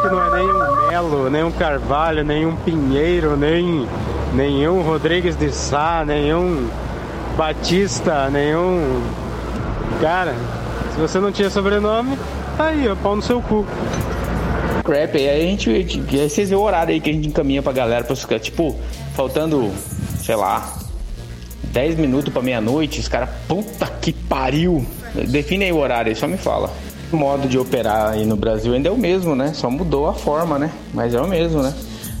que não é nem um Melo, nem um Carvalho, nem um Pinheiro, nem nenhum Rodrigues de Sá, nenhum Batista, nenhum. Cara, se você não tinha sobrenome, tá aí, ó, pau no seu cu. Crap, aí a gente. Aí vocês veem o horário aí que a gente encaminha pra galera pra ficar, tipo, faltando, sei lá, 10 minutos pra meia-noite, os caras, puta que pariu! Define aí o horário aí, só me fala. O modo de operar aí no Brasil ainda é o mesmo, né? Só mudou a forma, né? Mas é o mesmo, né?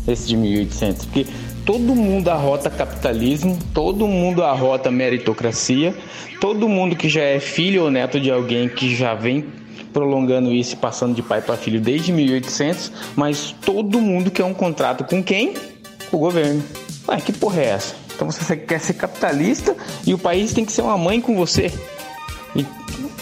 Esse de 1800. Porque todo mundo arrota capitalismo, todo mundo arrota meritocracia, todo mundo que já é filho ou neto de alguém que já vem prolongando isso passando de pai para filho desde 1800, mas todo mundo quer um contrato com quem? Com o governo. Ué, que porra é essa? Então você quer ser capitalista e o país tem que ser uma mãe com você. E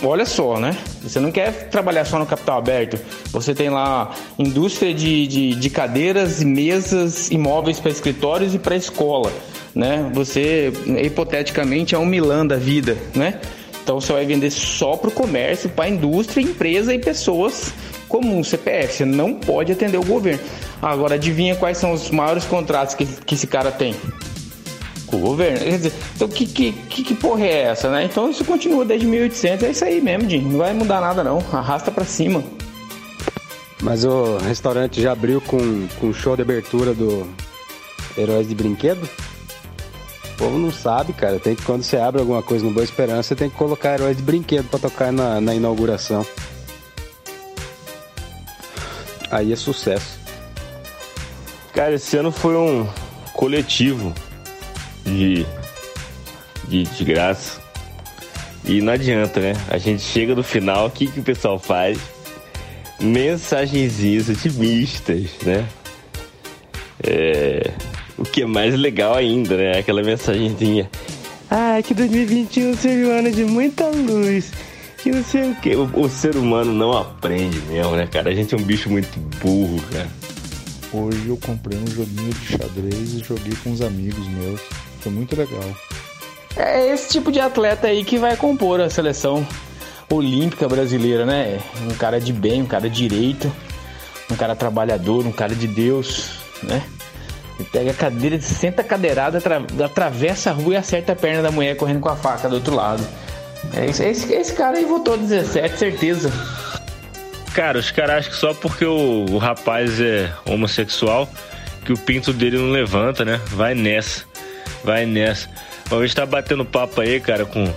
olha só, né? Você não quer trabalhar só no capital aberto. Você tem lá indústria de, de, de cadeiras, mesas, imóveis para escritórios e para escola, né? Você, hipoteticamente, é um Milan da vida, né? Então você vai vender só para o comércio, para a indústria, empresa e pessoas comuns, CPF. Você não pode atender o governo. Agora, adivinha quais são os maiores contratos que, que esse cara tem? Com o governo. Quer dizer, então que, que, que, porra é essa, né? Então isso continua desde 1800, é isso aí mesmo, Jim. Não vai mudar nada não, arrasta para cima. Mas o restaurante já abriu com, com show de abertura do Heróis de Brinquedo? O povo não sabe, cara. Tem que, quando você abre alguma coisa no Boa Esperança, você tem que colocar Heróis de Brinquedo para tocar na, na inauguração. Aí é sucesso. Cara, esse ano foi um coletivo de, de, graça. E não adianta, né? A gente chega no final, o que, que o pessoal faz? Mensagenzinhas otimistas, né? É, o que é mais legal ainda, né? Aquela mensagenzinha. Ah, que 2021 seja um ano de muita luz. Que não sei o que. O, o ser humano não aprende mesmo, né, cara? A gente é um bicho muito burro, cara. Hoje eu comprei um joguinho de xadrez e joguei com uns amigos meus. Foi muito legal. É esse tipo de atleta aí que vai compor a seleção olímpica brasileira, né? Um cara de bem, um cara direito, um cara trabalhador, um cara de Deus, né? Ele pega a cadeira, senta cadeirada, atra atravessa a rua e acerta a perna da mulher correndo com a faca do outro lado. É esse, esse, esse cara aí votou 17, certeza. Cara, os caras acham que só porque o, o rapaz é homossexual que o pinto dele não levanta, né? Vai nessa. Vai nessa. Uma vez tá batendo papo aí, cara, com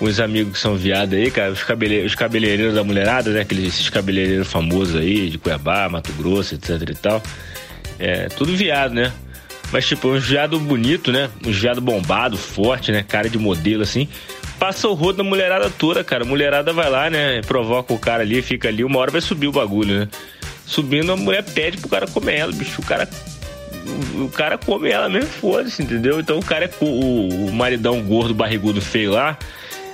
os amigos que são viados aí, cara, os, cabele... os cabeleireiros da mulherada, né? Aqueles, esses cabeleireiros famosos aí, de Cuiabá, Mato Grosso, etc e tal. É, tudo viado, né? Mas, tipo, um viado bonito, né? Um viado bombado, forte, né? Cara de modelo, assim. Passa o rodo da mulherada toda, cara. A mulherada vai lá, né? Provoca o cara ali, fica ali. Uma hora vai subir o bagulho, né? Subindo, a mulher pede pro cara comer ela, bicho. O cara o cara come ela mesmo, foda-se, entendeu? Então o cara é o, o maridão gordo, barrigudo, feio lá,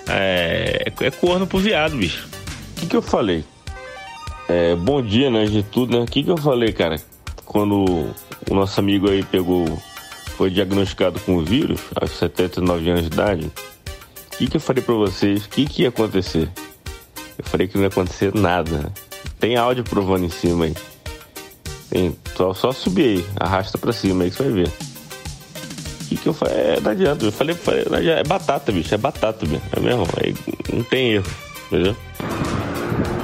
é, é corno pro viado, bicho. O que, que eu falei? É, bom dia, né, de tudo, né? O que, que eu falei, cara? Quando o nosso amigo aí pegou, foi diagnosticado com o vírus, aos 79 anos de idade, o que, que eu falei pra vocês? O que, que ia acontecer? Eu falei que não ia acontecer nada. Tem áudio provando em cima aí. Tem, só, só subir aí, arrasta pra cima aí que você vai ver. O que, que eu falei? É, não adianta, eu falei, falei não adianta, é batata, bicho, é batata, bicho. É mesmo, aí não tem erro, entendeu?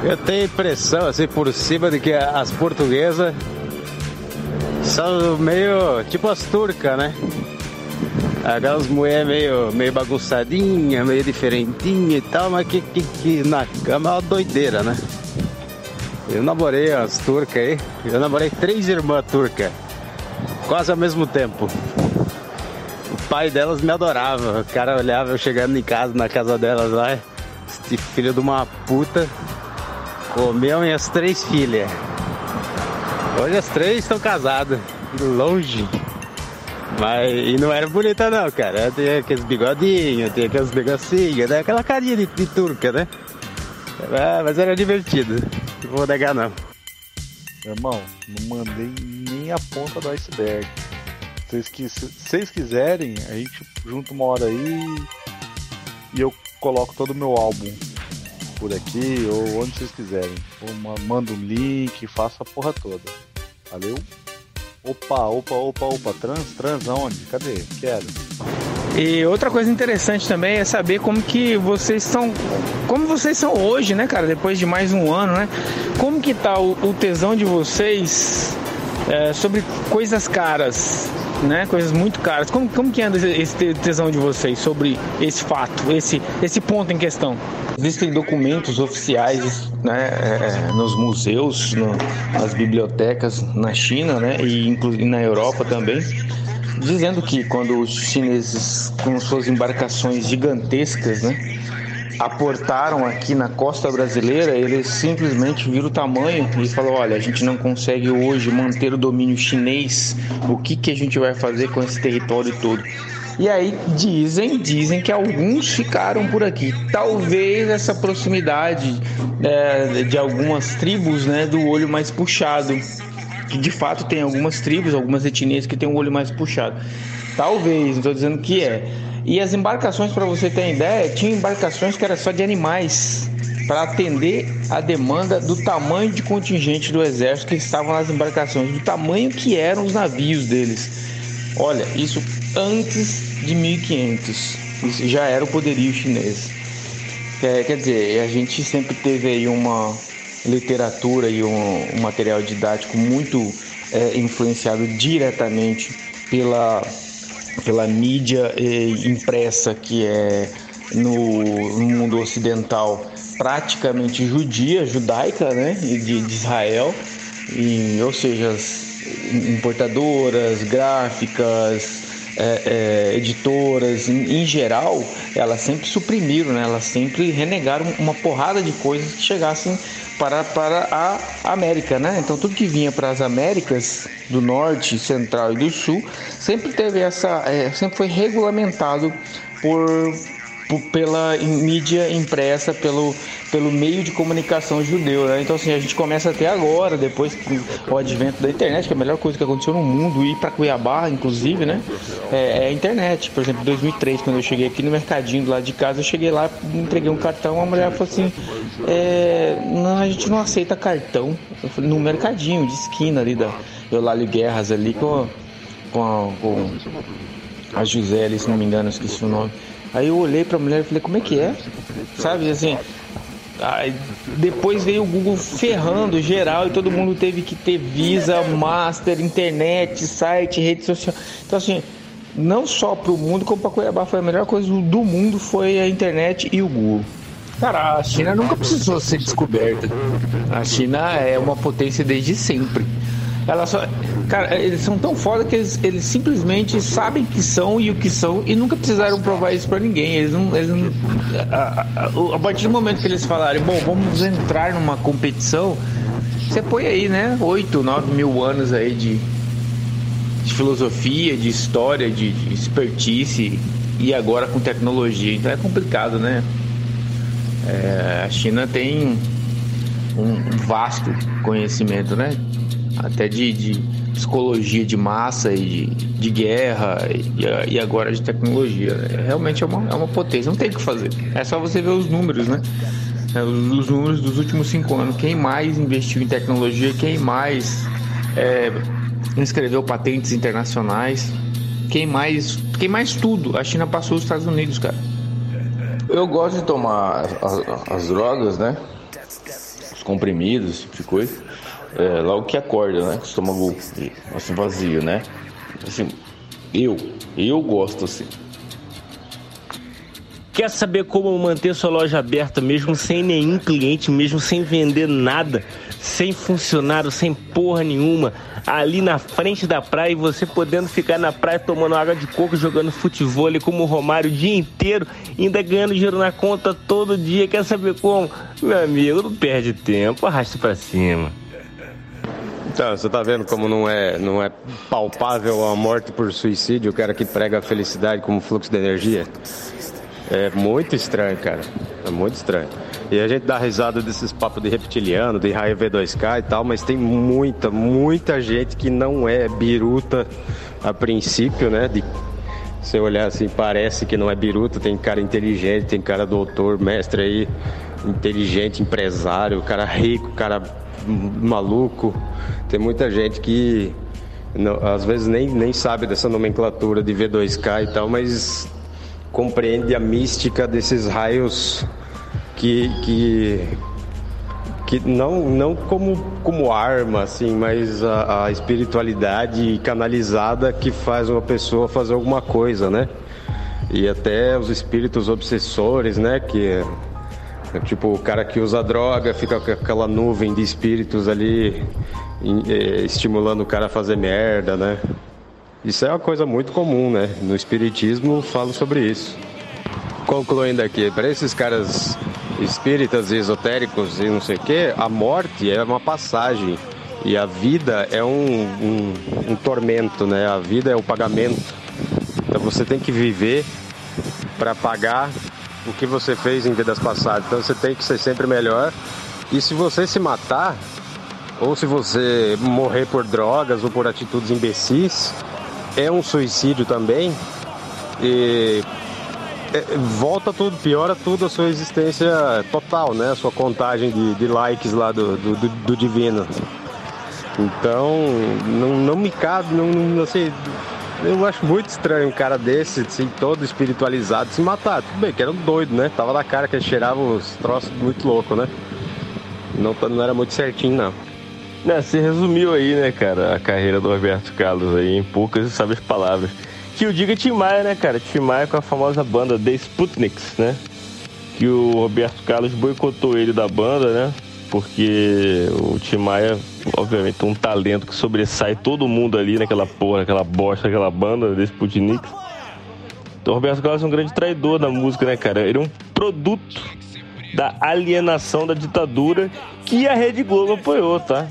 Eu tenho impressão, assim, por cima de que as portuguesas são meio tipo as turcas, né? Aquelas mulheres meio, meio bagunçadinha, meio diferentinha e tal, mas que, que, que na cama é uma doideira, né? Eu namorei as turcas aí. Eu namorei três irmãs turcas. Quase ao mesmo tempo. O pai delas me adorava. O cara olhava eu chegando em casa, na casa delas lá. Este filho de uma puta. Comeu minhas três filhas. Hoje as três estão casadas. Longe. Mas e não era bonita não, cara. Tinha aqueles bigodinhos, tinha aqueles negocinhos, né? aquela carinha de, de turca, né? É, mas era divertido. Vou negar não. Irmão, não mandei nem a ponta do iceberg. Se vocês quiserem, a gente junta uma hora aí e eu coloco todo o meu álbum por aqui ou onde vocês quiserem. Manda um link, faça a porra toda. Valeu? Opa, opa, opa, opa, trans, trans aonde? Cadê? Quero. E outra coisa interessante também é saber como que vocês são, como vocês são hoje, né, cara? Depois de mais um ano, né? Como que tá o, o tesão de vocês é, sobre coisas caras, né? Coisas muito caras. Como, como que anda esse tesão de vocês sobre esse fato, esse, esse ponto em questão? Existem documentos oficiais né, é, nos museus, no, nas bibliotecas na China né, e, e na Europa também, dizendo que quando os chineses, com suas embarcações gigantescas, né, aportaram aqui na costa brasileira, eles simplesmente viram o tamanho e falou: olha, a gente não consegue hoje manter o domínio chinês. O que que a gente vai fazer com esse território todo? E aí dizem, dizem que alguns ficaram por aqui. Talvez essa proximidade é, de algumas tribos, né, do olho mais puxado, que de fato tem algumas tribos, algumas etnias que têm um olho mais puxado. Talvez, não estou dizendo que é. E as embarcações, para você ter ideia, tinha embarcações que era só de animais para atender a demanda do tamanho de contingente do exército que estavam nas embarcações, do tamanho que eram os navios deles. Olha, isso antes de 1500. Isso já era o poderio chinês. É, quer dizer, a gente sempre teve aí uma literatura e um, um material didático muito é, influenciado diretamente pela pela mídia impressa que é no, no mundo ocidental praticamente judia, judaica, né, de, de Israel, e, ou seja, importadoras, gráficas, é, é, editoras, em, em, geral, elas sempre suprimiram, né? elas sempre renegaram uma porrada de coisas que chegassem para, para a América, né? Então tudo que vinha para as Américas do Norte, Central e do Sul sempre teve essa, é, sempre foi regulamentado por pela mídia impressa, pelo, pelo meio de comunicação judeu. Né? Então, assim, a gente começa até agora, depois que o advento da internet, que é a melhor coisa que aconteceu no mundo, ir para Cuiabá, inclusive, né? É, é, a internet. Por exemplo, em 2003, quando eu cheguei aqui no mercadinho do lado de casa, eu cheguei lá, entreguei um cartão, a mulher falou assim: é, não, a gente não aceita cartão. Falei, no mercadinho de esquina ali da Eulálio Guerras, ali com, com, a, com a se não me engano, esqueci o nome. Aí eu olhei pra mulher e falei, como é que é? Sabe, assim. Aí depois veio o Google ferrando geral e todo mundo teve que ter Visa, Master, internet, site, rede social. Então assim, não só pro mundo, como pra Cuiabá foi a melhor coisa do mundo foi a internet e o Google. Cara, a China nunca precisou ser descoberta. A China é uma potência desde sempre. Ela só. Cara, eles são tão foda que eles, eles simplesmente sabem que são e o que são e nunca precisaram provar isso pra ninguém. Eles não. Eles não a, a, a partir do momento que eles falarem, bom, vamos entrar numa competição, você põe aí, né? 8, 9 mil anos aí de, de filosofia, de história, de, de expertise e agora com tecnologia. Então é complicado, né? É, a China tem um vasto conhecimento, né? Até de, de psicologia de massa e de, de guerra e, e, agora de tecnologia. Realmente é uma, é uma potência, não tem o que fazer. É só você ver os números, né? É, os, os números dos últimos cinco anos. Quem mais investiu em tecnologia, quem mais é, inscreveu patentes internacionais, quem mais, quem mais tudo. A China passou os Estados Unidos, cara. Eu gosto de tomar as, as drogas, né? Os comprimidos, esse tipo de coisa é, logo que acorda, né? Com o estômago assim, vazio, né? Assim, eu, eu gosto assim. Quer saber como manter sua loja aberta mesmo sem nenhum cliente, mesmo sem vender nada, sem funcionário, sem porra nenhuma, ali na frente da praia e você podendo ficar na praia tomando água de coco, jogando futebol como o Romário o dia inteiro, ainda ganhando dinheiro na conta todo dia. Quer saber como? Meu amigo, não perde tempo, arrasta pra cima. Então, você tá vendo como não é, não é palpável a morte por suicídio, o cara que prega a felicidade como fluxo de energia? É muito estranho, cara. É muito estranho. E a gente dá risada desses papos de reptiliano, de raio V2K e tal, mas tem muita, muita gente que não é biruta a princípio, né? De, Você olhar assim, parece que não é biruta, tem cara inteligente, tem cara doutor, mestre aí, inteligente, empresário, cara rico, cara maluco. Tem muita gente que não, às vezes nem, nem sabe dessa nomenclatura de V2K e tal, mas compreende a mística desses raios que, que, que não, não como, como arma, assim, mas a, a espiritualidade canalizada que faz uma pessoa fazer alguma coisa, né? E até os espíritos obsessores, né? Que tipo o cara que usa droga fica com aquela nuvem de espíritos ali eh, estimulando o cara a fazer merda, né? Isso é uma coisa muito comum, né? No espiritismo falo sobre isso. Concluindo aqui, para esses caras espíritas, esotéricos e não sei o que, a morte é uma passagem e a vida é um, um, um tormento, né? A vida é o pagamento. Então você tem que viver para pagar o que você fez em vidas passadas. Então você tem que ser sempre melhor. E se você se matar, ou se você morrer por drogas ou por atitudes imbecis, é um suicídio também e é, volta tudo, piora tudo a sua existência total, né? A sua contagem de, de likes lá do, do, do, divino. Então, não, não me cabe, não, não sei. Eu acho muito estranho um cara desse, assim, todo espiritualizado, se matar. Tudo bem, que era um doido, né? Tava na cara que ele cheirava uns troços muito loucos, né? Não, não era muito certinho, não. Né, você resumiu aí, né, cara, a carreira do Roberto Carlos aí em poucas e sábias palavras. Que o diga Tim Maia, né, cara? Tim Maia com a famosa banda The Sputniks, né? Que o Roberto Carlos boicotou ele da banda, né? Porque o Tim Maia, obviamente, tem um talento que sobressai todo mundo ali naquela porra, naquela bosta, aquela banda Sputniks. Então o Roberto Carlos é um grande traidor da música, né, cara? Ele é um produto da alienação da ditadura que a Rede Globo apoiou, tá?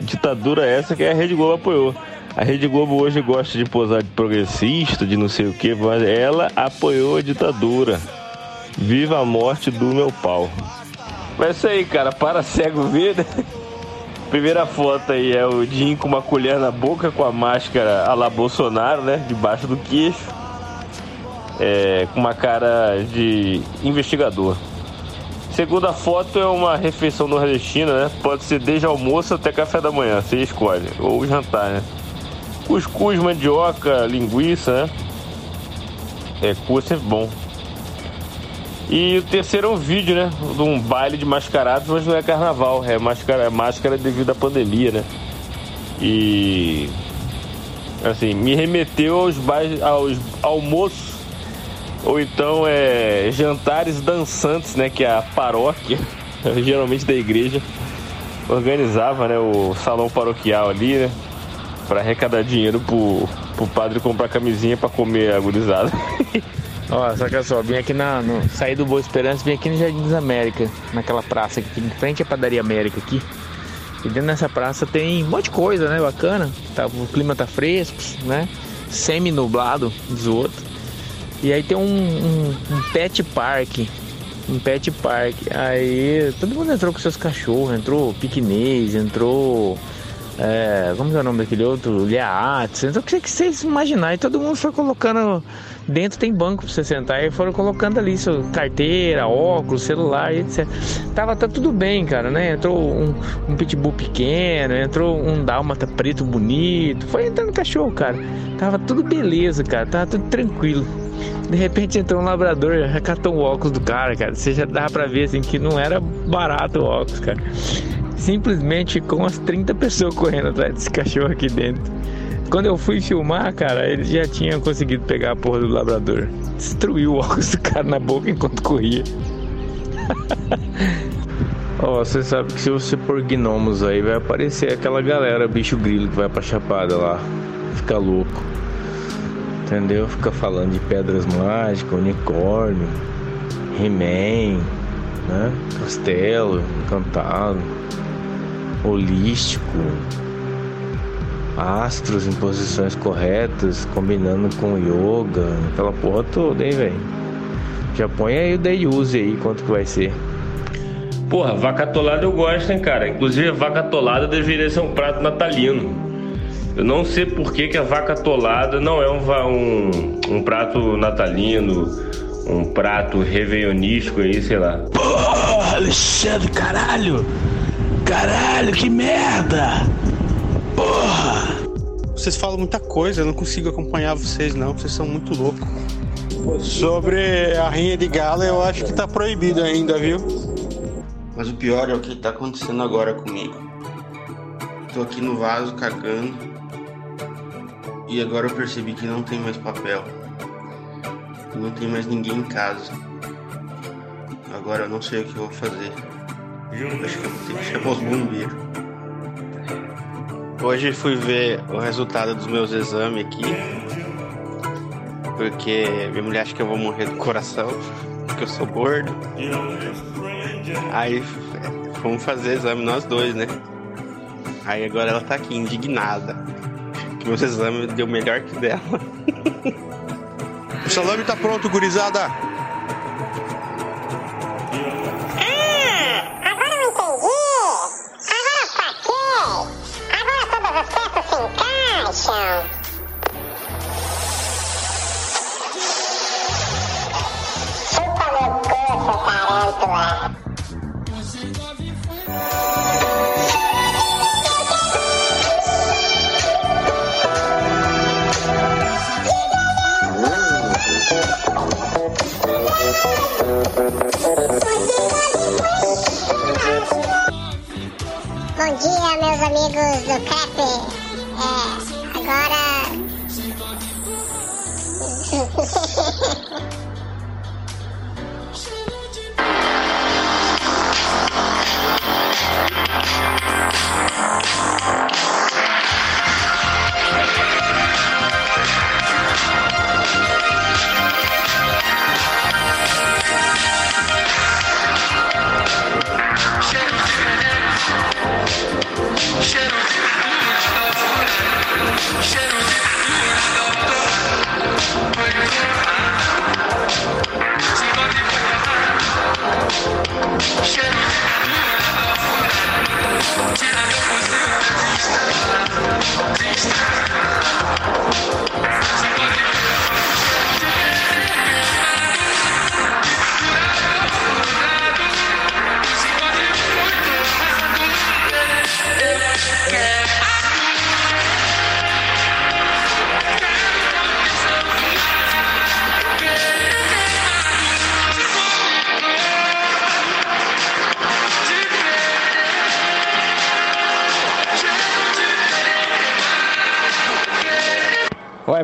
ditadura essa que a Rede Globo apoiou. A Rede Globo hoje gosta de posar de progressista, de não sei o que, mas ela apoiou a ditadura. Viva a morte do meu pau. Mas é isso aí, cara, para cego ver, né? Primeira foto aí é o Jim com uma colher na boca, com a máscara a la Bolsonaro, né? Debaixo do queixo. É, com uma cara de investigador. Segunda foto é uma refeição nordestina, né? Pode ser desde almoço até café da manhã, você escolhe. Ou jantar, né? Cuscuz, mandioca, linguiça, né? É, cu é sempre bom. E o terceiro é um vídeo, né? De um baile de mascarados, mas não é carnaval, é máscara, é máscara devido à pandemia, né? E assim, me remeteu aos, aos almoços ou então é jantares dançantes, né? Que a paróquia, geralmente da igreja, organizava, né? O salão paroquial ali, né? Pra arrecadar dinheiro pro, pro padre comprar camisinha pra comer agonizado. Ó, saca só, vim aqui na. No, saí do Boa Esperança, vim aqui no Jardim das América, naquela praça aqui, em frente à Padaria América aqui. E dentro dessa praça tem um monte de coisa, né? Bacana. Tá, o clima tá fresco, né? Semi-nublado, diz o outro. E aí tem um, um, um pet park. Um pet park. Aí todo mundo entrou com seus cachorros. Entrou piquenês, entrou. É, como é o nome daquele outro? Liaats, entrou o que vocês imaginarem. Todo mundo foi colocando. Dentro tem banco pra você sentar e foram colocando ali sua carteira, óculos, celular, etc. Tava tá tudo bem, cara, né? Entrou um, um pitbull pequeno, entrou um dálmata preto bonito. Foi entrando cachorro, cara. Tava tudo beleza, cara. Tava tudo tranquilo. De repente entrou um labrador, recatou o óculos do cara, cara. Você já dava pra ver assim que não era barato o óculos, cara. Simplesmente com as 30 pessoas correndo atrás desse cachorro aqui dentro. Quando eu fui filmar, cara, ele já tinha conseguido pegar a porra do labrador. Destruiu o óculos do cara na boca enquanto corria. Ó, oh, você sabe que se você pôr gnomos aí, vai aparecer aquela galera, bicho grilo, que vai pra chapada lá. Fica louco entendeu? Fica falando de pedras mágicas, unicórnio, He-Man, né? Castelo, encantado, holístico, astros em posições corretas, combinando com yoga, aquela porra toda, hein, velho? Já põe aí o day use aí, quanto que vai ser. Porra, vaca atolada eu gosto, hein, cara. Inclusive, vaca atolada deveria ser um prato natalino. Eu não sei por que, que a vaca atolada não é um, um, um prato natalino, um prato réveillonístico aí, sei lá. Porra, Alexandre, caralho! Caralho, que merda! Porra! Vocês falam muita coisa, eu não consigo acompanhar vocês não, vocês são muito loucos. Sobre a rinha de gala, eu acho que tá proibido ainda, viu? Mas o pior é o que tá acontecendo agora comigo. Tô aqui no vaso cagando. E agora eu percebi que não tem mais papel. Não tem mais ninguém em casa. Agora eu não sei o que eu vou fazer. Acho que eu vou ter que chamar os bombeiros. Hoje fui ver o resultado dos meus exames aqui. Porque minha mulher acha que eu vou morrer do coração, porque eu sou gordo. Aí fomos fazer exame nós dois, né? Aí agora ela tá aqui indignada. Que meus exames deu melhor que dela. o salame tá pronto, gurizada. Bom dia, meus amigos do Crepe.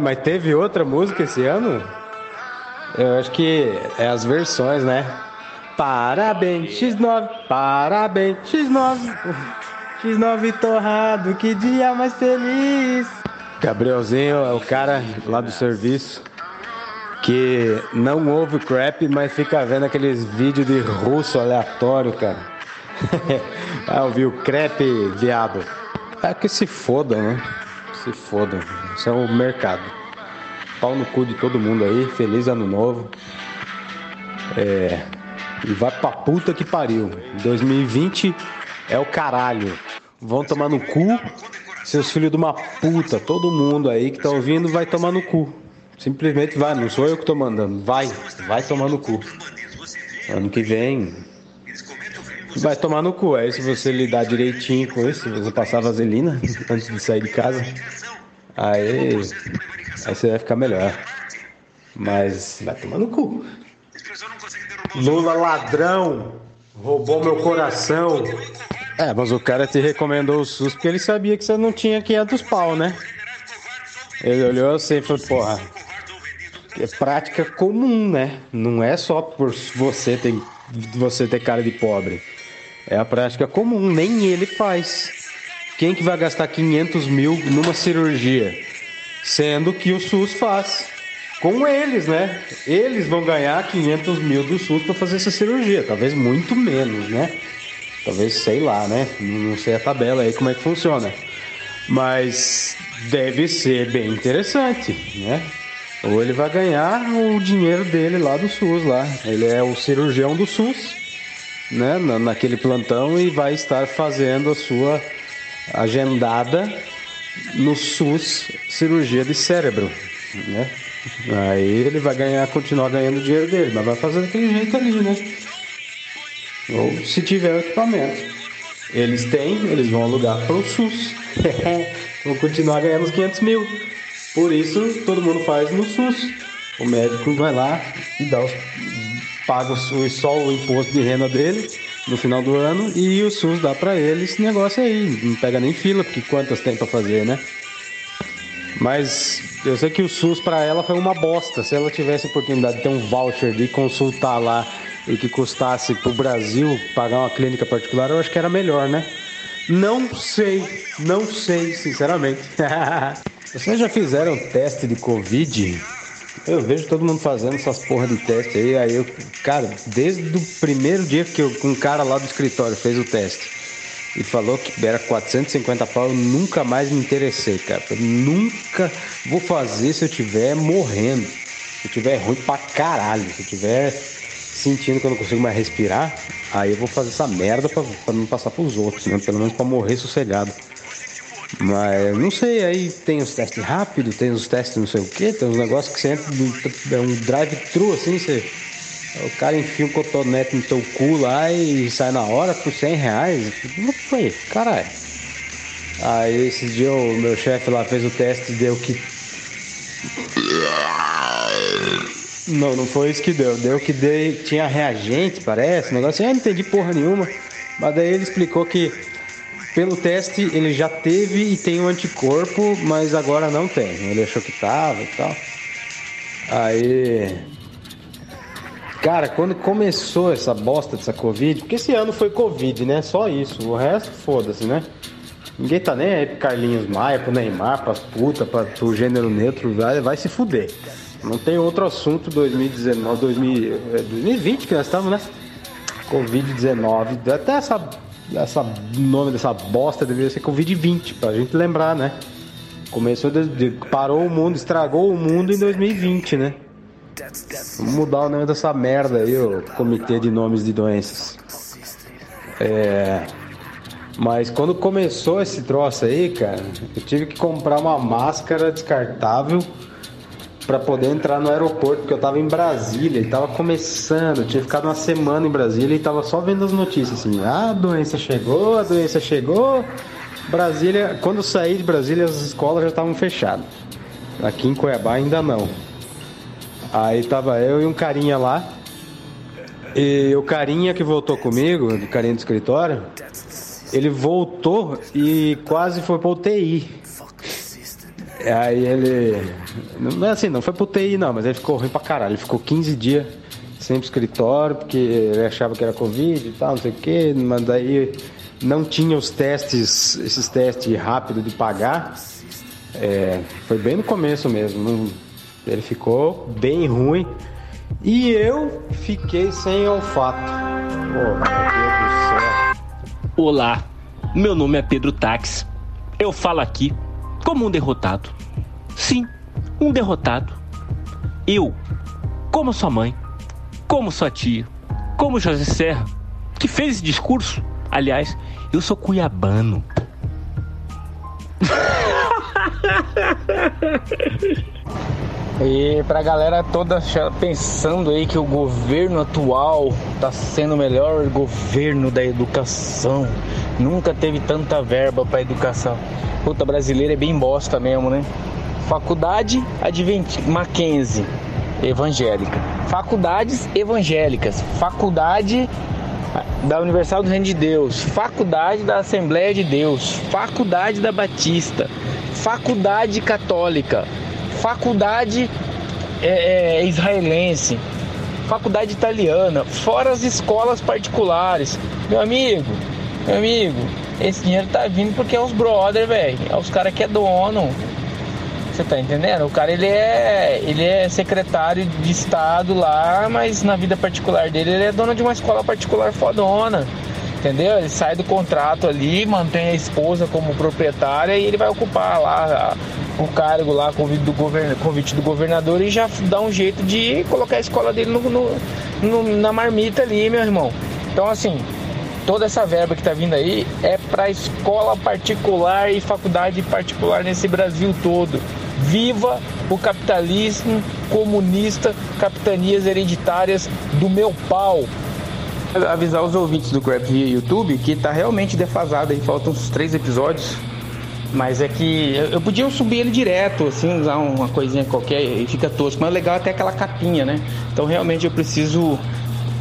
Mas teve outra música esse ano? Eu acho que é as versões, né? Parabéns, X9, parabéns, X9. X9 torrado, que dia mais feliz. Gabrielzinho é o cara lá do serviço que não ouve crap, mas fica vendo aqueles vídeos de russo aleatório, cara. ah, ouviu crepe, viado. É que se foda, né? Se foda. Isso é o mercado. Pau no cu de todo mundo aí. Feliz ano novo. É. E vai pra puta que pariu. 2020 é o caralho. Vão tomar no cu. Seus filhos de uma puta. Todo mundo aí que tá ouvindo vai tomar no cu. Simplesmente vai. Não sou eu que tô mandando. Vai. Vai tomar no cu. Ano que vem. Vai tomar no cu. Aí se você lidar direitinho com isso, você passar vaselina antes de sair de casa. Aí, aí você vai ficar melhor. Mas vai tomar no cu. Lula ladrão, roubou meu coração. É, mas o cara te recomendou o SUS porque ele sabia que você não tinha 500 pau, né? Ele olhou assim e falou, porra, é prática comum, né? Não é só por você ter, você ter cara de pobre. É a prática comum, nem ele faz. Quem que vai gastar 500 mil numa cirurgia? Sendo que o SUS faz. Com eles, né? Eles vão ganhar 500 mil do SUS para fazer essa cirurgia. Talvez muito menos, né? Talvez, sei lá, né? Não sei a tabela aí como é que funciona. Mas deve ser bem interessante, né? Ou ele vai ganhar o dinheiro dele lá do SUS, lá. Ele é o cirurgião do SUS, né? Na- Naquele plantão e vai estar fazendo a sua agendada no SUS cirurgia de cérebro, né? Aí ele vai ganhar, continuar ganhando dinheiro dele, mas vai fazer daquele jeito ali, né? Ou se tiver o equipamento. Eles têm, eles vão alugar para o SUS. vão continuar ganhando os 500 mil. Por isso, todo mundo faz no SUS. O médico vai lá e dá os, paga o, só o imposto de renda dele no final do ano e o SUS dá para ele esse negócio aí. Não pega nem fila, porque quantas tem para fazer, né? Mas eu sei que o SUS para ela foi uma bosta. Se ela tivesse a oportunidade de ter um voucher de consultar lá e que custasse pro Brasil pagar uma clínica particular, eu acho que era melhor, né? Não sei, não sei, sinceramente. Vocês já fizeram teste de Covid? Eu vejo todo mundo fazendo essas porra de teste aí, aí eu, cara, desde o primeiro dia que eu, um cara lá do escritório fez o teste e falou que era 450 pau, eu nunca mais me interessei, cara. Eu nunca vou fazer se eu tiver morrendo. Se eu tiver ruim pra caralho, se eu tiver sentindo que eu não consigo mais respirar, aí eu vou fazer essa merda pra, pra não passar pros outros, né? Pelo menos pra morrer sossegado. Mas não sei, aí tem os testes rápidos, tem os testes não sei o que, tem uns negócios que você entra, é um drive-thru assim, você. O cara enfia um cotonete no teu cu lá e sai na hora por 100 reais. Como foi? Caralho. Aí esse dia o meu chefe lá fez o teste e deu que. Não, não foi isso que deu. Deu que dei, tinha reagente, parece, negócio. Eu não entendi porra nenhuma. Mas daí ele explicou que pelo teste ele já teve e tem um anticorpo, mas agora não tem. Ele achou que tava e tal. Aí. Cara, quando começou essa bosta dessa Covid, porque esse ano foi Covid, né? Só isso. O resto, foda-se, né? Ninguém tá nem aí pro Carlinhos Maia, pro Neymar, pras putas, pra, pro gênero neutro, vai, vai se fuder. Não tem outro assunto 2019, 2000, 2020 que nós estamos, né? Covid-19. Até essa essa nome dessa bosta deveria ser Covid-20, pra gente lembrar, né? Começou, de, de, parou o mundo, estragou o mundo em 2020, né? Vamos mudar o nome dessa merda aí, o Comitê de Nomes de Doenças. É. Mas quando começou esse troço aí, cara, eu tive que comprar uma máscara descartável para poder entrar no aeroporto, porque eu tava em Brasília e tava começando, tinha ficado uma semana em Brasília e tava só vendo as notícias assim, ah, a doença chegou, a doença chegou. Brasília, quando eu saí de Brasília, as escolas já estavam fechadas. Aqui em Cuiabá ainda não. Aí tava eu e um carinha lá. E o carinha que voltou comigo, o carinha do escritório, ele voltou e quase foi pra UTI. Aí ele. Não é assim, não foi pro TI não, mas ele ficou ruim pra caralho. Ele ficou 15 dias sem pro escritório, porque ele achava que era Covid e tal, não sei o quê, mas daí não tinha os testes, esses testes rápidos de pagar. É, foi bem no começo mesmo. Ele ficou bem ruim. E eu fiquei sem olfato. Oh. Olá, meu nome é Pedro Táxi. Eu falo aqui como um derrotado. Sim, um derrotado. Eu, como sua mãe, como sua tia, como José Serra, que fez esse discurso. Aliás, eu sou cuiabano. E pra galera toda pensando aí que o governo atual tá sendo o melhor governo da educação. Nunca teve tanta verba para educação. Puta, brasileira é bem bosta mesmo, né? Faculdade Advent Mackenzie, evangélica. Faculdades evangélicas. Faculdade da Universal do Reino de Deus. Faculdade da Assembleia de Deus. Faculdade da Batista. Faculdade Católica. Faculdade é, é, israelense. Faculdade italiana. Fora as escolas particulares. Meu amigo, meu amigo, esse dinheiro tá vindo porque é os brother, velho. É os caras que é dono. Você tá entendendo? O cara ele é, ele é secretário de estado lá, mas na vida particular dele ele é dono de uma escola particular fodona. Entendeu? Ele sai do contrato ali, mantém a esposa como proprietária e ele vai ocupar lá o cargo lá, convite do, govern... convite do governador e já dá um jeito de colocar a escola dele no, no, no, na marmita ali, meu irmão. Então assim, toda essa verba que tá vindo aí é para escola particular e faculdade particular nesse Brasil todo. Viva o capitalismo comunista, capitanias hereditárias do meu pau. Avisar os ouvintes do Crap via YouTube que tá realmente defasado aí, faltam uns três episódios. Mas é que eu, podia subir ele direto, assim, usar uma coisinha qualquer e fica tosco. Mas o legal é ter aquela capinha, né? Então realmente eu preciso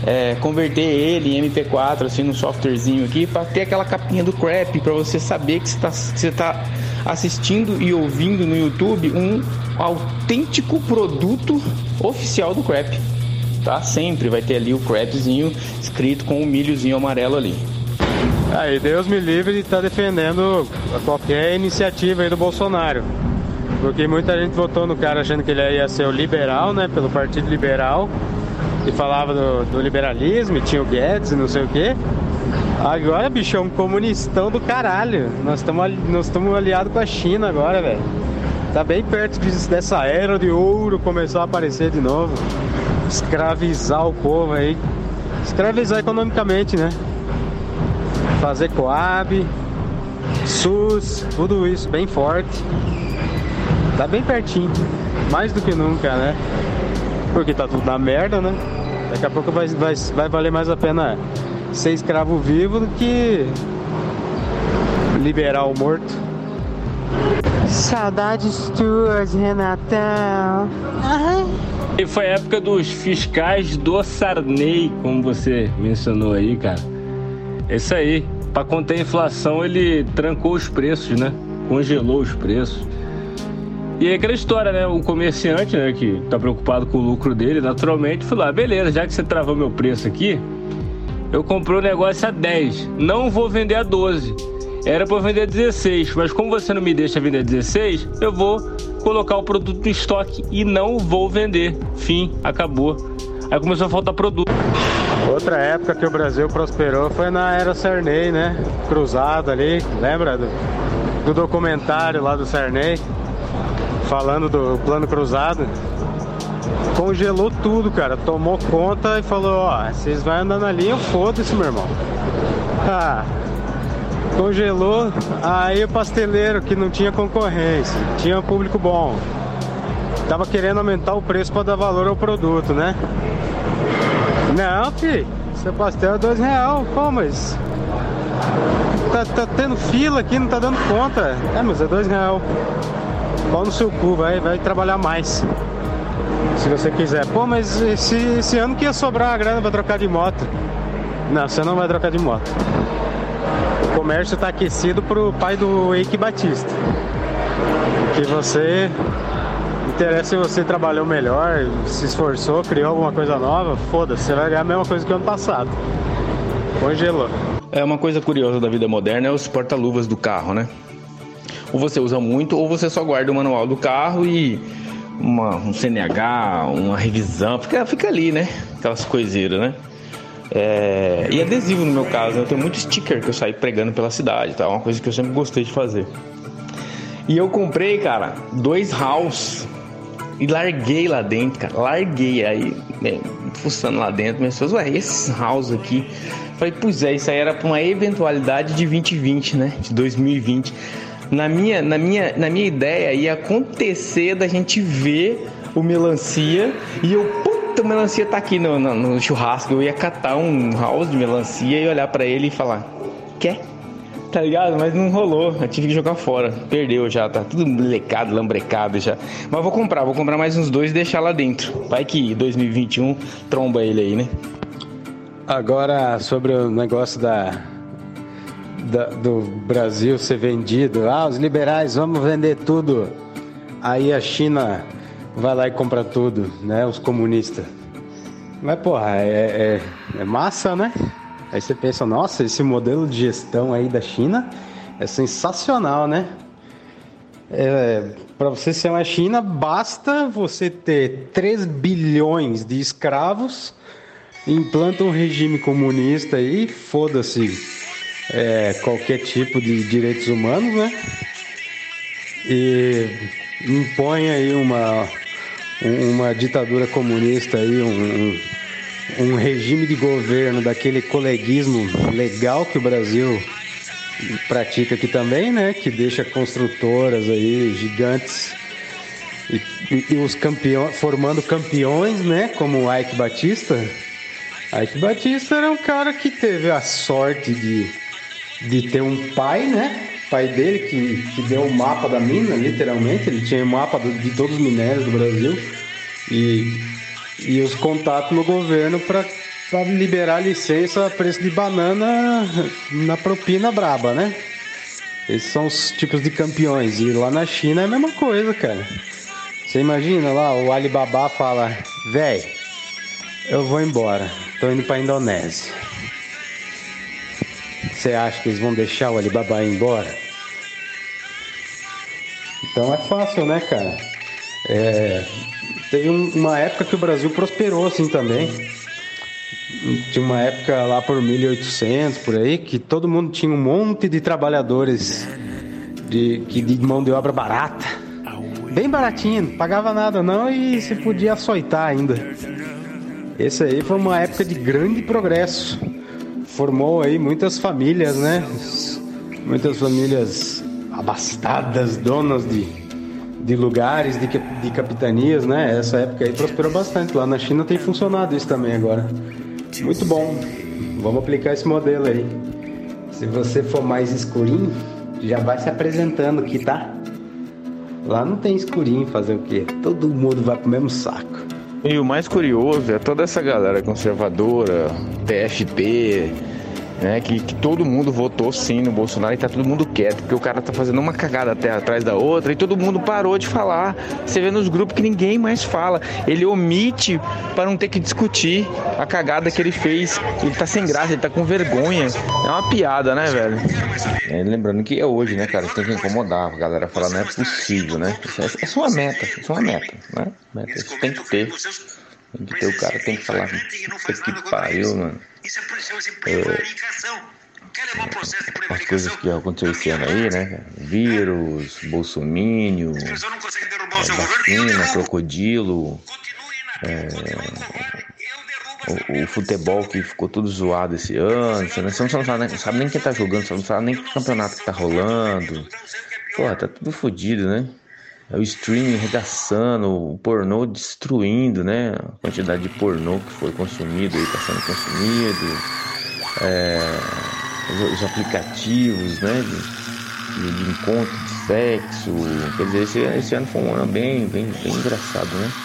é, converter ele em MP4, assim, num softwarezinho aqui, para ter aquela capinha do crap, para você saber que você está tá assistindo e ouvindo no YouTube um autêntico produto oficial do crap. Tá? Sempre vai ter ali o crapzinho escrito com o milhozinho amarelo ali. Aí Deus me livre de estar defendendo qualquer iniciativa aí do Bolsonaro. Porque muita gente votou no cara achando que ele ia ser o liberal, né? Pelo Partido Liberal. E falava do, do liberalismo, e tinha o Guedes e não sei o quê. Agora, bicho, é um comunistão do caralho. Nós estamos nós aliados com a China agora, velho. Tá bem perto dessa era de ouro começar a aparecer de novo. Escravizar o povo aí. Escravizar economicamente, né? Fazer Coab, SUS, tudo isso bem forte. Tá bem pertinho. Mais do que nunca, né? Porque tá tudo na merda, né? Daqui a pouco vai, vai, vai valer mais a pena ser escravo vivo do que liberar o morto. Saudades tuas, Renatão. Ai. E foi a época dos fiscais do Sarney, como você mencionou aí, cara. Isso aí. Para conter a inflação, ele trancou os preços, né? Congelou os preços. E é aquela história, né? O comerciante, né, que tá preocupado com o lucro dele, naturalmente, falou: ah, beleza, já que você travou meu preço aqui, eu comprei o negócio a 10, não vou vender a 12. Era para vender a 16, mas como você não me deixa vender a 16, eu vou colocar o produto em estoque e não vou vender. Fim, acabou. Aí começou a faltar produto. Outra época que o Brasil prosperou foi na era Sarney, né? Cruzado ali, lembra do, do documentário lá do Sarney? Falando do plano cruzado. Congelou tudo, cara. Tomou conta e falou, ó, vocês vão andar na linha, foda-se, meu irmão. Ah, congelou, aí o pasteleiro que não tinha concorrência, tinha público bom. Tava querendo aumentar o preço para dar valor ao produto, né? Não, filho, seu pastel é dois real, pô, mas tá, tá tendo fila aqui, não tá dando conta. É, mas é dois real. Pau no seu cu, vai, vai trabalhar mais. Se você quiser. Pô, mas esse, esse ano que ia sobrar a grana pra trocar de moto. Não, você não vai trocar de moto. O comércio tá aquecido pro pai do Eike Batista. Que você interessa se você trabalhou melhor, se esforçou, criou alguma coisa nova, foda-se, você vai ganhar a mesma coisa que o ano passado. Congelou. É uma coisa curiosa da vida moderna é os porta-luvas do carro, né? Ou você usa muito, ou você só guarda o manual do carro e uma, um CNH, uma revisão, fica, fica ali, né? Aquelas coiseiras, né? É, e adesivo no meu caso, eu tenho muito sticker que eu saio pregando pela cidade, tá? Uma coisa que eu sempre gostei de fazer. E eu comprei, cara, dois house e larguei lá dentro, cara. Larguei aí, né, fuçando lá dentro. Minhas pessoas, ué, esses house aqui. Falei, pois é, isso aí era pra uma eventualidade de 2020, né? De 2020. Na minha, na minha, na minha ideia ia acontecer da gente ver o melancia e eu, puta, o melancia tá aqui no, no, no churrasco. Eu ia catar um house de melancia e olhar para ele e falar: Quer? Tá ligado? Mas não rolou. Eu tive que jogar fora. Perdeu já, tá tudo lecado, lambrecado já. Mas vou comprar, vou comprar mais uns dois e deixar lá dentro. Vai que 2021 tromba ele aí, né? Agora sobre o negócio da, da, do Brasil ser vendido. Ah, os liberais, vamos vender tudo. Aí a China vai lá e compra tudo, né? Os comunistas. Mas, porra, é, é, é massa, né? Aí você pensa, nossa, esse modelo de gestão aí da China é sensacional, né? É, para você ser uma China, basta você ter 3 bilhões de escravos, implanta um regime comunista e foda-se é, qualquer tipo de direitos humanos, né? E impõe aí uma, uma ditadura comunista aí, um, um regime de governo daquele coleguismo legal que o Brasil pratica aqui também, né? Que deixa construtoras aí gigantes e, e- e os campeões formando campeões, né? Como o Ike Batista. Ike Batista era um cara que teve a sorte de, de ter um pai, né? Pai dele que, que deu o mapa da mina, literalmente. Ele tinha o mapa do- de todos os minérios do Brasil e, e os contatos no governo para liberar licença a preço de banana na propina braba, né? Esses são os tipos de campeões. E lá na China é a mesma coisa, cara. Você imagina lá, o Alibaba fala, véi, eu vou embora, tô indo pra Indonésia. Você acha que eles vão deixar o Alibaba ir embora? Então é fácil, né, cara? É, teve um- uma época que o Brasil prosperou assim também. Tinha uma época lá por 1800, por aí, que todo mundo tinha um monte de trabalhadores de, que, de mão de obra barata. Bem baratinho, não pagava nada não e se podia açoitar ainda. Esse aí foi uma época de grande progresso. Formou aí muitas famílias, né? Muitas famílias abastadas, donas de, de lugares, de, de capitanias, né? Essa época aí prosperou bastante. Lá na China tem funcionado isso também agora. Muito bom. Vamos aplicar esse modelo aí. Se você for mais escurinho, já vai se apresentando aqui, tá? Lá não tem escurinho fazer o quê? Todo mundo vai pro mesmo saco. E o mais curioso é toda essa galera conservadora, TFP, né? Que, que todo mundo votou sim no Bolsonaro e tá todo mundo quieto, porque o cara tá fazendo uma cagada até atrás da outra e todo mundo parou de falar. Você vê nos grupos que ninguém mais fala. Ele omite para não ter que discutir a cagada que ele fez. Ele tá sem graça, ele tá com vergonha. É uma piada, né, velho? É, lembrando que é hoje, né, cara? Tem que incomodar. A galera fala, não é possível, né? É, é uma meta, é uma meta, né? Meta, tem que ter. Tem que ter o cara, tem que falar. Puta que pariu, mano. É, as coisas que aconteceu esse ano aí, né? Vírus, bolsomínio, é, vacina, crocodilo, é, o, o futebol que ficou tudo zoado esse ano, você não, você não sabe, não sabe nem quem tá jogando, você não sabe nem que campeonato que tá rolando. Pô, tá tudo fodido, né? É o streaming regaçando, o pornô destruindo, né? A quantidade de pornô que foi consumido aí, tá sendo consumido. É, os, os aplicativos, né? De, de- encontro, de sexo. Quer dizer, esse, esse ano foi um ano bem, bem, bem engraçado, né?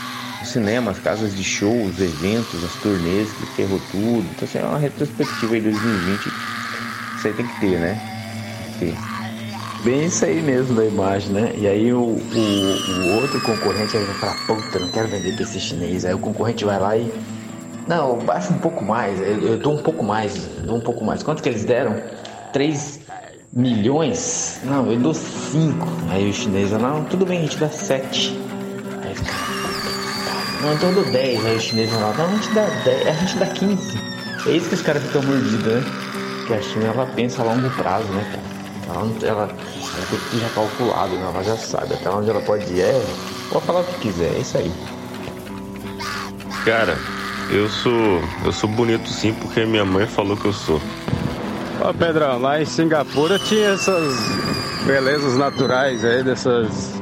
O cinema, as casas de show, os eventos, as turnês, que ferrou tudo. Então, assim, é uma retrospectiva aí de 2020. Isso aí tem que ter, né? Tem que ter. Bem isso aí mesmo da imagem, né? E aí o, o, o outro concorrente vai falar, puta, não quero vender pra esse chinês. Aí o concorrente vai lá e. Não, baixa um pouco mais, eu, eu dou um pouco mais, dou um pouco mais. Quanto que eles deram? 3 milhões? Não, eu dou 5. Aí o chinês vai, não, tudo bem, a gente dá 7. Aí caras, não, então eu dou 10. Aí o chinês vai lá, não, a gente dá 10, a gente dá 15. É isso que os caras ficam mordidos, né? Porque a China ela pensa a longo prazo, né, cara? Ela, não- ela, ela tem que ter já calculado, né? Ela já sabe até onde ela pode ir. É, pode falar o que quiser, é isso aí. Cara, eu sou. Eu sou bonito sim porque minha mãe falou que eu sou. Ó, Pedrão, lá em Singapura tinha essas belezas naturais aí, dessas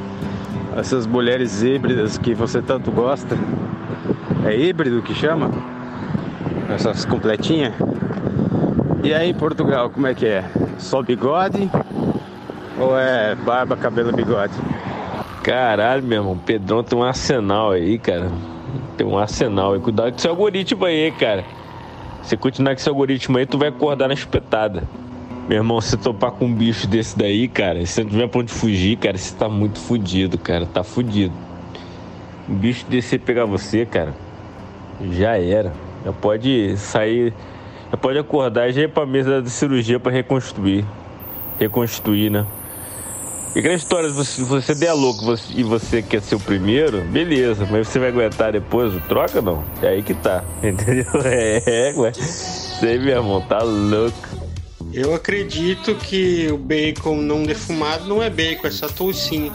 essas mulheres híbridas que você tanto gosta. É híbrido que chama? Essas completinhas. E aí em Portugal, como é que é? Só bigode? Ou é barba, cabelo, bigode? Caralho, meu irmão, Pedrão tem um arsenal aí, cara. Tem um arsenal aí. Cuidado com seu algoritmo aí, cara. Se continuar com esse algoritmo aí, tu vai acordar na espetada. Meu irmão, se topar com um bicho desse daí, cara, se não tiver pra onde fugir, cara, você tá muito fudido, cara. Tá fudido. Um bicho desse pegar você, cara, já era. Já pode sair. Pode acordar e já ir pra mesa de cirurgia pra reconstruir. Reconstruir, né? E aquela história, se você, der louco você- e você quer ser o primeiro, beleza, mas você vai aguentar depois o troca não? É aí que tá, entendeu? É, ué. Isso aí, meu irmão, tá louco. Eu acredito que o bacon não defumado não é bacon, é só toucinho.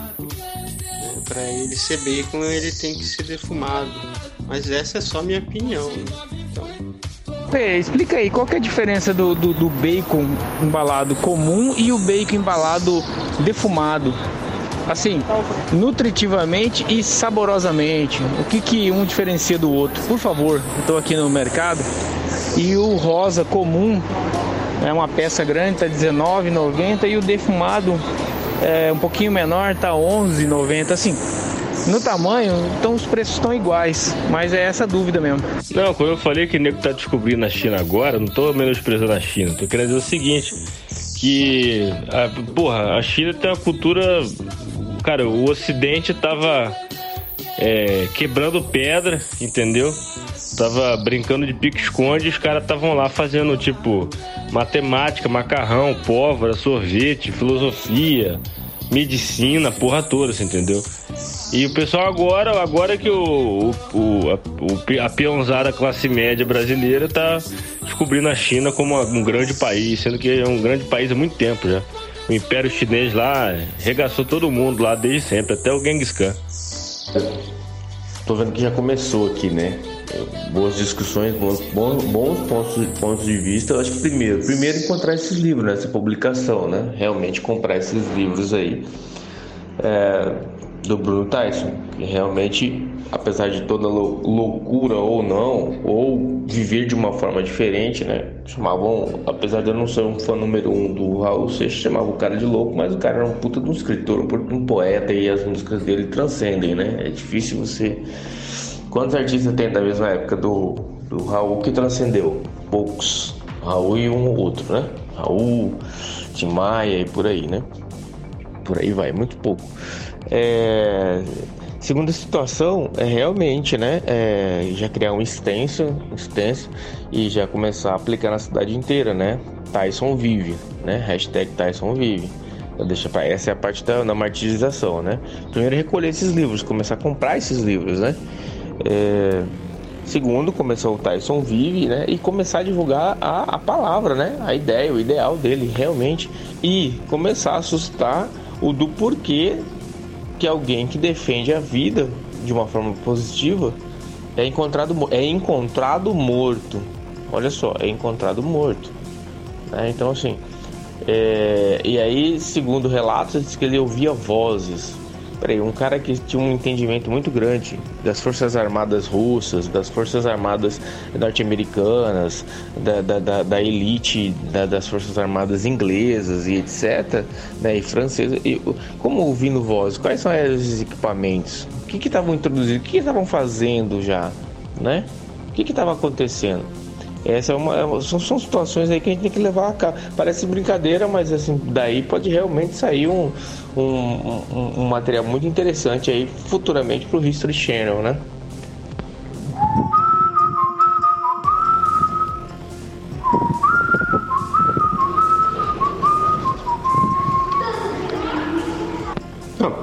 Para ele ser bacon, ele tem que ser defumado. Mas essa é só minha opinião. né? Então, Pê, explica aí, qual é a diferença do, do, do bacon embalado comum e o bacon embalado defumado? Assim, nutritivamente e saborosamente. O que, que um diferencia do outro? Por favor, estou aqui no mercado e o rosa comum é uma peça grande, tá R$19,90 e o defumado é um pouquinho menor, tá R$11,90. Assim, no tamanho, então os preços estão iguais, mas é essa dúvida mesmo. Não, quando eu falei que o nego tá descobrindo a China agora, não tô menosprezando a China, tô querendo dizer o seguinte, que, a, porra, a China tem uma cultura, cara, o Ocidente tava é, quebrando pedra, entendeu? Tava brincando de pique-esconde os caras estavam lá fazendo, tipo, matemática, macarrão, pólvora, sorvete, filosofia, medicina, porra toda, você entendeu? E o pessoal agora, agora que o, o, a, a peãozada classe média brasileira tá descobrindo a China como um grande país, sendo que é um grande país há muito tempo já. O Império Chinês lá regaçou todo mundo lá desde sempre, até o Genghis Khan. Tô vendo que já começou aqui, né? Boas discussões, bons, bons, bons pontos, pontos de vista. Eu acho que primeiro, primeiro encontrar esses livros, né? essa publicação, né? Realmente comprar esses livros aí. É, do Bruno Tyson, que realmente, apesar de toda loucura ou não, ou viver de uma forma diferente, né? Chamavam, apesar de eu não ser um fã número um do Raul Seixas, chamavam o cara de louco, mas o cara era um puta de um escritor, um um poeta e as músicas dele transcendem, né? É difícil você. Quantos artistas tem da mesma época do, do Raul que transcendeu? Poucos. Raul e um ou outro, né? Raul, Tim Maia e por aí, né? Por aí vai, muito pouco. É, segunda situação é realmente, né, é, já criar um extenso, extenso e já começar a aplicar na cidade inteira, né? Tyson vive, né? Hashtag Tyson vive. Deixa pra, essa é a parte da, da martirização, né? Primeiro recolher esses livros, começar a comprar esses livros, né? É, segundo, começar o Tyson vive, né? E começar a divulgar a, a palavra, né? A ideia, o ideal dele, realmente. E começar a suscitar o do porquê que alguém que defende a vida de uma forma positiva é encontrado, é encontrado morto. Olha só, é encontrado morto. Né? Então, assim, é... e aí, segundo relatos, diz que ele ouvia vozes. Peraí, um cara que tinha um entendimento muito grande das Forças Armadas russas, das Forças Armadas norte-americanas, da, da, da, da, elite da, das Forças Armadas inglesas e etc., né, e francesas. E, como ouvindo voz, quais são esses equipamentos? O que estavam introduzindo? O que estavam fazendo já? Né? O que estava acontecendo? Essa é uma, é são, são, situações aí que a gente tem que levar a cabo. Parece brincadeira, mas assim, daí pode realmente sair um, um, um, um material muito interessante aí futuramente para o History Channel, né?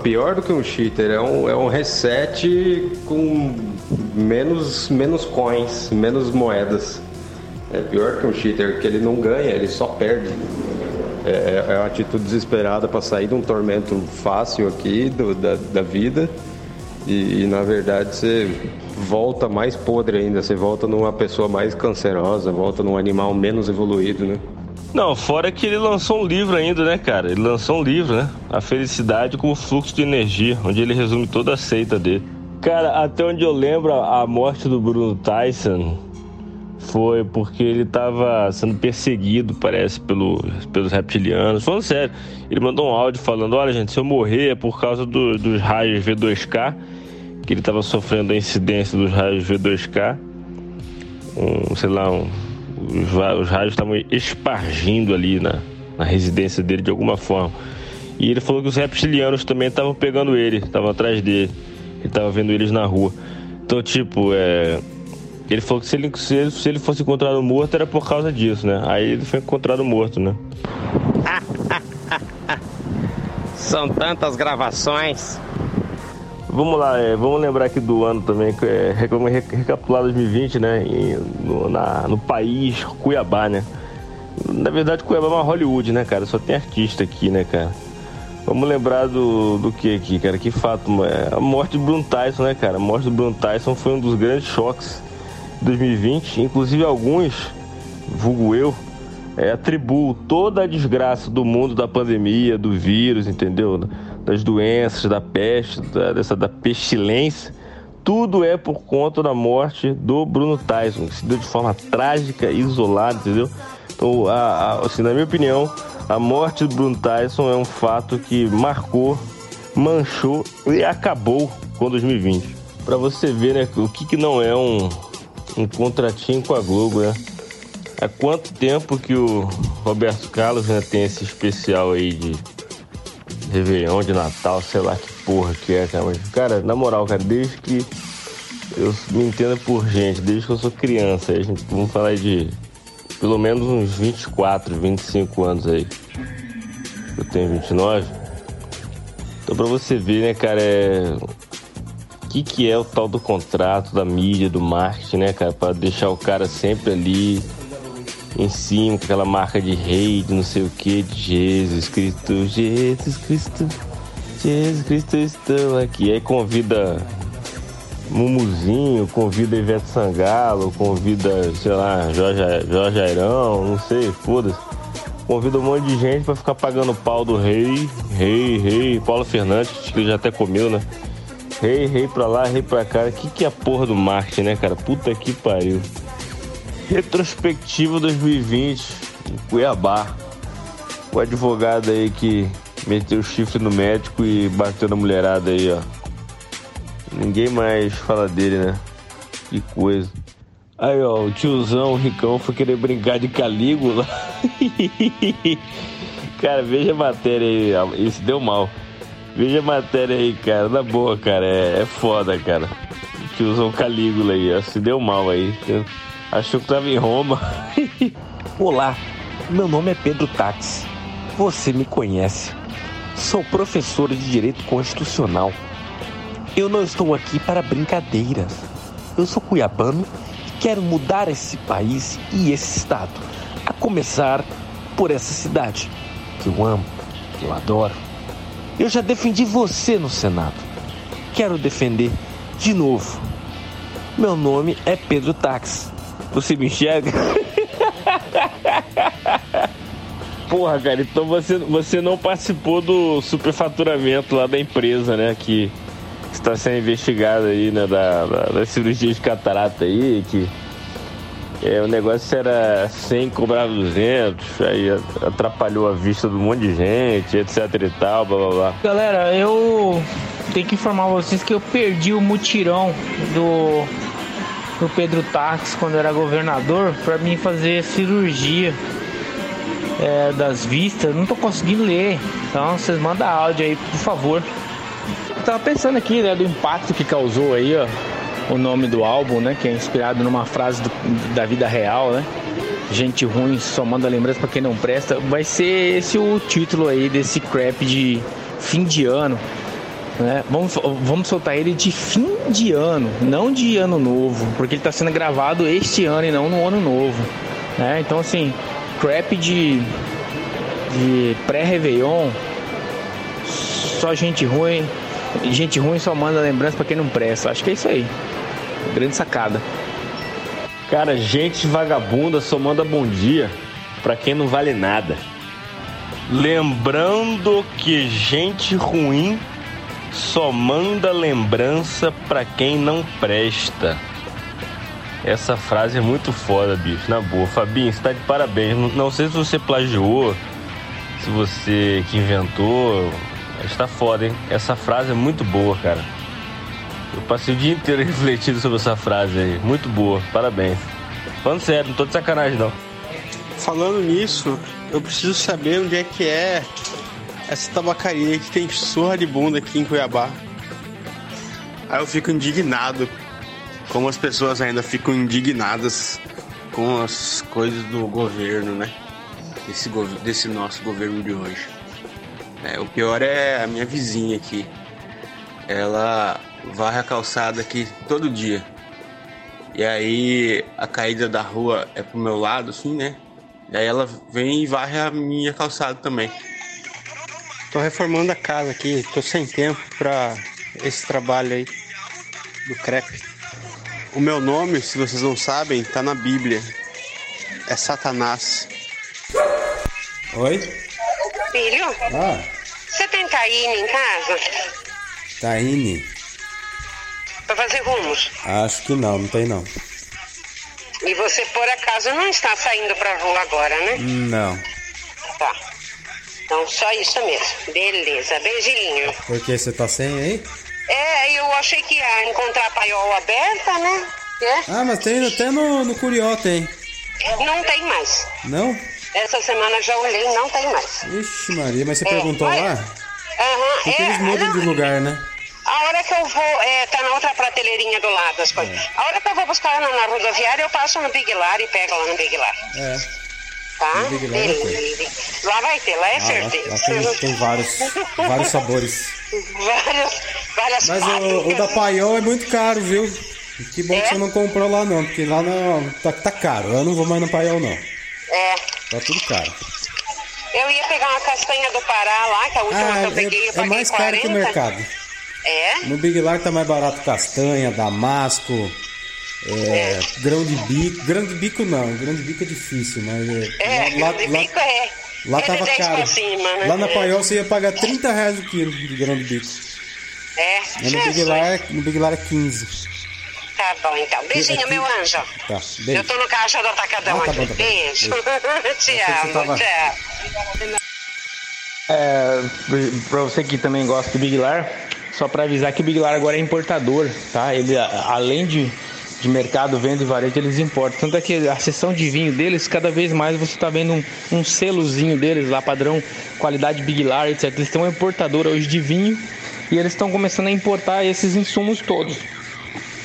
Pior do que um cheater, é um, é um reset com menos, menos coins, menos moedas. É pior que um cheater, que ele não ganha, ele só perde. É, é uma atitude desesperada para sair de um tormento fácil aqui do, da, da vida. E, e, na verdade você volta mais podre ainda, você volta numa pessoa mais cancerosa, volta num animal menos evoluído, né? Não, fora que ele lançou um livro ainda, né, cara? Ele lançou um livro, né? A Felicidade como Fluxo de Energia, onde ele resume toda a seita dele. Cara, até onde eu lembro, a morte do Bruno Tyson foi porque ele estava sendo perseguido, parece, pelo, pelos reptilianos. Falando sério, ele mandou um áudio falando: Olha, gente, se eu morrer é por causa do, dos raios V2K, que ele estava sofrendo a incidência dos raios V2K. Um, sei lá, um, os, os raios estavam espargindo ali na, na residência dele de alguma forma. E ele falou que os reptilianos também estavam pegando ele, estavam atrás dele. Ele estava vendo eles na rua. Então, tipo, é ele falou que se ele, se ele, se ele fosse encontrado morto era por causa disso, né? Aí ele foi encontrado morto, né? São tantas gravações. Vamos lá, é, vamos lembrar aqui do ano também, é, recapitular 2020, né? Em, no, na, no país Cuiabá, né? Na verdade, Cuiabá é uma Hollywood, né, cara? Só tem artista aqui, né, cara? Vamos lembrar do, do que aqui, cara? Que fato, é a morte de Bruno Tyson, né, cara? A morte do Bruno Tyson foi um dos grandes choques 2020, inclusive alguns vulgo eu, é, atribuo toda a desgraça do mundo da pandemia, do vírus, entendeu? Das doenças, da peste, da, dessa, da pestilência. Tudo é por conta da morte do Bruno Tyson, que se deu de forma trágica, isolada, entendeu? Então, a, a, assim, na minha opinião, a morte do Bruno Tyson é um fato que marcou, manchou e acabou com 2020. Para você ver, né, o que, que não é um, um contratinho com a Globo, né? Há quanto tempo que o Roberto Carlos né, tem esse especial aí de Réveillon, de Natal, sei lá que porra que é, cara. Mas, cara, na moral, cara, desde que eu me entendo por gente, desde que eu sou criança, a gente, vamos falar de pelo menos uns 24, 25 anos aí. Eu tenho 29. Então pra você ver, né, cara, é... Que, que é o tal do contrato, da mídia, do marketing, né, cara? Pra deixar o cara sempre ali em cima, com aquela marca de rei, de não sei o que, de Jesus Cristo, Jesus Cristo, Jesus Cristo, estou aqui. Aí convida Mumuzinho, convida Ivete Sangalo, convida, sei lá, Jorge, Jorge Airão, não sei, foda-se. Convida um monte de gente pra ficar pagando pau do rei, rei, rei, Paulo Fernandes, que ele já até comeu, né? Rei, rei pra lá, rei pra cá. Que que é a porra do marketing, né, cara? Puta que pariu. Retrospectiva 2020 em Cuiabá. O advogado aí que meteu o chifre no médico e bateu na mulherada aí, ó. Ninguém mais fala dele, né? Que coisa. Aí, ó, o tiozão, o Ricão, foi querer brincar de Calígula. cara, veja a matéria aí. Isso deu mal. Veja a matéria aí, cara. Na boa, cara. É, é foda, cara. O tiozão Calígula aí, ó. Se deu mal aí. Achou que tava em Roma. Olá, meu nome é Pedro Tax. Você me conhece. Sou professor de Direito Constitucional. Eu não estou aqui para brincadeiras. Eu sou cuiabano e quero mudar esse país e esse estado. A começar por essa cidade, que eu amo, que eu adoro. Eu já defendi você no Senado. Quero defender de novo. Meu nome é Pedro Tax. Você me enxerga? Porra, cara, então você, você não participou do superfaturamento lá da empresa, né? Que está sendo investigado aí, né? Da, da, de catarata aí, que é, o negócio era 100, cobrar 200, aí atrapalhou a vista do monte de gente, etc e tal, blá blá blá. Galera, eu tenho que informar vocês que eu perdi o mutirão do, do Pedro Tax quando era governador para mim fazer cirurgia é, das vistas. Não tô conseguindo ler, então vocês mandam áudio aí, por favor. Eu tava pensando aqui, né, do impacto que causou aí, ó o nome do álbum, né? Que é inspirado numa frase do, da vida real, né? Gente ruim só manda lembrança para quem não presta. Vai ser esse o título aí desse crap de fim de ano. Né? Vamos, vamos soltar ele de fim de ano, não de ano novo, porque ele está sendo gravado este ano e não no ano novo. Né? Então, assim, crap de, de pré-Réveillon, só gente ruim, gente ruim só manda lembrança para quem não presta. Acho que é isso aí. Grande sacada. Cara, gente vagabunda só manda bom dia pra quem não vale nada. Lembrando que gente ruim só manda lembrança pra quem não presta. Essa frase é muito foda, bicho. Na boa. Fabinho, você tá de parabéns. Não sei se você plagiou, se você que inventou. Mas tá foda, hein? Essa frase é muito boa, cara. Eu passei o dia inteiro refletindo sobre essa frase aí. Muito boa, parabéns. Falando sério, não tô de sacanagem não. Falando nisso, eu preciso saber onde é que é essa tabacaria que tem surra de bunda aqui em Cuiabá. Aí eu fico indignado como as pessoas ainda ficam indignadas com as coisas do governo, né? Desse, desse nosso governo de hoje. É, o pior é a minha vizinha aqui. Ela varre a calçada aqui todo dia. E aí a caída da rua é pro meu lado, assim, né? E aí ela vem e varre a minha calçada também. Tô reformando a casa aqui, tô sem tempo pra esse trabalho aí do crepe. O meu nome, se vocês não sabem, tá na Bíblia. é Satanás. Oi? Filho, Ah, você tem taíne em casa Taine? pra fazer rumos? Acho que não, não tem não. E você, por acaso, não está saindo pra rua agora, né? Não. Tá. Então, só isso mesmo. Beleza. Beijinho. Por que você tá sem aí? É, eu achei que ia encontrar a paiol aberta, né? É? Ah, mas tem até no, no Curió tem. Não tem mais. Não? Essa semana já olhei, não tem mais. Ixi Maria, mas você É, perguntou vai- lá? Aham, Porque eles é. mudam não, de lugar, né? A hora que eu vou, é, tá na outra prateleirinha do lado as coisas. É. A hora que eu vou buscar ela na rodoviária, eu passo no Big Lar e pego lá no Big Lar. É. Tá? Big Lar. Beleza. Lá vai ter, lá é Ah, lá, certeza. lá tem, tem vários, vários sabores. várias, várias Mas o, o da Paiol é muito caro, viu? Que bom É? que você não comprou lá não, porque lá não, tá, tá caro. Eu não vou mais no Paiol não. É. Tá tudo caro. Eu ia pegar uma castanha do Pará lá, que a última Ah, que eu peguei eu é, é paguei mais caro 40. que o mercado. É? No Big Lar tá mais barato castanha, damasco, é, grão de bico. Grão de bico não, grão de bico é difícil, mas É, lá, de lá, bico é. lá é de tava 10 caro. cima, né? Lá na É. Paiol você ia pagar 30 reais o quilo de grão de bico. É. Mas no Big. Lar, no Big Lar é 15. Tá bom, então. Beijinho, Aqui- meu anjo. Tá, beijo. Eu tô no caixa do atacadão Ah, tá aqui. bom, tá bom. Beijo. Te amo, tava- tchau. É, pra você que também gosta do Big Lar, só pra avisar que o Big Lar agora é importador, tá? Ele, além de, de mercado, venda e varejo, eles importam. Tanto é que a seção de vinho deles, cada vez mais você tá vendo um, um selozinho deles lá, padrão qualidade Big Lar, etc. Eles têm uma importadora hoje de vinho e eles estão começando a importar esses insumos todos,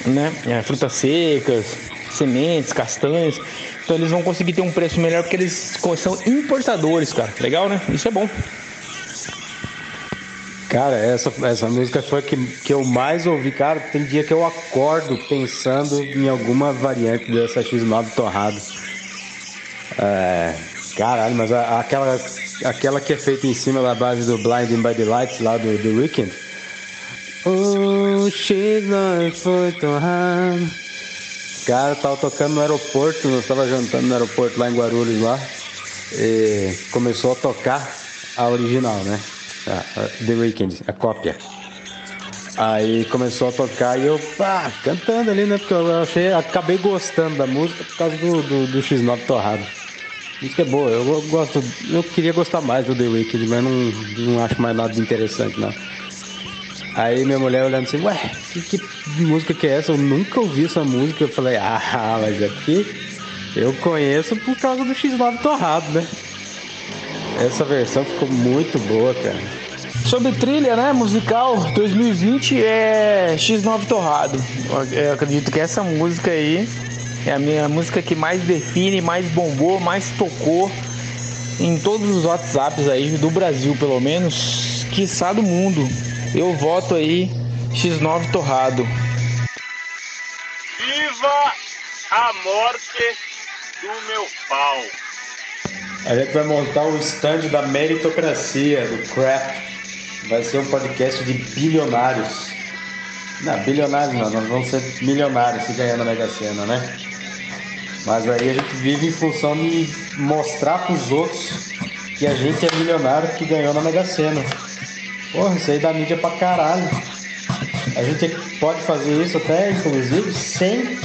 né? É, frutas secas, sementes, castanhas. Então eles vão conseguir ter um preço melhor porque eles são importadores, cara. Legal, né? Isso é bom. Cara, essa, essa música foi que, que eu mais ouvi. Cara, tem dia que eu acordo pensando em alguma variante dessa X9 torrado. É, caralho, mas a- aquela, aquela que é feita em cima da base do Blinding by the Lights lá do The Weeknd. Oh, X9 foi torrado. Cara, tava tocando no aeroporto, eu tava jantando no aeroporto lá em Guarulhos lá. E começou a tocar a original, né? A- a The Weeknd, a cópia. Aí começou a tocar e eu, pá, cantando ali, né? Porque eu achei, acabei gostando da música por causa do, do, do X9 torrado. Isso que é boa, eu gosto, eu queria gostar mais do The Weeknd, mas não, não acho mais nada interessante não. Aí minha mulher olhando assim, ué, que, que música que é essa? Eu nunca ouvi essa música. Eu falei, ah, mas aqui eu conheço por causa do X9 torrado, né? Essa versão ficou muito boa, cara. Sobre trilha, né, musical 2020 é X9 Torrado. Eu acredito que essa música aí é a minha música que mais define, mais bombou, mais tocou em todos os WhatsApps aí do Brasil, pelo menos, quiçá do mundo. Eu voto aí X9 Torrado. Viva a morte do meu pau. A gente vai montar o stand da meritocracia, do Craft. Vai ser um podcast de bilionários. Não, bilionários não, nós vamos ser milionários se ganhar na Mega Sena, né? Mas aí a gente vive em função de mostrar pros outros que a gente é milionário que ganhou na Mega Sena. Porra, isso aí dá mídia pra caralho. A gente pode fazer isso até, inclusive, sem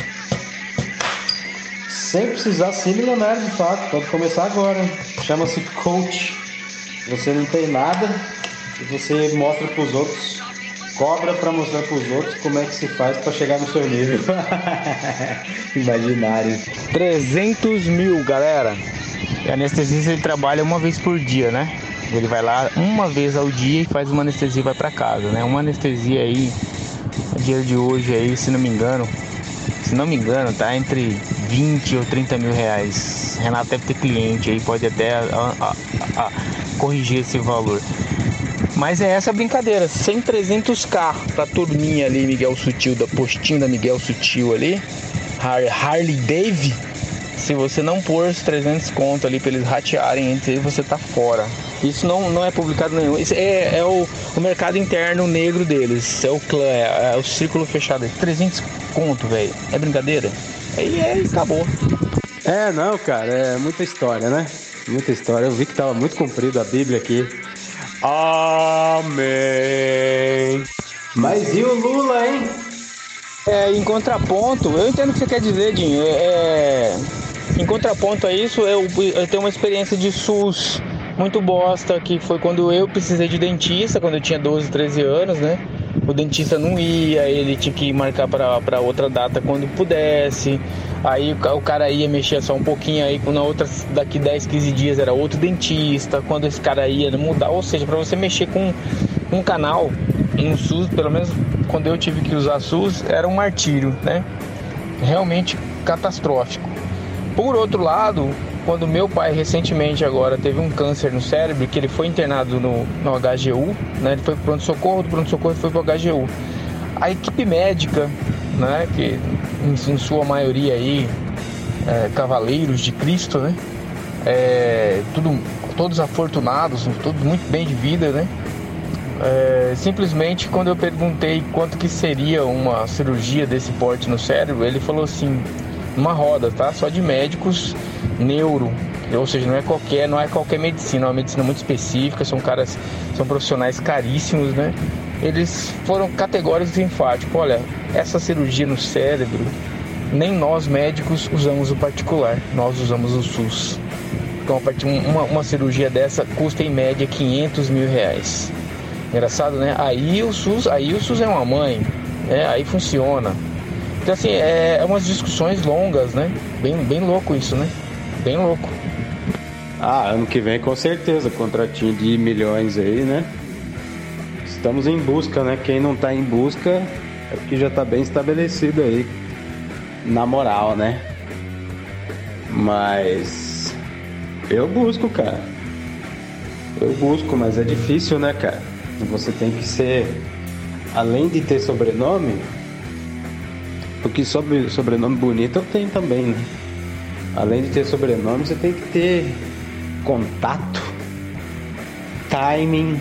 sem precisar ser milionário de fato. Pode começar agora. Chama-se coach. Você não tem nada e você mostra para os outros, cobra para mostrar para os outros como é que se faz para chegar no seu nível. Imaginário. 300 mil, galera. E anestesista ele trabalha uma vez por dia, né? Ele vai lá uma vez ao dia e faz uma anestesia e vai para casa, né? Uma anestesia aí, no dia de hoje aí, se não me engano, se não me engano, tá entre 20 ou 30 mil reais. Renato deve ter cliente aí, pode até a- a- a- corrigir esse valor. Mas é essa brincadeira, 100, 300k pra turminha ali, Miguel Sutil, da postinho da Miguel Sutil ali, Har- Harley Dave. Se você não pôr os 300 conto ali pra eles ratearem entre eles, você tá fora. Isso não, não é publicado nenhum. Isso é, é o, o mercado interno negro deles. É o clã, é, é o círculo fechado. 300 conto, velho. É brincadeira? Aí é, acabou. É, não, cara, é muita história, né? Muita história. Eu vi que tava muito comprido a Bíblia aqui. Amém. Mas e o Lula, hein? É, em contraponto, eu entendo o que você quer dizer, Dinho. É, é, em contraponto a isso, eu, eu tenho uma experiência de SUS muito bosta, que foi quando eu precisei de dentista, quando eu tinha 12, 13 anos, né? O dentista não ia, ele tinha que marcar para outra data quando pudesse. Aí o, cara ia mexer só um pouquinho, aí na outra, daqui 10, 15 dias era outro dentista. Quando esse cara ia mudar, ou seja, para você mexer com um canal em um SUS, pelo menos quando eu tive que usar SUS, era um martírio, né? Realmente catastrófico. Por outro lado, quando meu pai recentemente agora teve um câncer no cérebro, que ele foi internado no, no HGU, né? Ele foi pro pronto-socorro, do pronto-socorro foi pro HGU. A equipe médica, né? Que em, em sua maioria aí, é, cavaleiros de Cristo, né? É, tudo, todos afortunados, todos muito bem de vida, né? É, simplesmente quando eu perguntei quanto que seria uma cirurgia desse porte no cérebro, ele falou assim, uma roda, tá? Só de médicos neuro, ou seja, não é qualquer, não é qualquer medicina, é uma medicina muito específica, são caras, são profissionais caríssimos, né? Eles foram categóricos e enfáticos, olha, essa cirurgia no cérebro, nem nós médicos usamos o particular, nós usamos o SUS. Então, uma, uma cirurgia dessa custa em média 500 mil reais. Engraçado, né? Aí o SUS, aí o SUS é uma mãe, né? Aí funciona. Então assim, é, é umas discussões longas, né? Bem, bem louco isso, né? Bem louco. Ah, ano que vem com certeza, contratinho de milhões aí, né? Estamos em busca, né? Quem não tá em busca é porque já tá bem estabelecido aí. Na moral, né? Mas eu busco, cara. Eu busco, mas é difícil, né, cara? Você tem que ser, além de ter sobrenome, porque sobre, sobrenome bonito eu tenho também, né? Além de ter sobrenome, você tem que ter contato, timing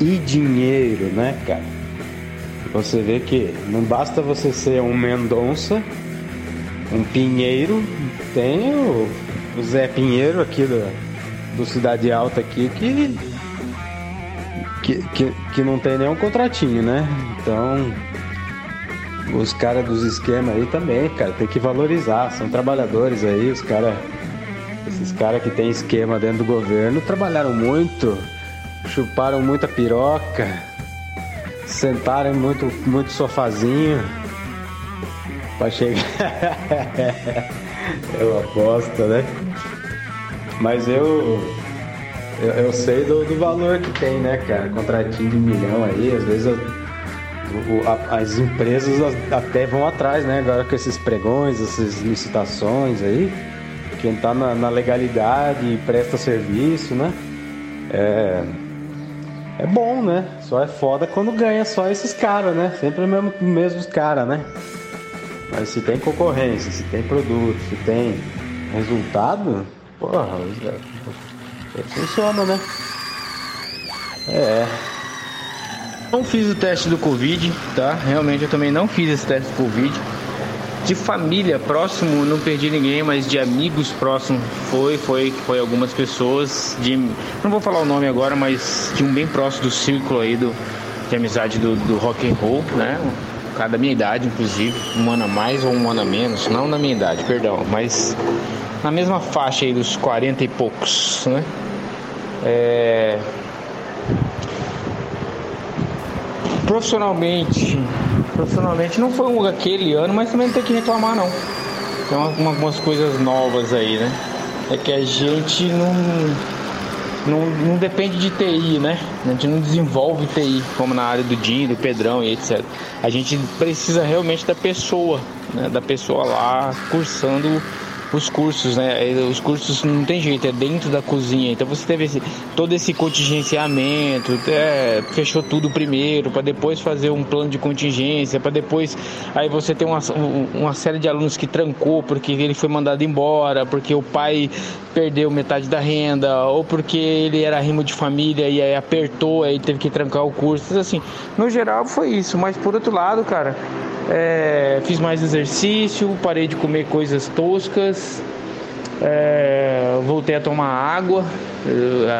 e dinheiro, né, cara? Você vê que não basta você ser um Mendonça, um Pinheiro, tem o, Zé Pinheiro aqui do, do Cidade Alta aqui que que, que, que não tem nenhum contratinho, né? Então, os caras dos esquemas aí também, cara, tem que valorizar. São trabalhadores aí, os caras. Esses caras que tem esquema dentro do governo trabalharam muito, chuparam muita piroca, sentaram muito, muito sofazinho pra chegar. é uma aposta, né? Mas eu eu, eu sei do, do, valor que tem, né, cara? Contratinho de milhão aí, às vezes eu, as empresas até vão atrás, né? Agora com esses pregões, essas licitações aí, quem tá na, na legalidade e presta serviço, né? É, é bom, né? Só é foda quando ganha só esses caras, né? Sempre os mesmo, mesmos caras, né? Mas se tem concorrência, se tem produto, se tem resultado, porra, Funciona, né? É. Não fiz o teste do Covid, tá? Realmente eu também não fiz esse teste do Covid. De família próximo, não perdi ninguém, mas de amigos próximos foi, foi, foi algumas pessoas de, não vou falar o nome agora, mas de um bem próximo do círculo aí do de amizade do, do rock and roll, né? Um cara da minha idade, inclusive, um ano a mais ou um ano a menos, não na minha idade, perdão, mas na mesma faixa aí dos 40 e poucos, né? É... Profissionalmente, profissionalmente não foi um, aquele ano, mas também não tem que reclamar não. Tem uma, algumas coisas novas aí, né? É que a gente não, não, não depende de TI, né? A gente não desenvolve TI, como na área do Dinho, do Pedrão e etc. A gente precisa realmente da pessoa, né? da pessoa lá cursando os cursos, né? Os cursos não tem jeito, é dentro da cozinha. Então você teve esse, todo esse contingenciamento, é, fechou tudo primeiro, para depois fazer um plano de contingência, para depois aí você tem uma, uma série de alunos que trancou porque ele foi mandado embora, porque o pai perdeu metade da renda, ou porque ele era rimo de família e aí apertou, aí teve que trancar o curso. Assim, no geral foi isso, mas por outro lado, cara, É, fiz mais exercício, parei de comer coisas toscas, é, voltei a tomar água.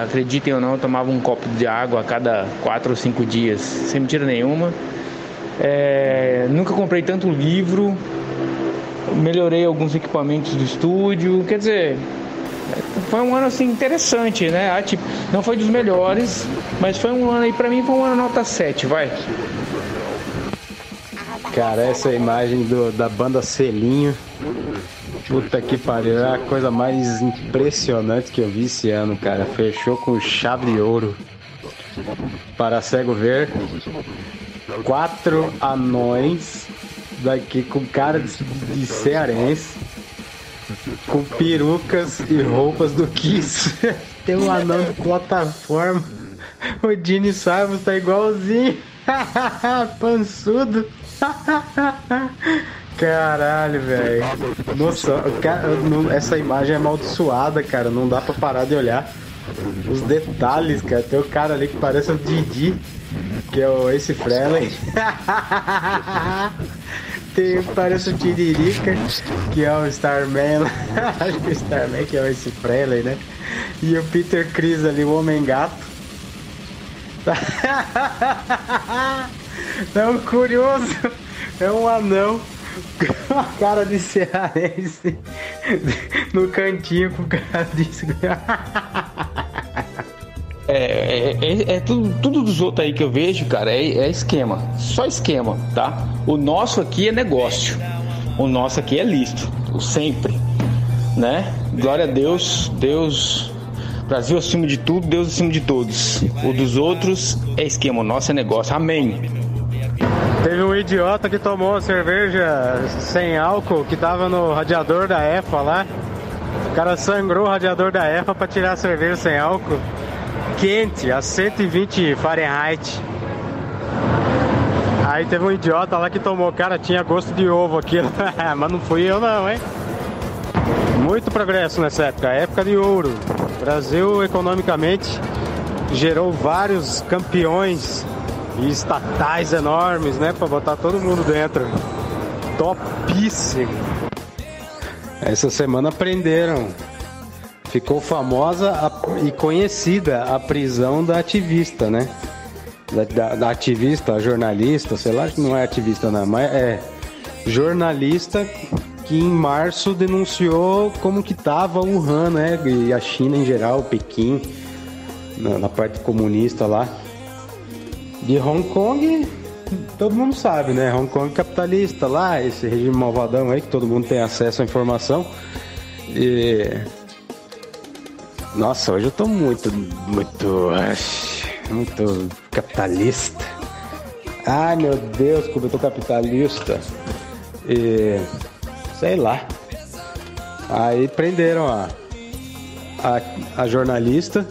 Acreditem ou não, eu tomava um copo de água a cada quatro ou cinco dias, sem mentira nenhuma. É, nunca comprei tanto livro, melhorei alguns equipamentos do estúdio, quer dizer, foi um ano assim interessante, né? Ah, tipo, não foi dos melhores, mas foi um ano aí pra mim foi um ano nota 7, vai. Cara, essa imagem do, da banda Selinho. Puta que pariu, é a coisa mais impressionante que eu vi esse ano, cara. Fechou com chave de ouro. Para cego ver, quatro anões daqui com cara de, de cearense, com perucas e roupas do Kiss. Tem um anão de plataforma. O Dini Simons tá igualzinho. Pançudo. Caralho, velho. Nossa, cara, essa imagem é amaldiçoada, cara. Não dá pra parar de olhar. Os detalhes, cara. Tem o cara ali que parece o Didi, que é o Ace Frehley. Tem, parece o Tiririca, que é o Starman. Acho que o Starman que é o Ace Frehley, né? E o Peter Chris ali, o Homem-Gato. Não, curioso. É um anão a cara de cearense no cantinho com cara de. É, é, é- é tudo, tudo dos outros aí que eu vejo, cara, é, é esquema. Só esquema, tá? O nosso aqui é negócio. O nosso aqui é listo. O sempre. Né? Glória a Deus. Deus. Brasil acima de tudo, Deus acima de todos. O dos outros é esquema. O nosso é negócio. Amém. Teve um idiota que tomou cerveja sem álcool que tava no radiador da EFA lá. O cara sangrou o radiador da EFA pra tirar a cerveja sem álcool. Quente, a 120 Fahrenheit. Aí teve um idiota lá que tomou, cara, tinha gosto de ovo aquilo. Mas não fui eu não, hein? Muito progresso nessa época, época de ouro. O Brasil economicamente gerou vários campeões e estatais enormes, né? Pra botar todo mundo dentro. Topíssimo. Essa semana prenderam. Ficou famosa a- e conhecida a prisão da ativista, né? Da, da- da ativista, jornalista, sei lá, não é ativista não, mas é jornalista que em março denunciou como que tava Wuhan, né? E a China em geral, Pequim, na, na parte comunista lá. De Hong Kong, todo mundo sabe, né? Hong Kong capitalista lá, esse regime malvadão aí que todo mundo tem acesso à informação. E. Nossa, hoje eu tô muito, muito. Muito capitalista. Ai meu Deus, como eu tô capitalista. E. Sei lá. Aí prenderam a, a, a jornalista.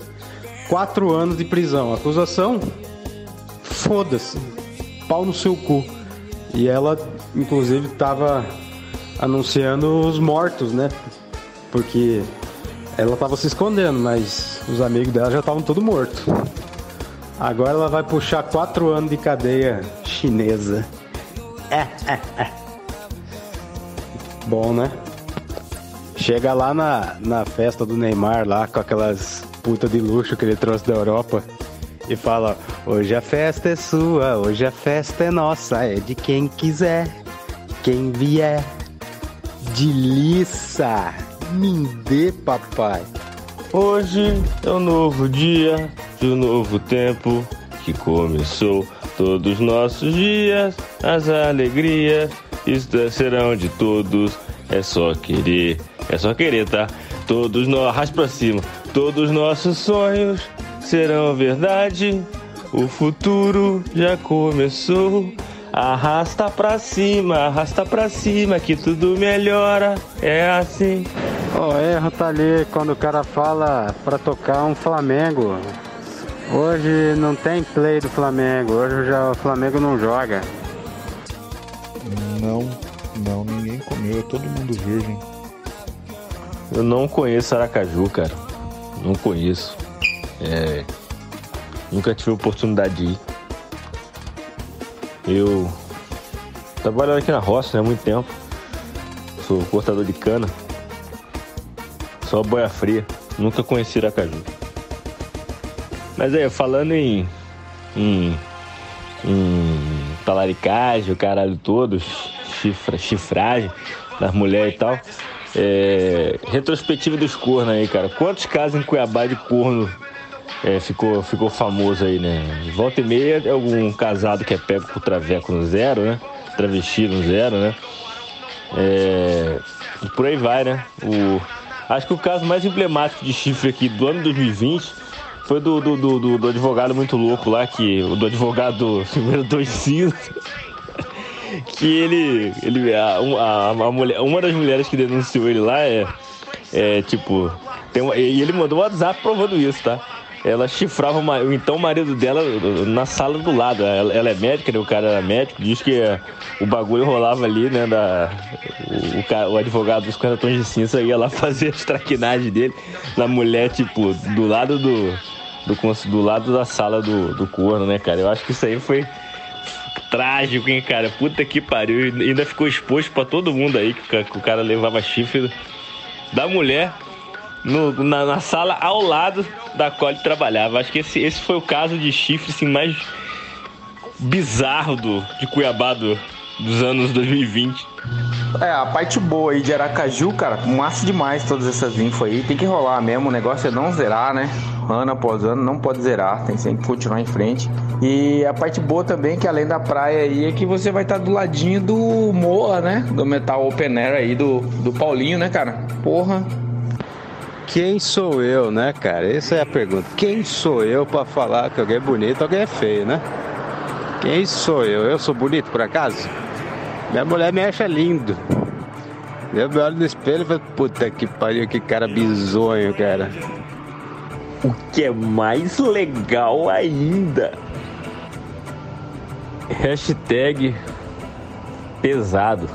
Quatro anos de prisão. Acusação foda-se, pau no seu cu. E ela, inclusive, tava anunciando os mortos, né? Porque ela tava se escondendo, mas os amigos dela já estavam todos mortos. Agora ela vai puxar quatro anos de cadeia chinesa. É, é, é. Bom, né? Chega lá na, na festa do Neymar, lá com aquelas puta de luxo que ele trouxe da Europa e fala: Hoje a festa é sua, hoje a festa é nossa, é de quem quiser, quem vier. De liça, me dê, papai. Hoje é um novo dia de um novo tempo que começou. Todos os nossos dias, as alegrias isso serão de todos. É só querer, é só querer, tá? Todos nós, arrasta pra cima. Todos nossos sonhos serão verdade. O futuro já começou. Arrasta pra cima, arrasta pra cima que tudo melhora. É assim. O erro tá ali quando o cara fala pra tocar um Flamengo. Hoje não tem play do Flamengo, hoje já o Flamengo não joga. Não, não, ninguém comeu, é todo mundo virgem. Eu não conheço Aracaju, cara. Não conheço. É. Nunca tive oportunidade de ir. Eu Trabalhando aqui na roça, né? Há muito tempo. Sou cortador de cana. Só boia fria. Nunca conheci Aracaju. Mas aí, falando em. em. em talaricagem, o caralho todo, chifra, chifragem das mulheres e tal. É, retrospectiva dos cornos aí, cara. Quantos casos em Cuiabá de corno é, ficou, ficou famoso aí, né? Volta e meia é algum casado que é pego por traveco no zero, né? Travesti no zero, né? É, e por aí vai, né? O, acho que o caso mais emblemático de chifre aqui do ano 2020 foi do, do, do, do- do advogado muito louco lá, que, do advogado número dois cinza, que ele, ele a, a, a mulher, uma das mulheres que denunciou ele lá é, é tipo, tem uma- e ele mandou um WhatsApp provando isso, tá? Ela chifrava o então marido dela na sala do lado. Ela, ela é médica, né? o cara era médico, diz que o bagulho rolava ali, né? Da, o, o, advogado dos 40 tons de cinza ia lá fazer as traquinagens dele na mulher, tipo, do lado do, do, do lado da sala do, do corno, né, cara? Eu acho que isso aí foi trágico, hein, cara? Puta que pariu. Ainda ficou exposto pra todo mundo aí que que o cara levava chifre da mulher no- na, na sala ao lado da qual ele trabalhava. Acho que esse, esse foi o caso de chifre assim, mais bizarro do, de Cuiabá do- dos anos 2020. É, a parte boa aí de Aracaju, cara, massa demais todas essas infos aí. Tem que rolar mesmo, o negócio é não zerar, né? Ano após ano, não pode zerar, tem sempre que continuar em frente. E a parte boa também, que além da praia aí, é que você vai estar do ladinho do Moa, né? Do Metal Open Air aí, do, do Paulinho, né, cara? Porra. Quem sou eu, né, cara? Essa é a pergunta. Quem sou eu pra falar que alguém é bonito, alguém é feio, né? Quem sou eu? Eu sou bonito por acaso? Minha mulher me acha lindo. Eu me olho no espelho e falo, puta que pariu, que cara bizonho, cara. O que é mais legal ainda. Hashtag pesado.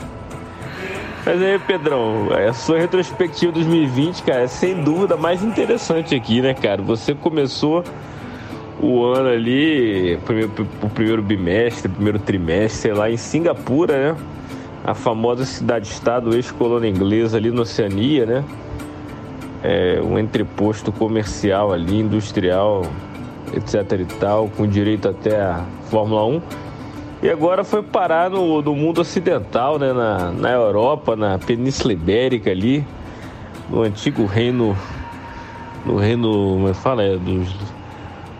Mas aí, Pedrão, a sua retrospectiva 2020, cara, é sem dúvida mais interessante aqui, né, cara? Você começou o ano ali, primeiro, o primeiro bimestre, primeiro trimestre, sei lá, em Singapura, né? A famosa cidade-estado ex-colônia inglesa ali na Oceania, né? É, um entreposto comercial ali, industrial, etc e tal, com direito até a Fórmula 1. E agora foi parar no, no mundo ocidental, né? Na, na Europa, na Península Ibérica ali, no antigo reino, no reino, como é fala? É, dos,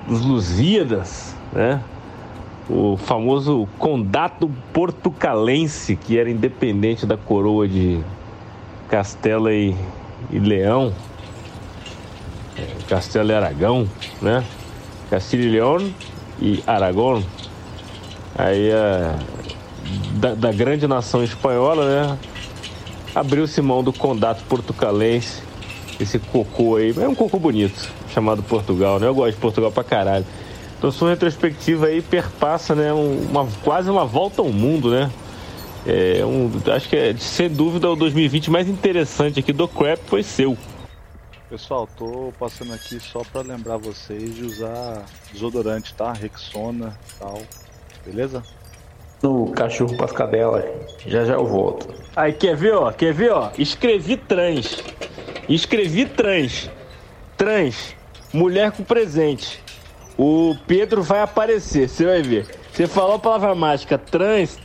dos Lusíadas, né? O famoso Condado Portucalense, que era independente da coroa de Castela e, e Leão, É, Castela e Aragão, né? Castilho e Leão e Aragão. Aí a, da, da grande nação espanhola, né? Abriu-se mão do Condado Portucalense, esse cocô aí, é um cocô bonito, chamado Portugal, né? Eu gosto de Portugal pra caralho. Então sua retrospectiva aí perpassa, né? um- Uma, quase uma volta ao mundo, né? É um, acho que é, sem dúvida o 2020 mais interessante aqui do Crap foi seu. Pessoal, tô passando aqui só pra lembrar vocês de usar desodorante, tá? Rexona tal. Beleza? No cachorro pras cadelas. Já já eu volto. Aí, quer ver, ó? Quer ver, ó? Escrevi trans. Escrevi trans. Trans. Mulher com presente. O Pedro vai aparecer, você vai ver. Você falou a palavra mágica trans,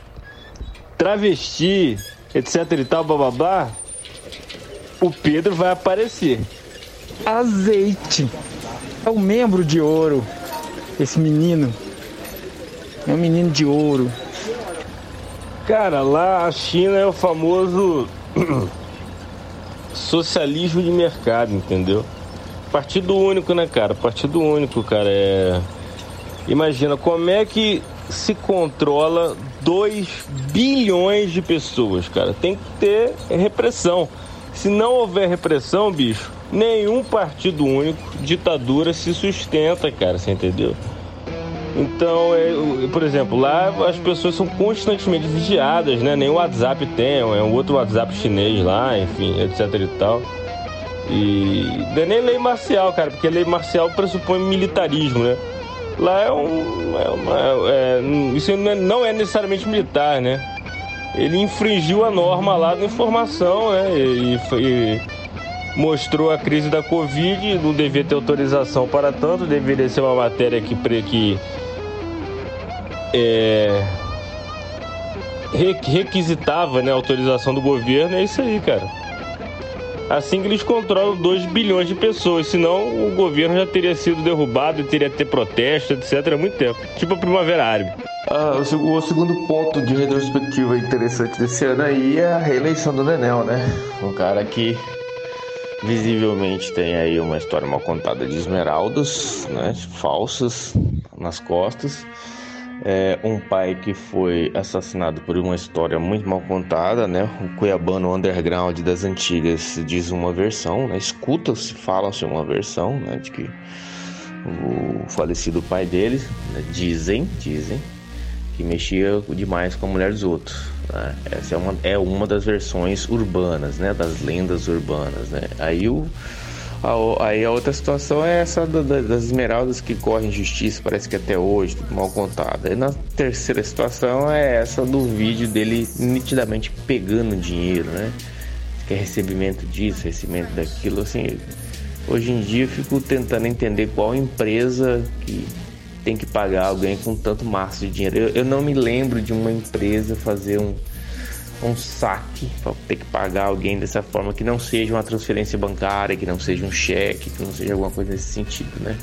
travesti, etc e tal, bababá. O Pedro vai aparecer. Azeite. É o membro de ouro. Esse menino. É um menino de ouro. Cara, lá a China é o famoso socialismo de mercado, entendeu? Partido único, né, cara? Partido único, cara. É... Imagina como é que se controla 2 bilhões de pessoas, cara. Tem que ter repressão. Se não houver repressão, bicho, nenhum partido único, ditadura se sustenta, cara. Você entendeu? Então, é, por exemplo, lá as pessoas são constantemente vigiadas, né? Nem o WhatsApp tem, é um outro WhatsApp chinês lá, enfim, etc e tal. E não é nem lei marcial, cara, porque lei marcial pressupõe militarismo, né? Lá é um. É uma, é- isso não é, não é necessariamente militar, né? ele infringiu a norma lá da informação, né? E, e mostrou a crise da Covid, não devia ter autorização para tanto, deveria ser uma matéria que, que é, requisitava né, autorização do governo, é isso aí, cara. Assim que eles controlam 2 bilhões de pessoas, senão o governo já teria sido derrubado e teria que ter protesto, etc. há muito tempo. Tipo a Primavera Árabe. Ah, o, o segundo ponto de retrospectiva interessante desse ano aí é a reeleição do Nenel, né? Um cara que visivelmente tem aí uma história mal contada de esmeraldas, né? Falsas nas costas. É, um pai que foi assassinado por uma história muito mal contada, né? O cuiabano underground das antigas diz uma versão, né? Escuta-se, fala-se uma versão, né? De que o falecido pai dele, né? dizem, dizem, que mexia demais com a mulher dos outros. Né? Essa é uma, é uma das versões urbanas, né? Das lendas urbanas, né? Aí o a, aí a outra situação é essa da- da- das esmeraldas que correm justiça, parece que até hoje, tudo mal contado. Aí na terceira situação é essa do vídeo dele nitidamente pegando dinheiro, né? Que é recebimento disso, recebimento daquilo, assim. Hoje em dia eu fico tentando entender qual empresa que tem que pagar alguém com tanto maço de dinheiro. Eu, eu não me lembro de uma empresa fazer um, um saque para ter que pagar alguém dessa forma que não seja uma transferência bancária, que não seja um cheque, que não seja alguma coisa nesse sentido, né?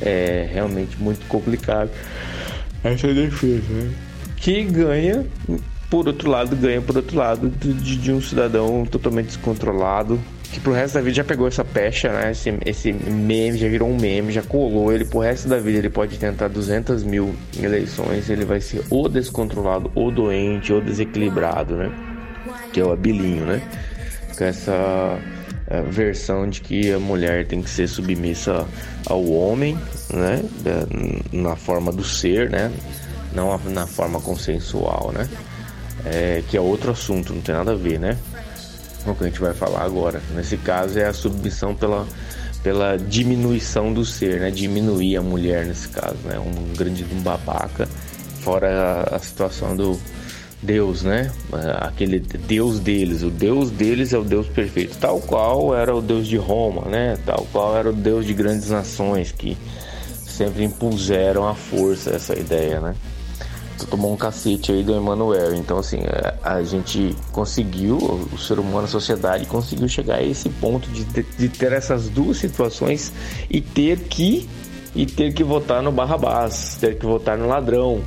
É realmente muito complicado essa defesa, né? Que ganha, por outro lado, ganha por outro lado de- de um cidadão totalmente descontrolado. Que pro resto da vida já pegou essa pecha, né? Esse, esse meme já virou um meme, já colou ele pro resto da vida. Ele pode tentar 200 mil eleições, ele vai ser ou descontrolado, ou doente, ou desequilibrado, né? Que é o abilinho, né? Com essa é, versão de que a mulher tem que ser submissa ao homem, né? Na forma do ser, né? Não na forma consensual, né? É, que é outro assunto, não tem nada a ver, né? O que a gente vai falar agora. Nesse caso é a submissão pela, pela diminuição do ser, né? Diminuir a mulher nesse caso, né? Um grande um babaca. Fora a, a situação do Deus, né? Aquele Deus deles. O Deus deles é o Deus perfeito. Tal qual era o Deus de Roma, né? Tal qual era o Deus de grandes nações que sempre impuseram à força essa ideia, né? Tu tomou um cacete aí do Emmanuel. Então, assim, é, a gente conseguiu, o ser humano, a sociedade, conseguiu chegar a esse ponto de, ter- de ter essas duas situações e ter que e ter que votar no Barrabás, ter que votar no ladrão.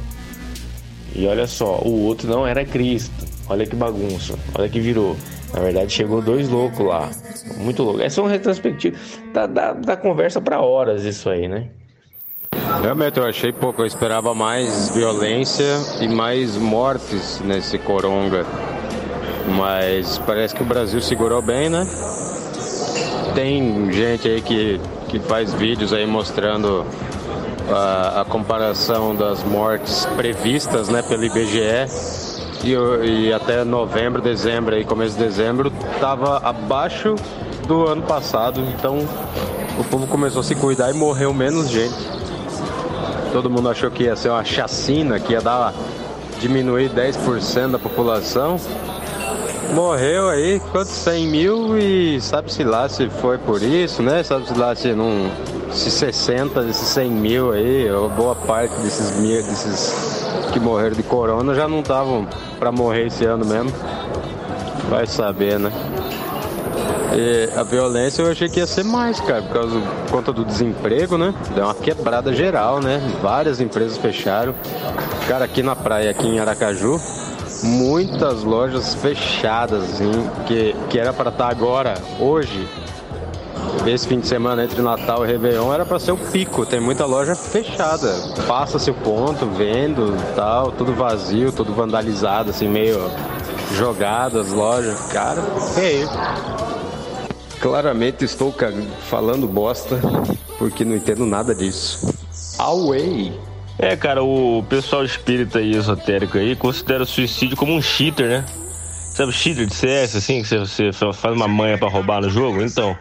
E olha só, o outro não era Cristo. Olha que bagunça, olha que virou. Na verdade, chegou dois loucos lá. Muito louco. É uma retrospectiva. Dá, dá, dá conversa pra horas isso aí, né? Realmente eu achei pouco, eu esperava mais violência e mais mortes nesse coronga. Mas parece que o Brasil segurou bem, né? Tem gente aí que, que faz vídeos aí mostrando a, a comparação das mortes previstas né, pelo IBGE e, e até novembro, dezembro, aí, começo de dezembro, estava abaixo do ano passado. Então o povo começou a se cuidar e morreu menos gente. Todo mundo achou que ia ser uma chacina, que ia dar diminuir 10% da população. Morreu aí, quantos 100 mil e sabe-se lá se foi por isso, né? Sabe-se lá se não. Se 60 desses 100 mil aí, ou boa parte desses mil, desses que morreram de corona já não estavam pra morrer esse ano mesmo. Vai saber, né? E a violência eu achei que ia ser mais, cara, por causa por conta do desemprego, né? Deu uma quebrada geral, né? Várias empresas fecharam. Cara, aqui na praia, aqui em Aracaju, muitas lojas fechadas, assim, que, que era para estar agora, hoje. Esse fim de semana entre Natal e Réveillon era para ser o pico. Tem muita loja fechada. Passa-se o ponto, vendo tal, tudo vazio, tudo vandalizado, assim, meio jogado as lojas. Cara, feio. Claramente estou falando bosta porque não entendo nada disso. Away. É, cara, o pessoal espírita e esotérico aí considera o suicídio como um cheater, né? Sabe cheater de CS, assim, que você, faz uma manha pra roubar no jogo? Então,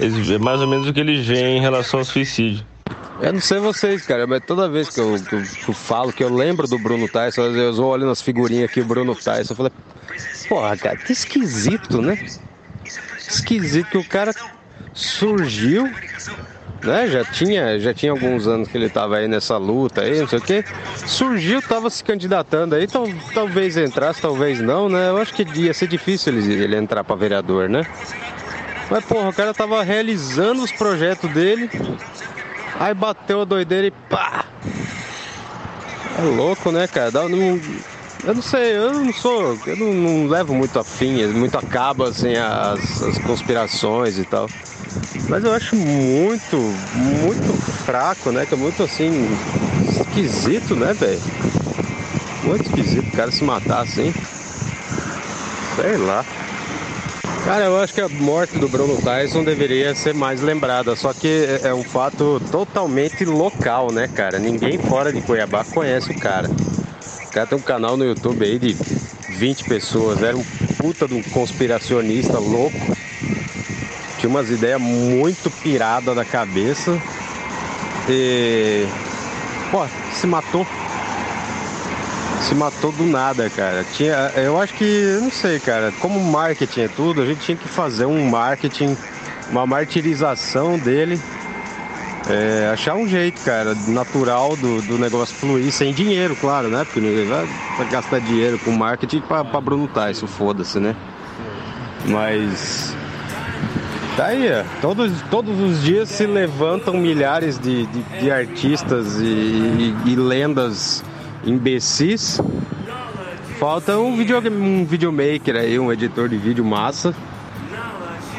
eles- é mais ou menos o que eles veem em relação ao suicídio. Eu não sei vocês, cara, mas toda vez que eu, que eu- que eu falo que eu lembro do Bruno Tyson, às vezes eu olho nas figurinhas aqui, o Bruno Tyson, eu falei, porra, cara, que esquisito, né? Esquisito que o cara surgiu, né? Já tinha, já tinha alguns anos que ele tava aí nessa luta aí, não sei o quê. Surgiu, tava se candidatando aí, tal, talvez entrasse, talvez não, né? Eu acho que ia ser difícil ele, ele entrar pra vereador, né? Mas, porra, o cara tava realizando os projetos dele, aí bateu a doideira e pá! É louco, né, cara? Dá, não, eu não sei, eu não sou. Eu não, não levo muito a fim, muito a cabo, assim, as, as conspirações e tal. Mas eu acho muito, muito fraco, né? Que é muito assim. esquisito, né, velho? Muito esquisito o cara se matar assim. Sei lá. Cara, eu acho que a morte do Bruno Tyson deveria ser mais lembrada, só que é é um fato totalmente local, né, cara? Ninguém fora de Cuiabá conhece o cara. Cara tem um canal no YouTube aí de 20 pessoas, era um puta de um conspiracionista louco. Tinha umas ideias muito piradas da cabeça. E. Pô, se matou. Se matou do nada, cara. Tinha, eu acho que, não sei, cara, como marketing é tudo, a gente tinha que fazer um marketing, uma martirização dele. É, achar um jeito, cara, natural do, do negócio fluir, sem dinheiro, claro, né? Porque ninguém vai, gastar dinheiro com marketing pra, pra Bruno Tyson, foda-se, né? Mas. Tá aí, ó. Todos, todos os dias se levantam milhares de, de, de artistas e, e- e lendas imbecis. Falta um, video, um videomaker aí, um editor de vídeo massa,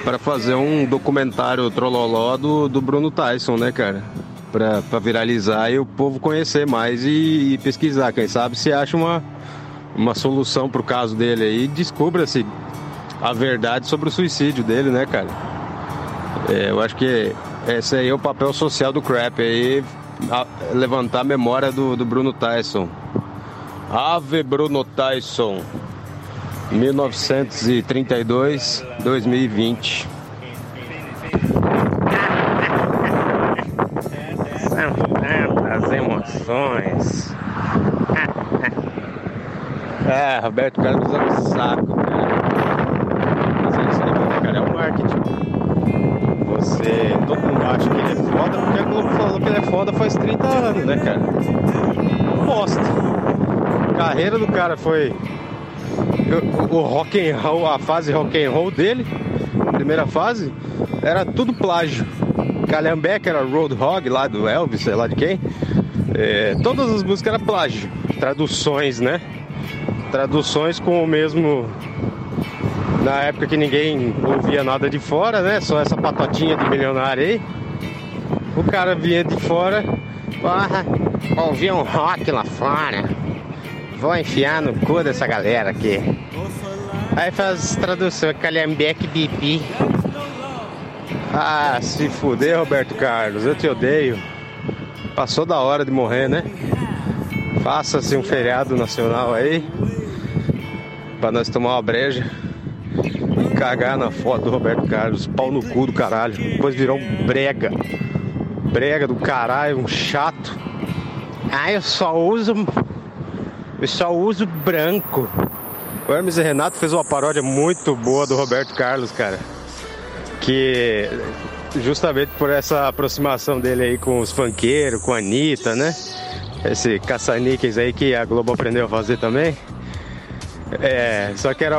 para fazer um documentário trololó do, do Bruno Tyson, né, cara? Pra viralizar e o povo conhecer mais e, e pesquisar. Quem sabe se acha uma, uma solução pro caso dele aí, descubra-se a verdade sobre o suicídio dele, né, cara? É, eu acho que esse aí é o papel social do Crap aí, a- levantar a memória do, do Bruno Tyson. Ave Bruno Tyson, 1932, 2020. São tantas emoções. É, Roberto Carlos é um saco, cara. Mas é isso aí, né, cara? É o marketing. Você. Todo mundo acha que ele é foda porque a Globo falou que ele é foda faz 30 anos, né, cara? Bosta. A carreira do cara foi. O, rock and roll, a fase rock and roll dele, primeira fase, era tudo plágio. Calhambeck era Roadhog lá do Elvis, sei lá de quem. É, todas as músicas eram plágio. Traduções, né? Traduções com o mesmo. Na época que ninguém ouvia nada de fora, né? Só essa patotinha de milionário aí. O cara vinha de fora. Porra, ouvi um rock lá fora. Vou enfiar no cu dessa galera aqui. Aí faz tradução, calhambeque bibi. Ah, se fuder, Roberto Carlos, eu te odeio. Passou da hora de morrer, né? Faça-se um feriado nacional aí. Pra nós tomar uma breja. E cagar na foto do Roberto Carlos. Pau no cu do caralho. Depois virou um brega. Brega do caralho, um chato. Ah, eu só uso. Eu só uso branco. O Hermes e Renato fez uma paródia muito boa do Roberto Carlos, cara. Que justamente por essa aproximação dele aí com os funkeiros, com a Anitta, né? Esse caça-níqueis aí que a Globo aprendeu a fazer também. É, só que era.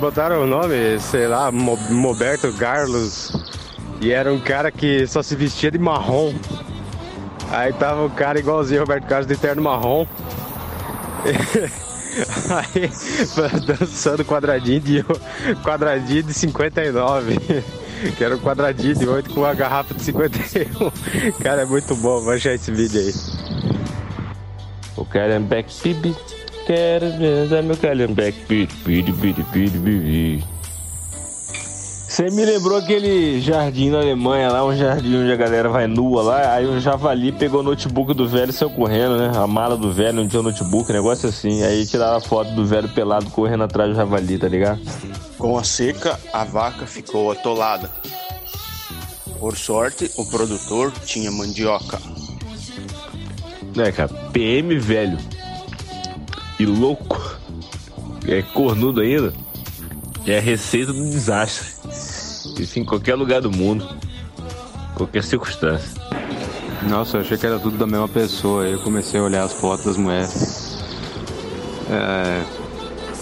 Botaram o nome, sei lá, Mo- Moberto Carlos. E era um cara que só se vestia de marrom. Aí tava o cara igualzinho Roberto Carlos de terno marrom. Aí dançando quadradinho de quadradinho de 59. Que era um quadradinho de 8 com uma garrafa de 51. Cara, é muito bom, vou achar esse vídeo aí. O Calhambeck Bibi. Quero ver meu Calhambeck Bibi, Bibi, Bibi, Bibi, Bibi. Você me lembrou aquele jardim na Alemanha lá, um jardim onde a galera vai nua lá, aí um javali pegou o notebook do velho e saiu correndo, né? A mala do velho não tinha o notebook, negócio assim. Aí tiraram a foto do velho pelado correndo atrás do javali, tá ligado? Com a seca, a vaca ficou atolada. Por sorte, o produtor tinha mandioca. É, cara, PM velho e louco, é cornudo ainda, é a receita do desastre. Isso em qualquer lugar do mundo, qualquer circunstância. Nossa, eu achei que era tudo da mesma pessoa. Aí eu comecei a olhar as fotos das mulheres. É.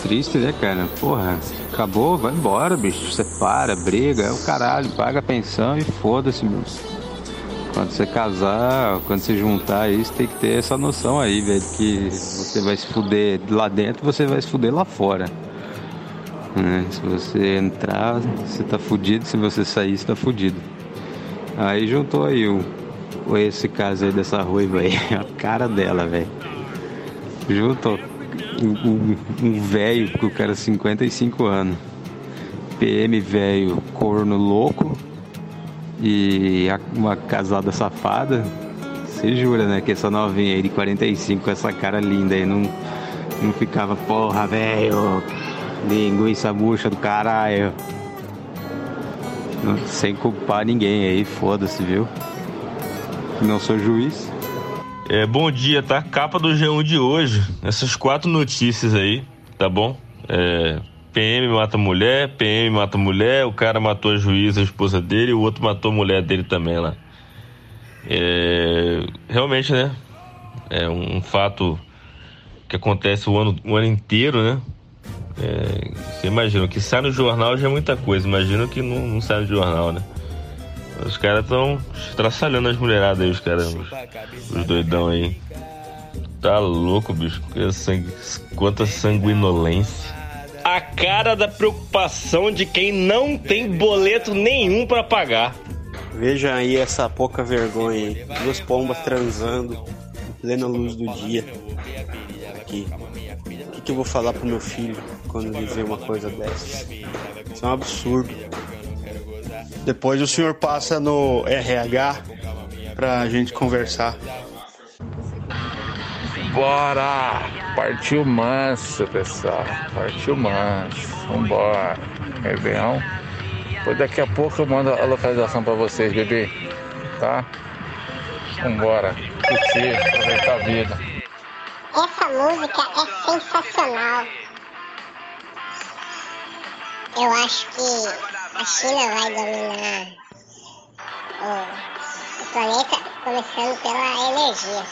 Triste, né, cara? Porra, acabou, vai embora, bicho. Separa, briga, é o caralho, paga a pensão e foda-se, meu. Quando você casar, quando você juntar isso, tem que ter essa noção aí, velho, que você vai se fuder lá dentro, você vai se fuder lá fora. Né? Se você entrar, você tá fudido, se você sair, você tá fudido. Aí juntou aí o, esse caso aí dessa ruiva aí, a cara dela, velho. Juntou um- velho com o cara 55 anos. PM velho, corno louco e uma casada safada. Você jura, né? Que essa novinha aí de 45 com essa cara linda aí não, não ficava, porra, velho, linguiça bucha do caralho. Não- Sem culpar ninguém aí, foda-se, viu? Não sou juiz. É, bom dia, tá? Capa do G1 de hoje. Essas quatro notícias aí, tá bom? É, PM mata mulher, PM mata mulher, o cara matou a juíza, a esposa dele, o outro matou a mulher dele também lá. É, realmente, né? É um, fato que acontece o ano, o ano inteiro, né? É, você imagina, o que sai no jornal já é muita coisa, imagina o que não, não sai no jornal, né? Os caras estão estraçalhando as mulheradas aí, os caras, os, os doidão aí. Tá louco, bicho. Que sangue- Quanta sanguinolência. A cara da preocupação de quem não tem boleto nenhum pra pagar. Veja aí essa pouca vergonha aí. Duas pombas transando em plena luz do dia. Aqui. Que, eu vou falar pro meu filho quando ele vê uma coisa dessas? Isso é um absurdo. Depois o senhor passa no RH pra gente conversar. Bora! Partiu manso, pessoal. Partiu manso. Vambora. Réveillon. Depois daqui a pouco eu mando a localização pra vocês, bebê. Tá? Vambora. Curtir, aproveitar a vida. Essa música é sensacional. Eu acho que a China vai dominar o, o planeta, começando pela energia.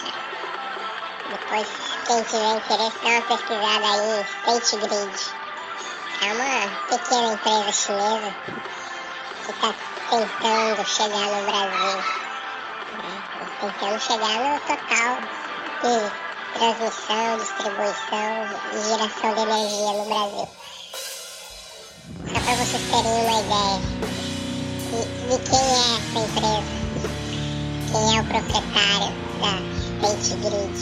Depois, quem tiver interesse, dá uma pesquisada aí em State Grid. É uma pequena empresa chinesa que está tentando chegar no Brasil. né? Tentando chegar no total de transmissão, distribuição e geração de energia no Brasil. Só para vocês terem uma ideia de, de quem é essa empresa, quem é o proprietário da State Grid.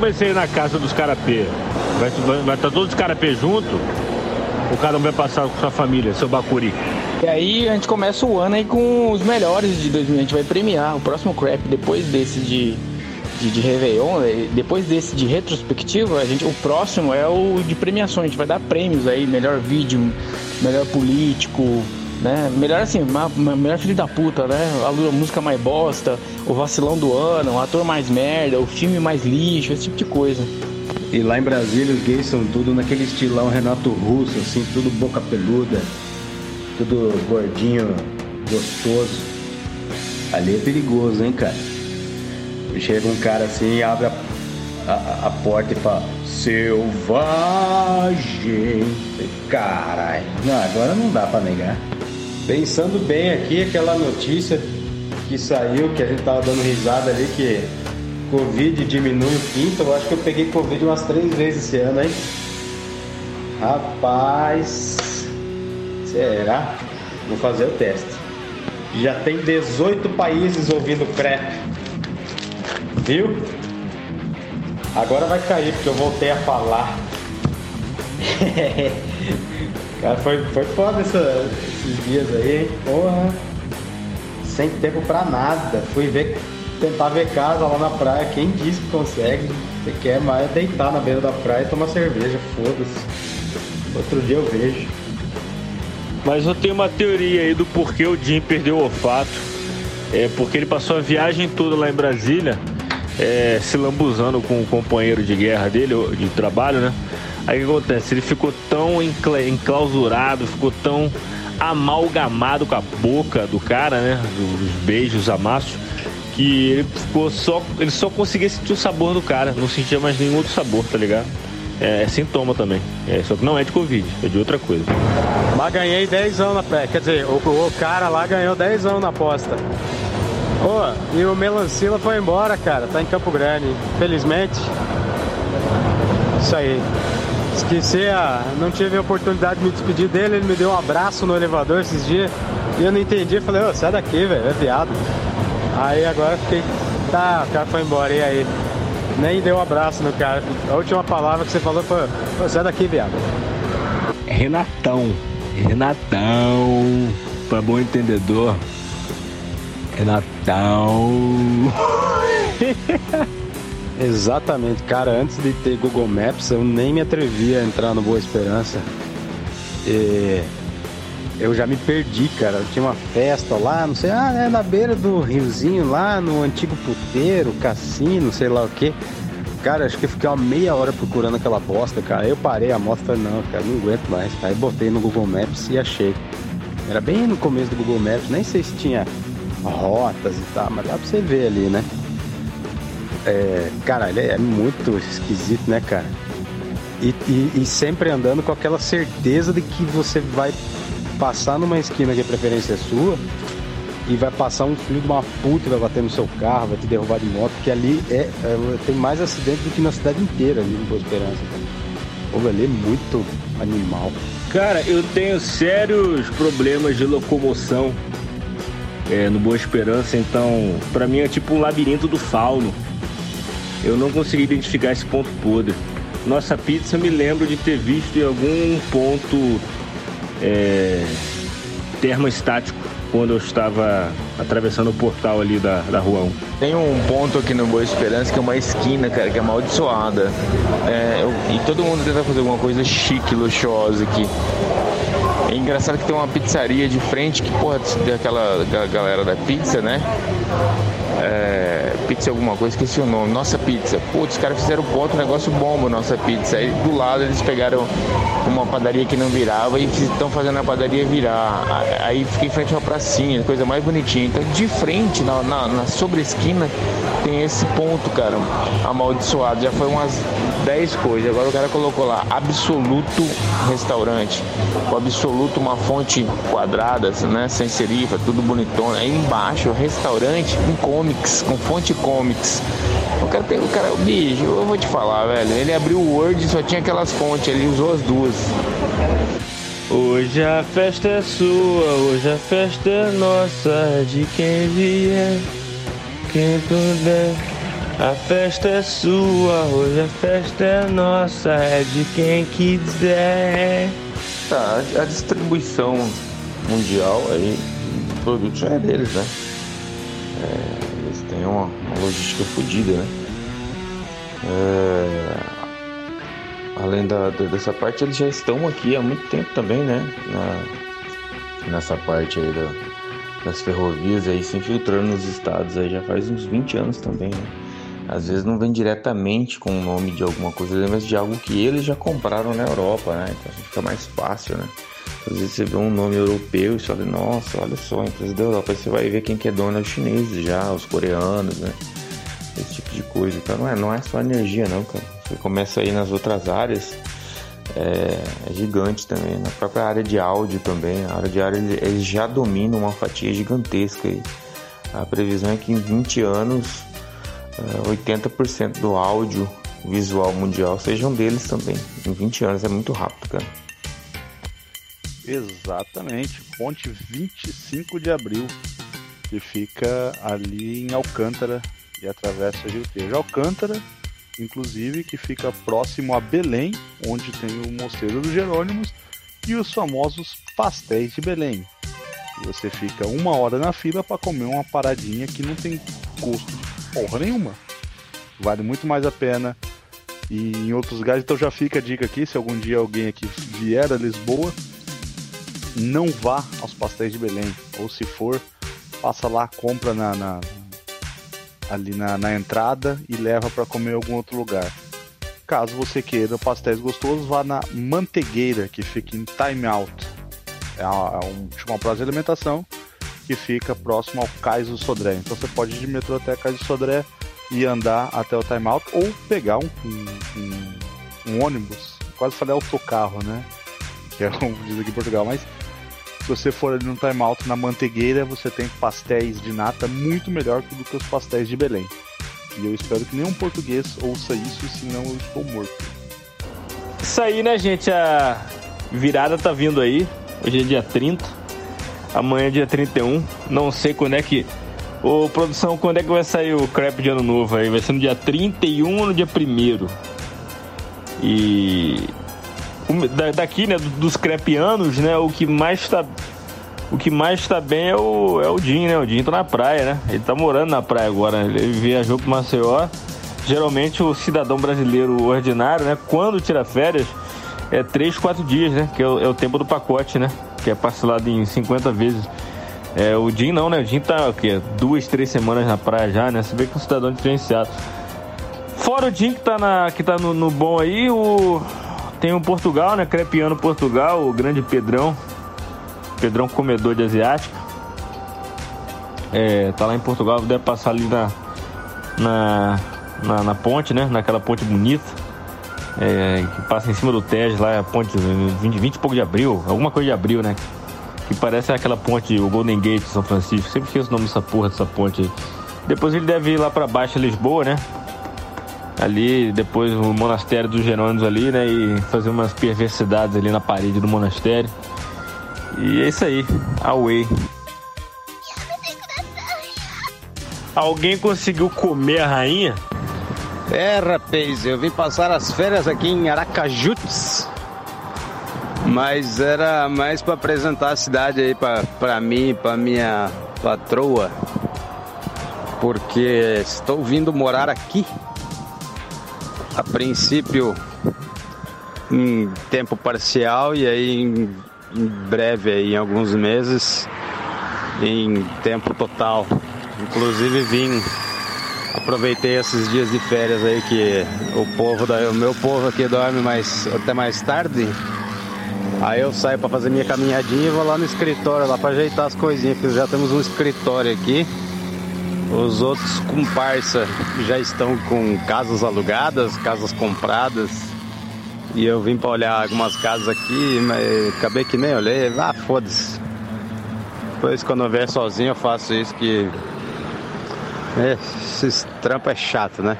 Que vai ser na casa dos carapê? Vai estar vai, tá todos os carapê junto? Ou cada um vai passar com sua família, seu bacuri? E aí a gente começa o ano aí com os melhores de 2000. A gente vai premiar o próximo crap depois desse de, de, de Réveillon, eh, depois desse de retrospectiva, a gente, o próximo é o de premiações. A gente vai dar prêmios aí, melhor vídeo, melhor político, né? Melhor assim, ma- ma- melhor filho da puta, né? A música mais bosta, o vacilão do ano, o ator mais merda, o filme mais lixo, esse tipo de coisa. E lá em Brasília os gays são tudo naquele estilão Renato Russo, assim, tudo boca peluda, tudo gordinho, gostoso. Ali é perigoso, hein, cara? Chega um cara assim e abre a, a, a porta e fala, selvagem. Caralho, não, agora não dá pra negar. Pensando bem aqui, aquela notícia que saiu, que a gente tava dando risada ali, que Covid diminui o pinto, eu acho que eu peguei Covid umas três vezes esse ano, hein? Rapaz, será? Vou fazer o teste. Já tem 18 países ouvindo crepe. Viu? Agora vai cair, porque eu voltei a falar. Cara, foi, foi foda essa- esses dias aí? Porra. Sem tempo pra nada. Fui ver, tentar ver casa lá na praia. Quem disse que consegue? Você quer mais deitar na beira da praia e tomar cerveja. Foda-se. Outro dia eu vejo. Mas eu tenho uma teoria aí do porquê o Jim perdeu o olfato. É porque ele passou a viagem toda lá em Brasília, é, se lambuzando com o companheiro de guerra dele, de trabalho, né? Aí o que acontece? Ele ficou tão encla- enclausurado, ficou tão amalgamado com a boca do cara, né? Dos beijos, amassos, que ele ficou só. Ele só conseguia sentir o sabor do cara, não sentia mais nenhum outro sabor, tá ligado? É, é sintoma também. É, só que não é de Covid, é de outra coisa. Mas ganhei 10 anos na pé. Quer dizer, o, o cara lá ganhou 10 anos na aposta. Ô, e o Melancila foi embora, cara. Tá em Campo Grande. Felizmente. Isso aí. Esqueci a. Não tive a oportunidade de me despedir dele. Ele me deu um abraço no elevador esses dias. E eu não entendi. Falei, ô, sai daqui, velho. É viado. Aí agora fiquei. Tá, o cara foi embora. E aí? Nem deu um abraço no cara. A última palavra que você falou foi: ô, sai daqui, viado. Renatão. Renatão. Pra bom entendedor. Renatão. Exatamente, cara. Antes de ter Google Maps, eu nem me atrevia a entrar no Boa Esperança. E eu já me perdi, cara. Eu tinha uma festa lá, não sei, ah, é na beira do riozinho, lá no antigo puteiro, cassino, sei lá o que. Cara, acho que eu fiquei uma meia hora procurando aquela bosta, cara. Eu parei a moto falei, não, cara, não aguento mais. Aí botei no Google Maps e achei. Era bem no começo do Google Maps, nem sei se tinha rotas e tal, mas dá pra você ver ali, né? É, cara, ele é muito esquisito, né, cara? E, e- e sempre andando com aquela certeza de que você vai passar numa esquina que a preferência é sua e vai passar um filho de uma puta e vai bater no seu carro, vai te derrubar de moto, que ali é, é- tem mais acidente do que na cidade inteira ali em Boa Esperança. Pô, ali é muito animal. Cara, eu tenho sérios problemas de locomoção é, no Boa Esperança, então pra mim é tipo um labirinto do fauno. Eu não consegui identificar esse ponto podre. Nossa pizza me lembro de ter visto em algum ponto é, termoestático quando eu estava atravessando o portal ali da, da rua 1. Tem um ponto aqui no Boa Esperança que é uma esquina, cara, que é amaldiçoada. É, eu- e todo mundo tenta fazer alguma coisa chique, luxuosa aqui. É engraçado que tem uma pizzaria de frente que, porra, daquela ga- galera da pizza, né? É, pizza alguma coisa, esqueci o nome. Nossa pizza. Putz, os caras fizeram ponto, negócio bomba, nossa pizza. Aí do lado eles pegaram uma padaria que não virava e estão fazendo a padaria virar. Aí fica em frente a uma pracinha, coisa mais bonitinha. Então de frente, na, na, na sobre-esquina, tem esse ponto, cara, amaldiçoado. Já foi umas 10 coisas. Agora o cara colocou lá, absoluto restaurante. O absoluto, uma fonte quadrada, né? Sem serifa, tudo bonitona. Aí embaixo, restaurante com comics, com fonte comics. O cara tem, o cara, bicho, eu vou te falar, velho. Ele abriu o Word e só tinha aquelas fontes, ele usou as duas. Hoje a festa é sua, hoje a festa é nossa, de quem vier, quem puder. A festa é sua, hoje a festa é nossa, é de quem quiser. Tá, a distribuição mundial aí, do produto já é deles, né? É, eles têm uma, uma logística fodida, né? É, além da, da- dessa parte, eles já estão aqui há muito tempo também, né? Na- nessa parte aí da- das ferrovias aí se infiltrando nos estados aí já faz uns 20 anos também, né? Às vezes não vem diretamente com o nome de alguma coisa, mas de algo que eles já compraram na Europa, né? Então fica mais fácil, né? Às vezes você vê um nome europeu e você fala, nossa, olha só, empresa da Europa. Aí você vai ver quem que é dono é os chineses já, os coreanos, né? Esse tipo de coisa. Então não é, não é só energia não, cara. Você começa aí nas outras áreas, é, é gigante também. Na própria área de áudio também, a área de áudio eles- já dominam uma fatia gigantesca aí. A previsão é que em 20 anos é, 80% do áudio visual mundial sejam deles também. Em 20 anos é muito rápido, cara. Exatamente, ponte 25 de abril, que fica ali em Alcântara e atravessa Rio Tejo. Alcântara, inclusive, que fica próximo a Belém, onde tem o Mosteiro dos Jerônimos e os famosos pastéis de Belém. Você fica uma hora na fila para comer uma paradinha que não tem custo de porra nenhuma. Vale muito mais a pena. E em outros lugares, então já fica a dica aqui, se algum dia alguém aqui vier a Lisboa, não vá aos pastéis de Belém. Ou se for, passa lá, compra na, na ali na, na entrada e leva para comer em algum outro lugar. Caso você queira pastéis gostosos, vá na Mantegueira, que fica em Time Out. É uma, é um, uma praça de alimentação que fica próximo ao Cais do Sodré. Então você pode ir de metrô até Cais do Sodré e andar até o Time Out ou pegar um, um, um, ônibus. Quase falei autocarro, né? Que é como diz aqui em Portugal, mas você for ali no Time Out na Mantegueira, você tem pastéis de nata muito melhor do que os pastéis de Belém. E eu espero que nenhum português ouça isso, senão eu estou morto. Isso aí, né, gente? A virada tá vindo aí. Hoje é dia 30. Amanhã é dia 31. Não sei quando é que. Ô, produção, quando é que vai sair o crepe de ano novo aí? Vai ser no dia 31 ou no dia 1 E. Daqui, né, dos crepianos, né, o que mais tá. O que mais tá bem é o, é o Jim, né? O Jim tá na praia, né? Ele tá morando na praia agora. né? Ele viajou pro Maceió. Geralmente o cidadão brasileiro ordinário, né? Quando tira férias, é 3, 4 dias, né? Que é o, é o tempo do pacote, né? Que é parcelado em 50 vezes. É, o Jim não, né? O Jim tá o quê? Duas, três semanas na praia já, né? Você vê que é um cidadão diferenciado. Fora o Jim que tá, na, que tá no, no bom aí, o, tem o Portugal, né? Crepiano Portugal, o grande Pedrão. Pedrão comedor de asiática. É, tá lá em Portugal, deve passar ali na, na, na, na ponte, né? Naquela ponte bonita. É, que passa em cima do Tejo lá, a ponte 20, 20 e pouco de abril, alguma coisa de abril, né? Que parece aquela ponte, o Golden Gate de São Francisco. Sempre esqueço o nome dessa porra dessa ponte aí. Depois ele deve ir lá pra baixo, Lisboa, né? Ali, depois o monastério dos Jerônimos ali, né? E fazer umas perversidades ali na parede do monastério. E é isso aí, away. Alguém conseguiu comer a rainha? É, rapaz, eu vim passar as férias aqui em Aracajutes. Mas era mais para apresentar a cidade aí pra mim, pra minha patroa. Porque estou vindo morar aqui. A princípio em tempo parcial e aí em, em breve, aí, em alguns meses, em tempo total. Inclusive vim aproveitei esses dias de férias aí que o povo da, o meu povo aqui dorme mais até mais tarde. Aí eu saio para fazer minha caminhadinha e vou lá no escritório lá para ajeitar as coisinhas, porque já temos um escritório aqui. Os outros comparsa já estão com casas alugadas, casas compradas. E eu vim para olhar algumas casas aqui, mas acabei que nem olhei. Ah, foda-se. Depois quando eu vier sozinho eu faço isso que é, esses trampos é chato, né?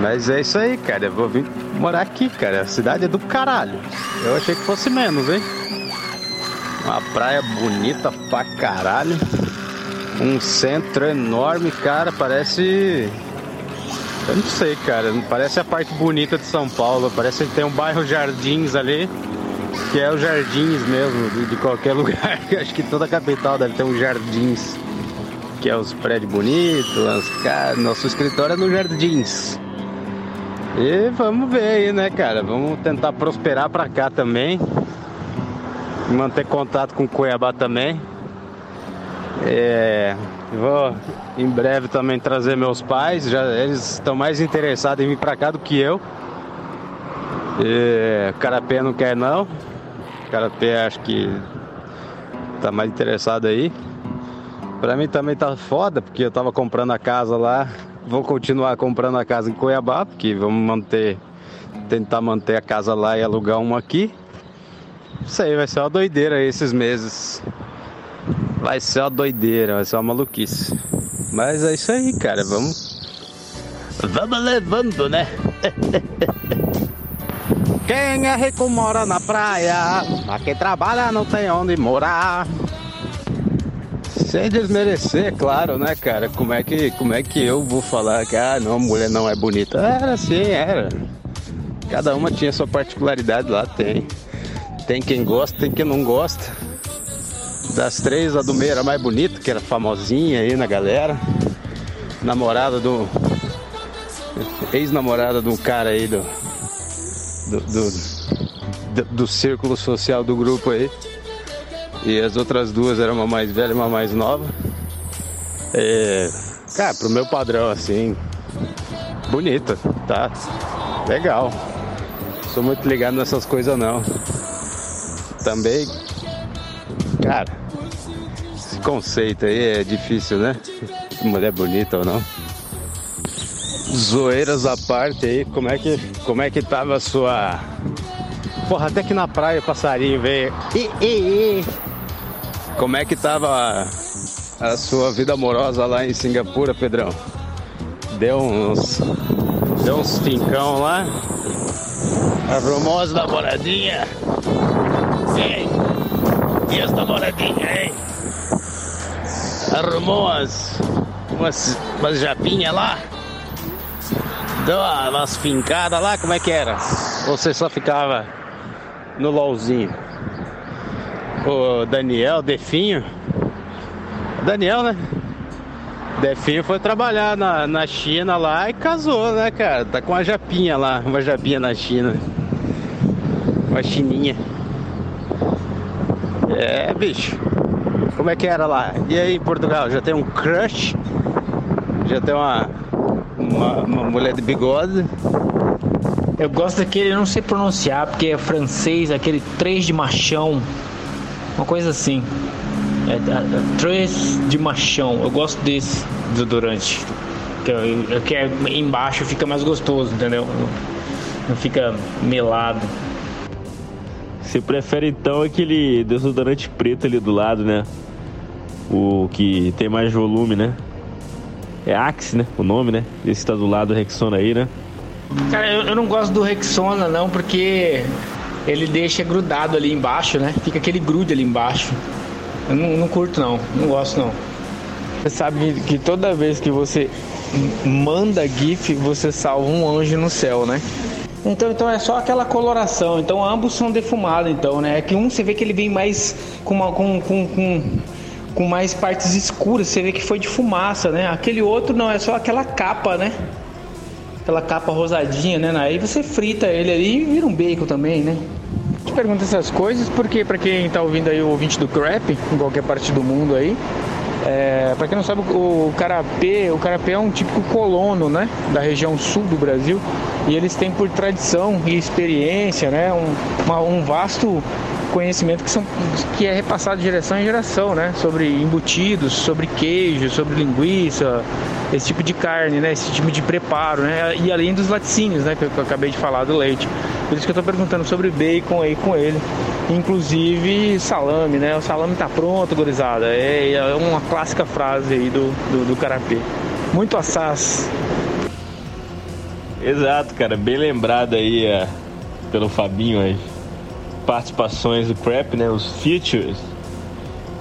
Mas é isso aí, cara. Eu vou vir morar aqui, cara. A cidade é do caralho. Eu achei que fosse menos, hein? Uma praia bonita pra caralho. Um centro enorme, cara. Parece. Eu não sei, cara. Parece a parte bonita de São Paulo. Parece que tem um bairro Jardins ali. Que é o Jardins mesmo, de, qualquer lugar. Acho que toda a capital deve ter um Jardins que é os prédios bonitos, as casas. Nosso escritório é no Jardins. E vamos ver aí, né, cara? Vamos tentar prosperar pra cá também. Manter contato com Cuiabá também. É, vou em breve também trazer meus pais. Já eles estão mais interessados em vir pra cá do que eu. E, Carapé não quer não. Carapé acho que tá mais interessado aí. Pra mim também tá foda, porque eu tava comprando a casa lá. Vou continuar comprando a casa em Cuiabá, porque vamos manter, tentar manter a casa lá e alugar uma aqui. Isso aí vai ser uma doideira esses meses. Vai ser uma doideira, vai ser uma maluquice. Mas é isso aí, cara. Vamos. Vamos levando, né? Quem é rico mora na praia, mas quem trabalha não tem onde morar. Sem desmerecer, claro, né, cara? Como é que, como é que eu vou falar que ah, não, mulher não é bonita? Era assim, era. Cada uma tinha sua particularidade lá, tem. Tem quem gosta, tem quem não gosta. Das três, a do meio era mais bonita, que era famosinha aí na galera. Namorada do. Ex-namorada do cara aí do do, do, do, do círculo social do grupo aí. E as outras duas eram uma mais velha e uma mais nova. É, cara, pro meu padrão assim, bonita, tá? Legal. Sou muito ligado nessas coisas não. Também, cara, esse conceito aí é difícil, né? Mulher bonita ou não. Zoeiras à parte aí, como é que, como é que tava a sua. Porra, até que na praia o passarinho veio. I, I, I. Como é que tava a, sua vida amorosa lá em Singapura, Pedrão? Deu uns. Deu uns fincão lá? Arrumou as namoradinhas? Ei! E as namoradinhas, hein? Arrumou umas. umas, umas japinhas lá? Deu umas fincadas lá, como é que era? Você só ficava no LOLzinho? O Daniel, Definho. Daniel, né? Definho foi trabalhar na, na China lá e casou, né, cara? Tá com uma japinha lá, uma japinha na China. Uma chininha. É, bicho. Como é que era lá? E aí em Portugal, já tem um crush? Já tem uma, uma, uma mulher de bigode? Eu gosto daquele, não sei pronunciar, porque é francês, aquele 3 de machão. Uma coisa assim. É, é, 3 de machão. Eu gosto desse desodorante. Que, é- que é embaixo fica mais gostoso, entendeu? Não fica melado. Você prefere então aquele desodorante preto ali do lado, né? O que tem mais volume, né? É Axe, né? O nome, né? Esse tá do lado do Rexona aí, né? Cara, eu, eu não gosto do Rexona não, porque ele deixa grudado ali embaixo, né? Fica aquele grude ali embaixo. Eu não, não curto não, não gosto não. Você sabe que, que toda vez que você manda GIF, você salva um anjo no céu, né? Então, então é só aquela coloração. Então ambos são defumados, então, né? É que um você vê que ele vem mais com, uma, com, com, com, com mais partes escuras, você vê que foi de fumaça, né? Aquele outro não, é só aquela capa, né? Aquela capa rosadinha, né? Aí você frita ele ali e vira um bacon também, né? te pergunto essas coisas porque para quem tá ouvindo aí o ouvinte do Crap, em qualquer parte do mundo aí, é, para quem não sabe, o carapé, o carapé é um típico colono, né, da região sul do Brasil, e eles têm por tradição e experiência, né, um, uma, um vasto conhecimento que, são, que é repassado de geração em geração, né, sobre embutidos, sobre queijo, sobre linguiça, esse tipo de carne, né, esse tipo de preparo, né, e além dos laticínios, né, que eu, que eu acabei de falar do leite. Por isso que eu tô perguntando sobre bacon aí com ele. Inclusive salame, né? O salame tá pronto, gurizada. É, é uma clássica frase aí do, do, do carapê. Muito assaz. Exato, cara. Bem lembrado aí é, pelo Fabinho as participações do Crap, né? Os features.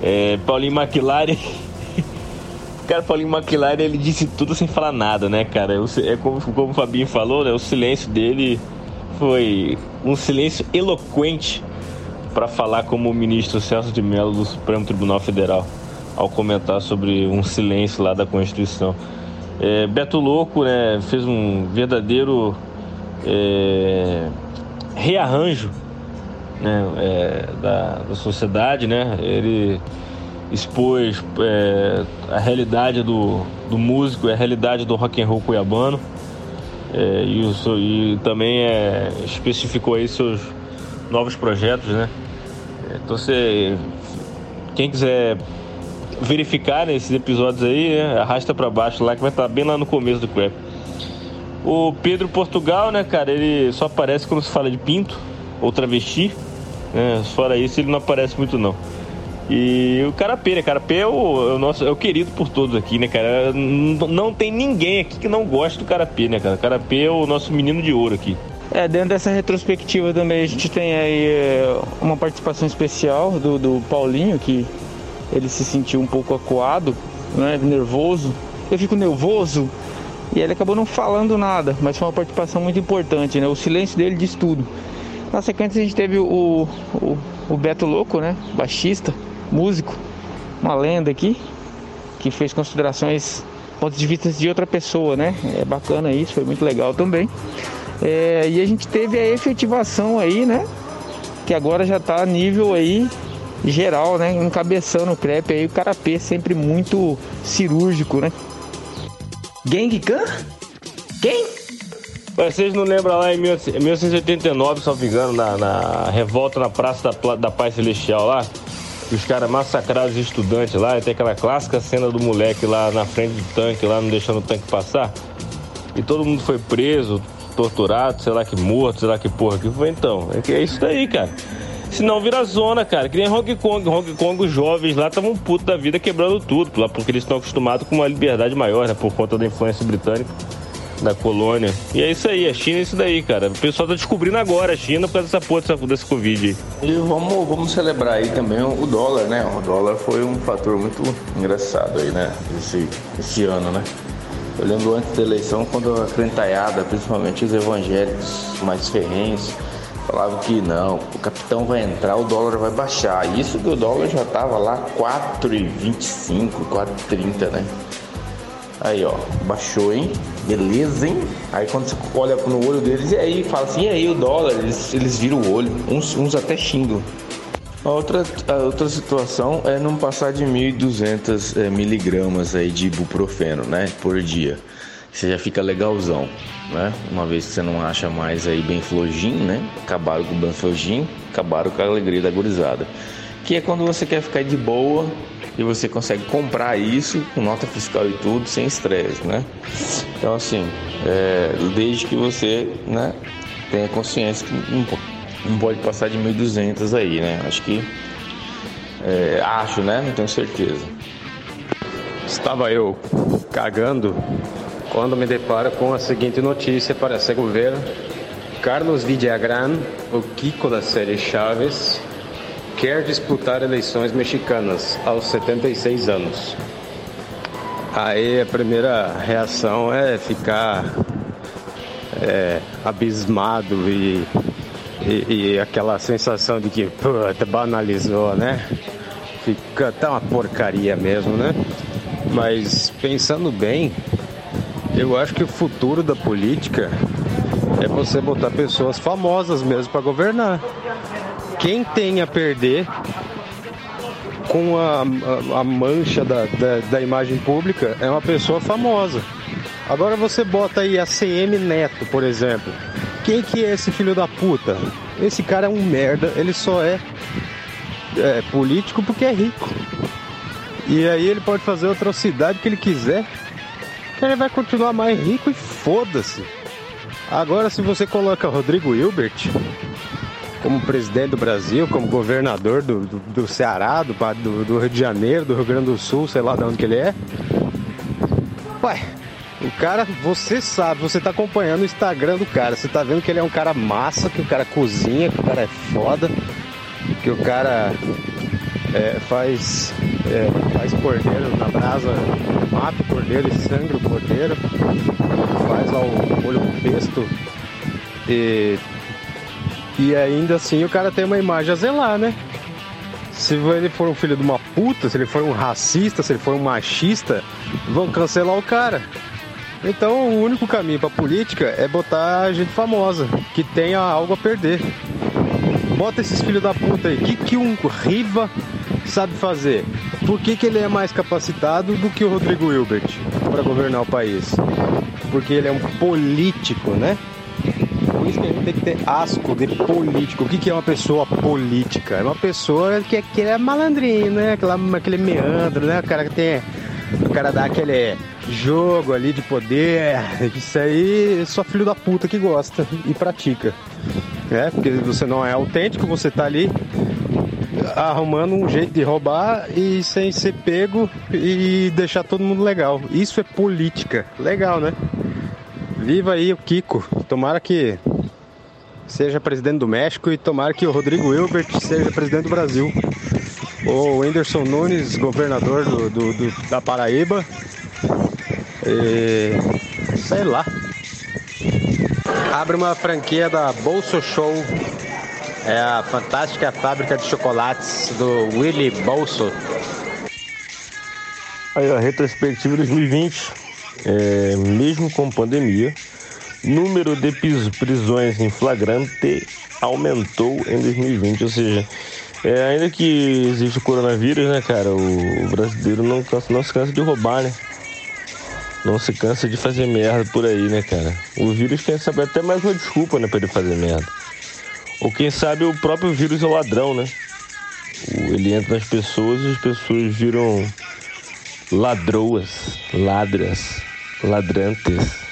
É, Paulinho McLaren. Cara, Paulinho McLaren ele disse tudo sem falar nada, né, cara? É como, como o Fabinho falou, né? O silêncio dele foi um silêncio eloquente para falar como o ministro Celso de Mello do Supremo Tribunal Federal ao comentar sobre um silêncio lá da Constituição. É, Beto Louco né, fez um verdadeiro é, rearranjo né, é, da, da, sociedade, né? Ele expôs é, a realidade do, do músico, a realidade do rock and roll cuiabano. É, e, o, e, também é, especificou aí seus novos projetos, né? Então você, quem quiser verificar né, episódios aí, né, arrasta para baixo lá que vai estar bem lá no começo do crap. O Pedro Portugal, né, cara, ele só aparece quando se fala de pinto ou travesti, né? Fora isso ele não aparece muito não. E o Carapê, né? Carapê é o, é o nosso, é o querido por todos aqui, né, cara? Não, não tem ninguém aqui que não gosta do Carapê, né, cara? Carapê é o nosso menino de ouro aqui. É, dentro dessa retrospectiva também a gente tem aí é, uma participação especial do, do Paulinho, que ele se sentiu um pouco acuado, né, nervoso. Eu fico nervoso e ele acabou não falando nada, mas foi uma participação muito importante, né? O silêncio dele diz tudo. Na sequência a gente teve o, o, o Beto Louco, né? Baixista, músico, uma lenda aqui, que fez considerações, pontos de vista de outra pessoa, né? É bacana isso, foi muito legal também. É, e a gente teve a efetivação aí, né? Que agora já tá a nível aí geral, né? Encabeçando o crepe aí, o carapê sempre muito cirúrgico, né? Gang Khan? Quem? Vocês não lembram lá em 1989, se não me engano, na, na revolta na Praça da, da Paz Celestial lá? Que os caras massacraram os estudantes lá, e tem aquela clássica cena do moleque lá na frente do tanque, lá não deixando o tanque passar. E todo mundo foi preso, torturado, sei lá que morto, sei lá que porra que foi então. É que é isso daí, cara. Senão vira zona, cara. Que nem Hong Kong. Hong Kong, os jovens lá estavam putos da vida quebrando tudo, lá porque eles estão acostumados com uma liberdade maior, né? Por conta da influência britânica da colônia. E é isso aí, a China é isso daí, cara. O pessoal tá descobrindo agora a China por causa dessa porra dessa, desse Covid aí. E vamos, vamos celebrar aí também o dólar, né? O dólar foi um fator muito engraçado aí, né? Esse, esse ano, né? Eu lembro antes da eleição, quando a crentaiada, principalmente os evangélicos mais ferrenhos, falavam que não, o capitão vai entrar, o dólar vai baixar. Isso que o dólar já tava lá 4,25, 4,30, né? Aí, ó, baixou, hein? Beleza, hein? Aí quando você olha no olho deles, e aí fala assim, e aí o dólar, eles, eles viram o olho, uns, uns até xingam. A outra, a outra situação é não passar de 1.200 é, miligramas aí de ibuprofeno, né, por dia. Você já fica legalzão, né? Uma vez que você não acha mais aí bem flojin, né? Acabaram com o Banflogin, acabaram com a alegria da gurizada. Que é quando você quer ficar de boa e você consegue comprar isso com nota fiscal e tudo sem estresse, né? Então assim, é, desde que você, né, tenha consciência que não, pode passar de 1.200 aí, né? Acho que é, acho, né? Não tenho certeza. Estava eu cagando quando me deparo com a seguinte notícia para esse governo. Carlos Villagrán, o Kiko da série Chaves, quer disputar eleições mexicanas aos 76 anos. Aí a primeira reação é ficar é, abismado e, e, e, aquela sensação de que puta, banalizou, né? Fica tá uma porcaria mesmo, né? Mas pensando bem, eu acho que o futuro da política é você botar pessoas famosas mesmo para governar quem tem a perder com a, a, a mancha da, da, da, imagem pública é uma pessoa famosa. Agora você bota aí a CM Neto, por exemplo. Quem que é esse filho da puta? Esse cara é um merda, ele só é, é político porque é rico. E aí ele pode fazer atrocidade que ele quiser, que ele vai continuar mais rico e foda-se. Agora se você coloca Rodrigo Hilbert, como presidente do Brasil, como governador do, do, do Ceará, do, do, Rio de Janeiro, do Rio Grande do Sul, sei lá de onde que ele é. Ué, o cara, você sabe, você tá acompanhando o Instagram do cara, você tá vendo que ele é um cara massa, que o cara cozinha, que o cara é foda, que o cara é, faz, é, faz cordeiro na brasa, mata o cordeiro e sangra o cordeiro, faz lá o molho pesto e e ainda assim o cara tem uma imagem a zelar, né? Se ele for um filho de uma puta, se ele for um racista, se ele for um machista, vão cancelar o cara. Então o único caminho pra política é botar gente famosa, que tenha algo a perder. Bota esses filhos da puta aí. O que, que um Riva sabe fazer? Por que, que ele é mais capacitado do que o Rodrigo Hilbert para governar o país? Porque ele é um político, né? A gente tem que ter asco de político. O que, que é uma pessoa política? É uma pessoa que, que é malandrinho, né? Aquela, aquele meandro, né? O cara que tem. O cara dá aquele jogo ali de poder. Isso aí é só filho da puta que gosta e pratica. É, porque você não é autêntico, você tá ali arrumando um jeito de roubar e sem ser pego e deixar todo mundo legal. Isso é política. Legal, né? Viva aí o Kiko. Tomara que seja presidente do México e tomara que o Rodrigo Hilbert seja presidente do Brasil. O Whindersson Nunes, governador do, do- do- da Paraíba. E, sei lá. Abre uma franquia da Bolso Show. É a fantástica fábrica de chocolates do Willy Bolso. Aí, ó, retrospectiva 2020. É, mesmo com pandemia, número de prisões em flagrante aumentou em 2020. Ou seja, é, ainda que existe o coronavírus, né, cara, o, brasileiro não, não se cansa de roubar, né? Não se cansa de fazer merda por aí, né, cara? O vírus, quem sabe, é até mais uma desculpa, né, pra ele fazer merda. Ou quem sabe o próprio vírus é o ladrão, né? Ele entra nas pessoas e as pessoas viram ladroas, ladras, ladrantes,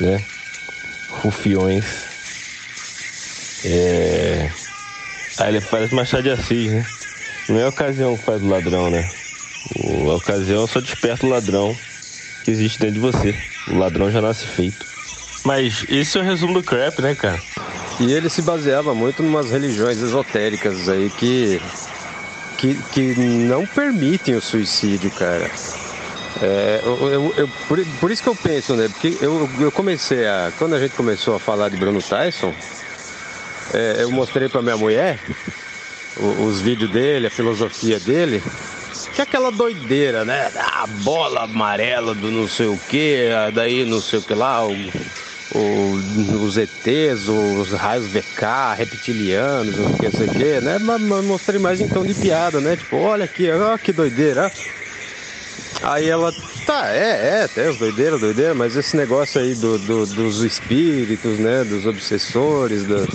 né? Rufiões. É... Aí ele parece Machado de Assis, né? Não é a ocasião que faz o ladrão, né? O- A ocasião só desperta o ladrão que existe dentro de você. O ladrão já nasce feito. Mas esse é o resumo do crap, né, cara? E ele se baseava muito em umas religiões esotéricas aí que, que, que não permitem o suicídio, cara. É, eu, eu- eu- por, por isso que eu penso, né? Porque eu, eu comecei a. Quando a gente começou a falar de Bruno Tyson, é, eu mostrei pra minha mulher o- os vídeos dele, a filosofia dele. Que é aquela doideira, né? A bola amarela do não sei o que, daí não sei o que lá, o, o- os ETs, os raios VK, reptilianos, não sei o que, né? Mas, mostrei mais tom de piada, né? Tipo, olha aqui, ó, que doideira. ó. Aí ela, tá, é, é, tem os doideira, mas esse negócio aí do, do- dos espíritos, né? Dos obsessores, do,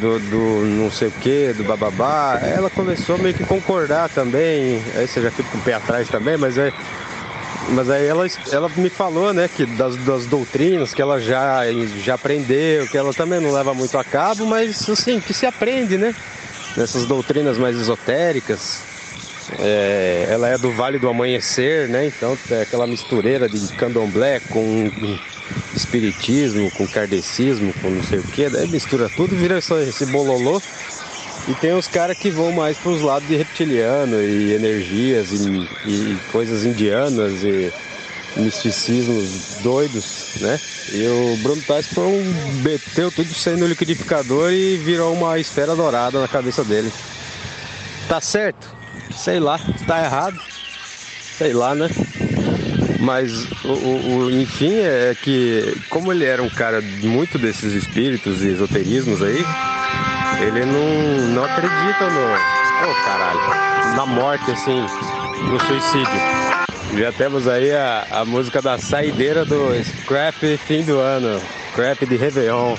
do, do não sei o que, do bababá, ela começou meio que concordar também. Aí você já fica com o pé atrás também, mas é. Mas aí ela, ela me falou, né, que das, das doutrinas que ela já, já aprendeu, que ela também não leva muito a cabo, mas assim, que se aprende, né? Nessas doutrinas mais esotéricas. É, ela é do Vale do Amanhecer, né? Então é aquela mistureira de candomblé com espiritismo, com kardecismo, com não sei o que, daí mistura tudo, vira esse, bololô. E tem os caras que vão mais pros lados de reptiliano e energias e, e coisas indianas e misticismos doidos, né? E o Bruno Tyson foi um, meteu tudo aí no liquidificador e virou uma esfera dourada na cabeça dele. Tá certo? Sei lá. Tá errado? Sei lá, né? Mas, o, o- enfim, é que como ele era um cara muito desses espíritos e esoterismos aí, ele não, não acredita no. Ô caralho, na morte, assim, no suicídio. Já temos aí a, a música da saideira do Scrap fim do ano, Scrap de Réveillon.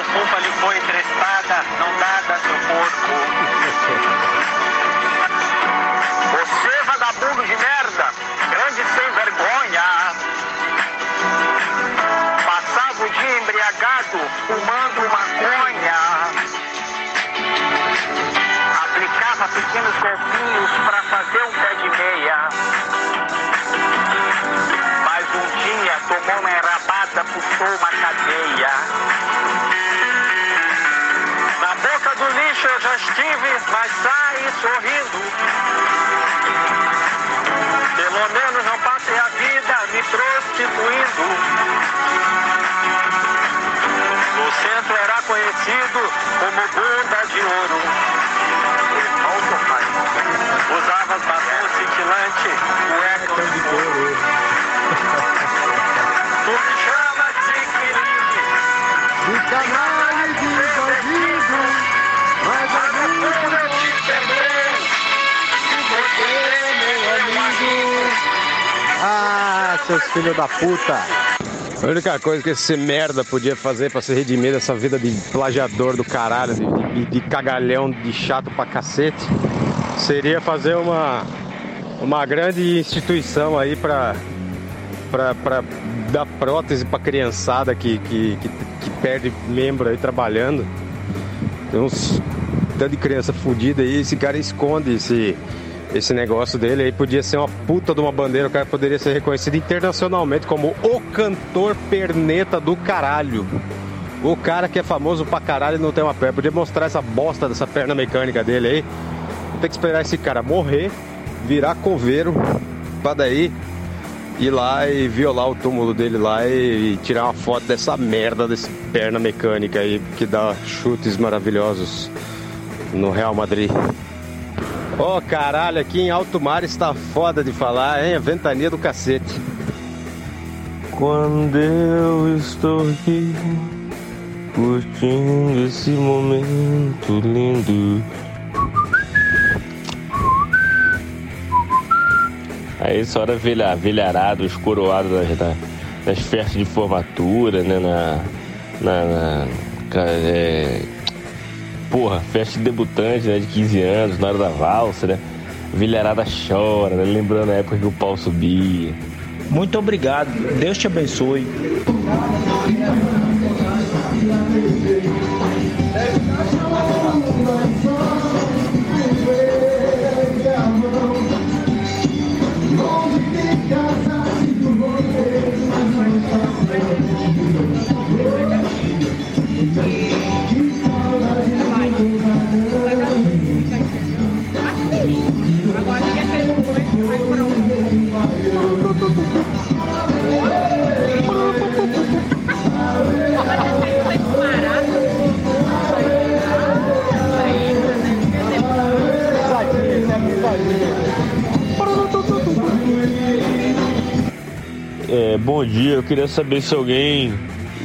A fofufa lhe foi emprestada, não dada seu porco. Você, vagabundo de merda, grande sem vergonha. Passava o dia embriagado, fumando maconha. Aplicava pequenos golpinhos pra fazer um pé de meia. Dia tomou uma enrabada, puxou uma cadeia. Na boca do lixo eu já estive, mas saí sorrindo. Pelo menos não passei a vida me prostituindo. No centro era conhecido como bunda de ouro. Usava batom cintilante, cueca de couro. Ah, seus filhos da puta. A única coisa que esse merda podia fazer pra se redimir dessa vida de plagiador do caralho, de, de, de cagalhão, de chato pra cacete, seria fazer uma, uma grande instituição aí pra, pra, pra dar prótese pra criançada que, que, que, que perde membro aí trabalhando. Tem uns tanto de criança fudida aí, esse cara esconde esse, esse negócio dele aí. Podia ser uma puta de uma bandeira, o cara poderia ser reconhecido internacionalmente como o cantor perneta do caralho. O cara que é famoso pra caralho e não tem uma perna. Podia mostrar essa bosta dessa perna mecânica dele aí. Tem que esperar esse cara morrer, virar coveiro, pra daí ir lá e violar o túmulo dele lá e, e tirar uma foto dessa merda desse perna mecânica aí que dá chutes maravilhosos no Real Madrid. Ô oh, caralho, aqui em Alto Mar está foda de falar, hein? A ventania do cacete. Quando eu estou aqui curtindo esse momento lindo. Aí essa hora velha, velharado, os coroados das, das, das festas de formatura, né? Na. na, na é, porra, festa de debutante, né? De 15 anos, na hora da valsa, né? Vilharada chora, né? Lembrando a época que o pau subia. Muito obrigado. Deus te abençoe. Bom dia, eu queria saber se alguém,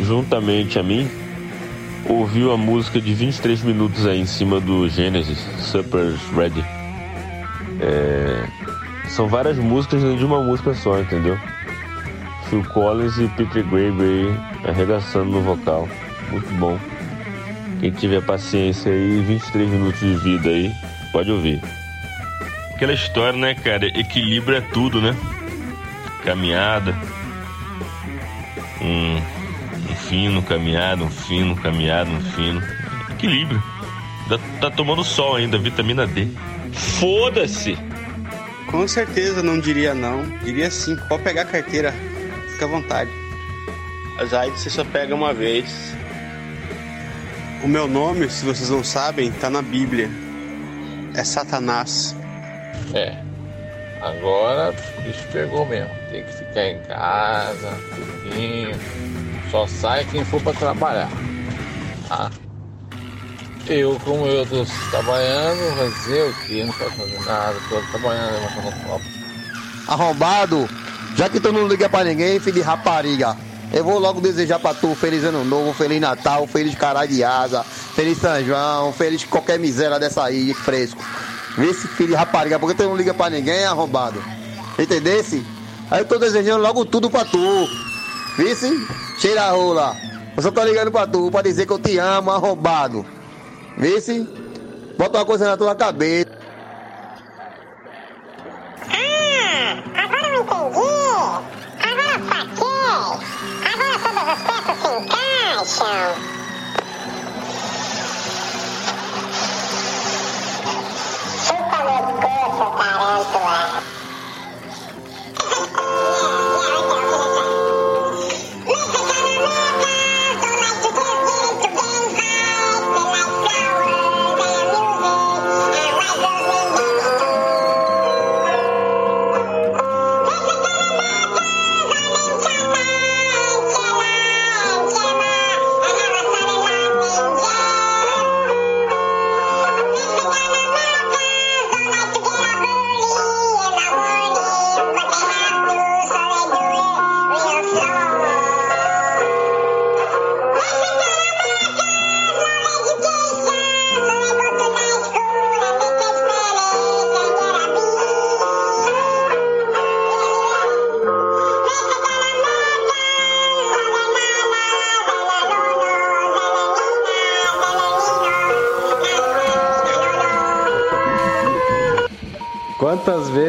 juntamente a mim, ouviu a música de 23 minutos aí em cima do Genesis, Supper's Ready. É, são várias músicas dentro de uma música só, entendeu? Phil Collins e Peter Gabriel arregaçando no vocal. Muito bom. Quem tiver paciência aí, 23 minutos de vida aí, pode ouvir. Aquela história, né, cara? Equilíbrio é tudo, né? Caminhada. Um, um fino, caminhada, um fino, caminhada, um fino. Equilíbrio. Tá, tá tomando sol ainda, vitamina D. Foda-se! Com certeza não diria não. Diria sim. Pode pegar a carteira. Fica à vontade. Mas aí você só pega uma vez. O meu nome, se vocês não sabem, tá na Bíblia. É Satanás. É. Agora o bicho pegou mesmo. Tem que ficar em casa. Só sai quem for pra trabalhar. Tá? Eu, como eu tô trabalhando, vai dizer o que? Não posso fazer nada, tô trabalhando, levantando copo. Arrombado, já que tu não liga pra ninguém, filho de rapariga. Eu vou logo desejar pra tu feliz ano novo, feliz Natal, feliz caralho de asa, feliz São João, feliz qualquer miséria dessa aí, fresco. Vê esse filho de rapariga, porque tu não liga pra ninguém, arrombado. Entendesse? Aí eu tô desejando logo tudo pra tu. Vice? Cheira a rola. Eu só tô ligando pra tu, pra dizer que eu te amo, arrombado. Vice? Bota uma coisa na tua cabeça. Ah, agora eu entendi. Agora saquei. Agora todas as peças se encaixam.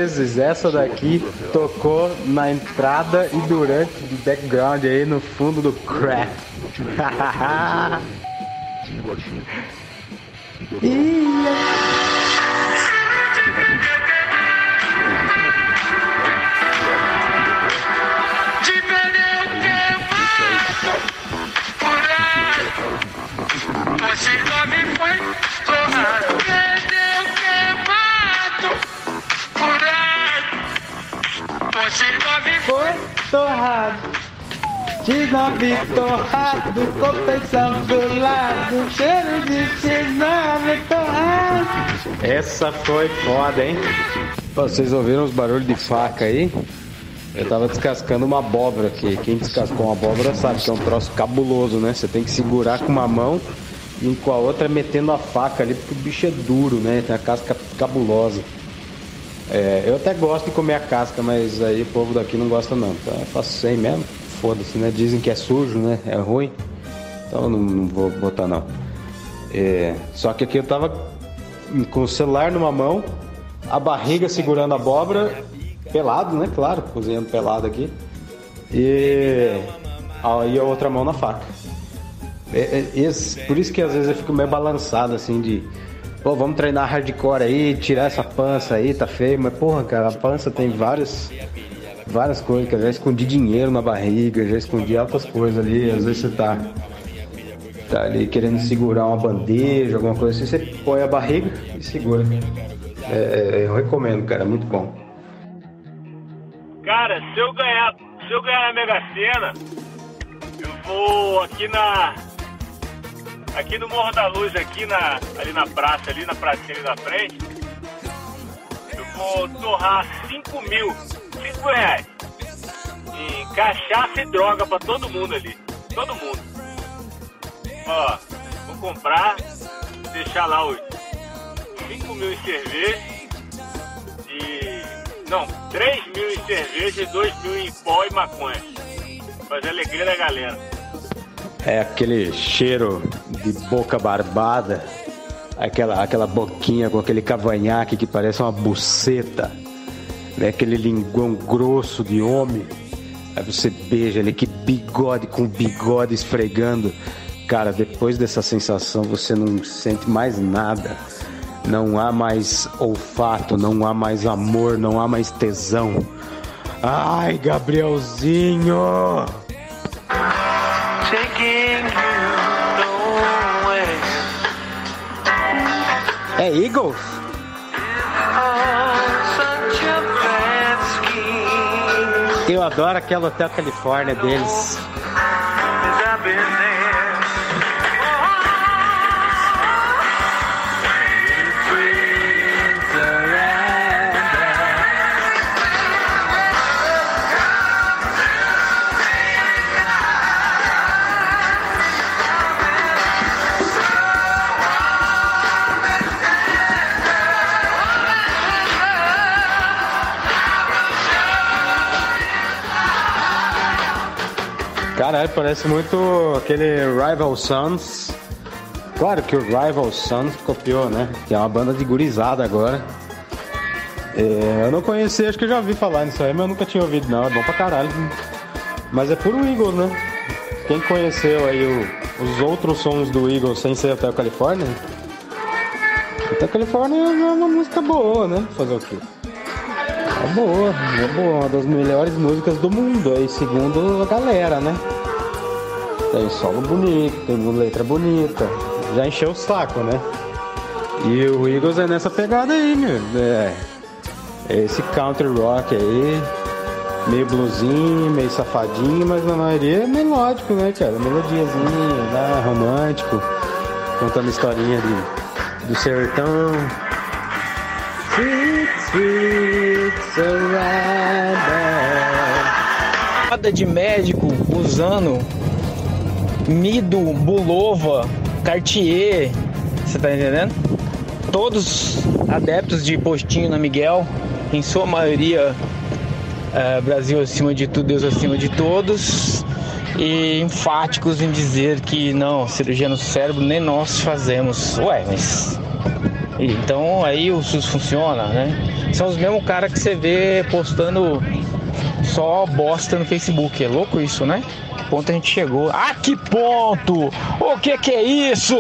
Vezes essa daqui tocou na entrada e durante do background aí no fundo do crap? Você não me foi torrado foi torrado De nove torrado, compensão do lado, cheiro de cenoura torrado. Essa foi foda, hein? Vocês ouviram os barulhos de faca aí? Eu tava descascando uma abóbora aqui. Quem descascou uma abóbora sabe que é um troço cabuloso, né? Você tem que segurar com uma mão e com a outra metendo a faca ali, porque o bicho é duro, né? Tem a casca cabulosa. É, eu até gosto de comer a casca, mas aí o povo daqui não gosta não. Então eu faço sem mesmo. Foda-se, né? Dizem que é sujo, né? É ruim. Então eu não, não vou botar não. É, só que aqui eu tava com o celular numa mão, a barriga segurando a abóbora, pelado, né? Claro, cozinhando pelado aqui. E aí a outra mão na faca. É, é, por isso que às vezes eu fico meio balançado assim de. Pô, vamos treinar hardcore aí, tirar essa pança aí, tá feio, mas porra, cara, a pança tem vários, várias coisas, que já escondi dinheiro na barriga, já escondi altas coisas ali, às vezes você tá, tá ali querendo segurar uma bandeja, alguma coisa assim, você põe a barriga e segura. É, é, eu recomendo, cara, é muito bom. Cara, se eu ganhar, se eu ganhar na Mega Sena, eu vou aqui na aqui no Morro da Luz, aqui na ali na praça, ali na pracinha ali na frente, eu vou torrar 5 mil, 5 reais em cachaça e droga pra todo mundo ali, todo mundo. Ó, vou comprar, deixar lá os 5 mil em cerveja e não, 3 mil em cerveja e 2 mil em pó e maconha. Fazer alegria da galera. É aquele cheiro de boca barbada, aquela, aquela boquinha com aquele cavanhaque que parece uma buceta, né? aquele linguão grosso de homem. Aí você beija ali, que bigode com bigode esfregando. Cara, depois dessa sensação você não sente mais nada. Não há mais olfato, não há mais amor, não há mais tesão. Ai, Gabrielzinho! É Eagles? Eu adoro aquele Hotel Califórnia deles. Caralho, parece muito aquele Rival Sons. Claro que o Rival Sons copiou, né? Que é uma banda de gurizada agora. É, eu não conhecia, acho que eu já ouvi falar nisso aí, mas eu nunca tinha ouvido não. É bom pra caralho. Mas é puro Eagles, né? Quem conheceu aí o- os outros sons do Eagles sem ser Hotel California? Hotel California é uma música boa, né? Fazer o quê? É boa, é boa, uma das melhores músicas do mundo, aí segundo a galera, né? Tem solo bonito, tem letra bonita, já encheu o saco, né? E o Eagles é nessa pegada aí, meu. É, é esse country rock aí, meio bluesinho, meio safadinho, mas na maioria é melódico, né, cara? Melodiazinha, né? romântico, contando historinha de, do sertão. Sweet, sweet surrender. Roda de médico usando Mido, Bulova, Cartier, você tá entendendo? Todos adeptos de postinho na Miguel, em sua maioria é, Brasil acima de tudo, Deus acima de todos, e enfáticos em dizer que não, cirurgia no cérebro nem nós fazemos. Ué, mas Então aí o SUS funciona, né? São os mesmos caras que você vê postando só bosta no Facebook. É louco isso, né? Ponto a gente chegou? Ah, que ponto! O que que é isso?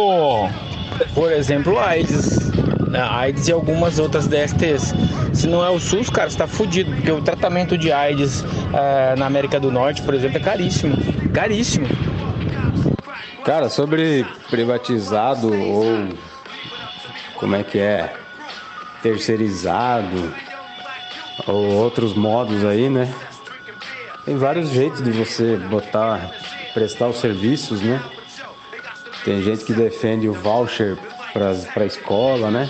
Por exemplo, a AIDS. A AIDS e algumas outras DSTs. Se não é o SUS, cara, você tá fudido. Porque o tratamento de AIDS eh, na América do Norte, por exemplo, é caríssimo. Caríssimo. Cara, sobre privatizado ou como é que é terceirizado ou outros modos aí, né? Tem vários jeitos de você botar, prestar os serviços, né? Tem gente que defende o voucher para a escola, né?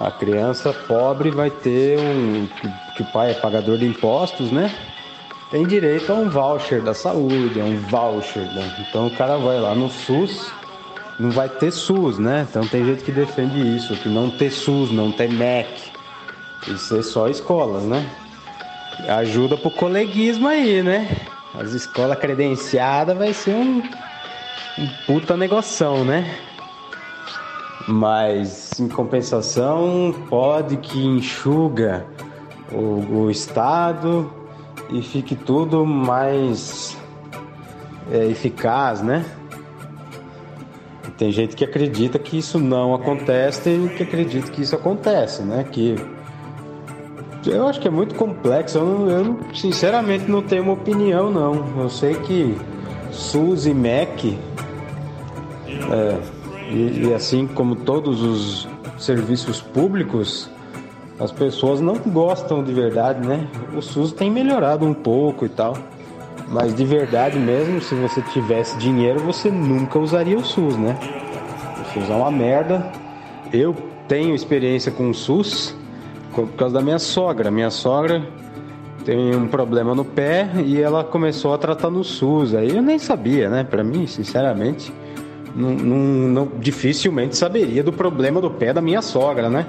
A criança pobre vai ter um. que, o pai é pagador de impostos, né? Tem direito a um voucher da saúde, a um voucher. Da... Então o cara vai lá no SUS, não vai ter SUS, né? Então tem gente que defende isso, que não ter SUS, não ter MEC. Isso é só escolas, né? Ajuda pro coleguismo aí, né? As escolas credenciadas vai ser um, um puta negoção, né? Mas em compensação pode que enxuga o, o Estado e fique tudo mais é, eficaz, né? Tem gente que acredita que isso não acontece, tem que acredita que isso acontece, né? Que eu acho que é muito complexo. Eu, não, eu sinceramente não tenho uma opinião, não. Eu sei que SUS e MEC, é, e, e assim como todos os serviços públicos, as pessoas não gostam de verdade, né? O SUS tem melhorado um pouco e tal. Mas de verdade mesmo, se você tivesse dinheiro, você nunca usaria o SUS, né? O SUS é uma merda. Eu tenho experiência com o SUS por causa da minha sogra. Minha sogra tem um problema no pé e ela começou a tratar no SUS. Aí eu nem sabia, né? Para mim, sinceramente, não, não, não, dificilmente saberia do problema do pé da minha sogra, né?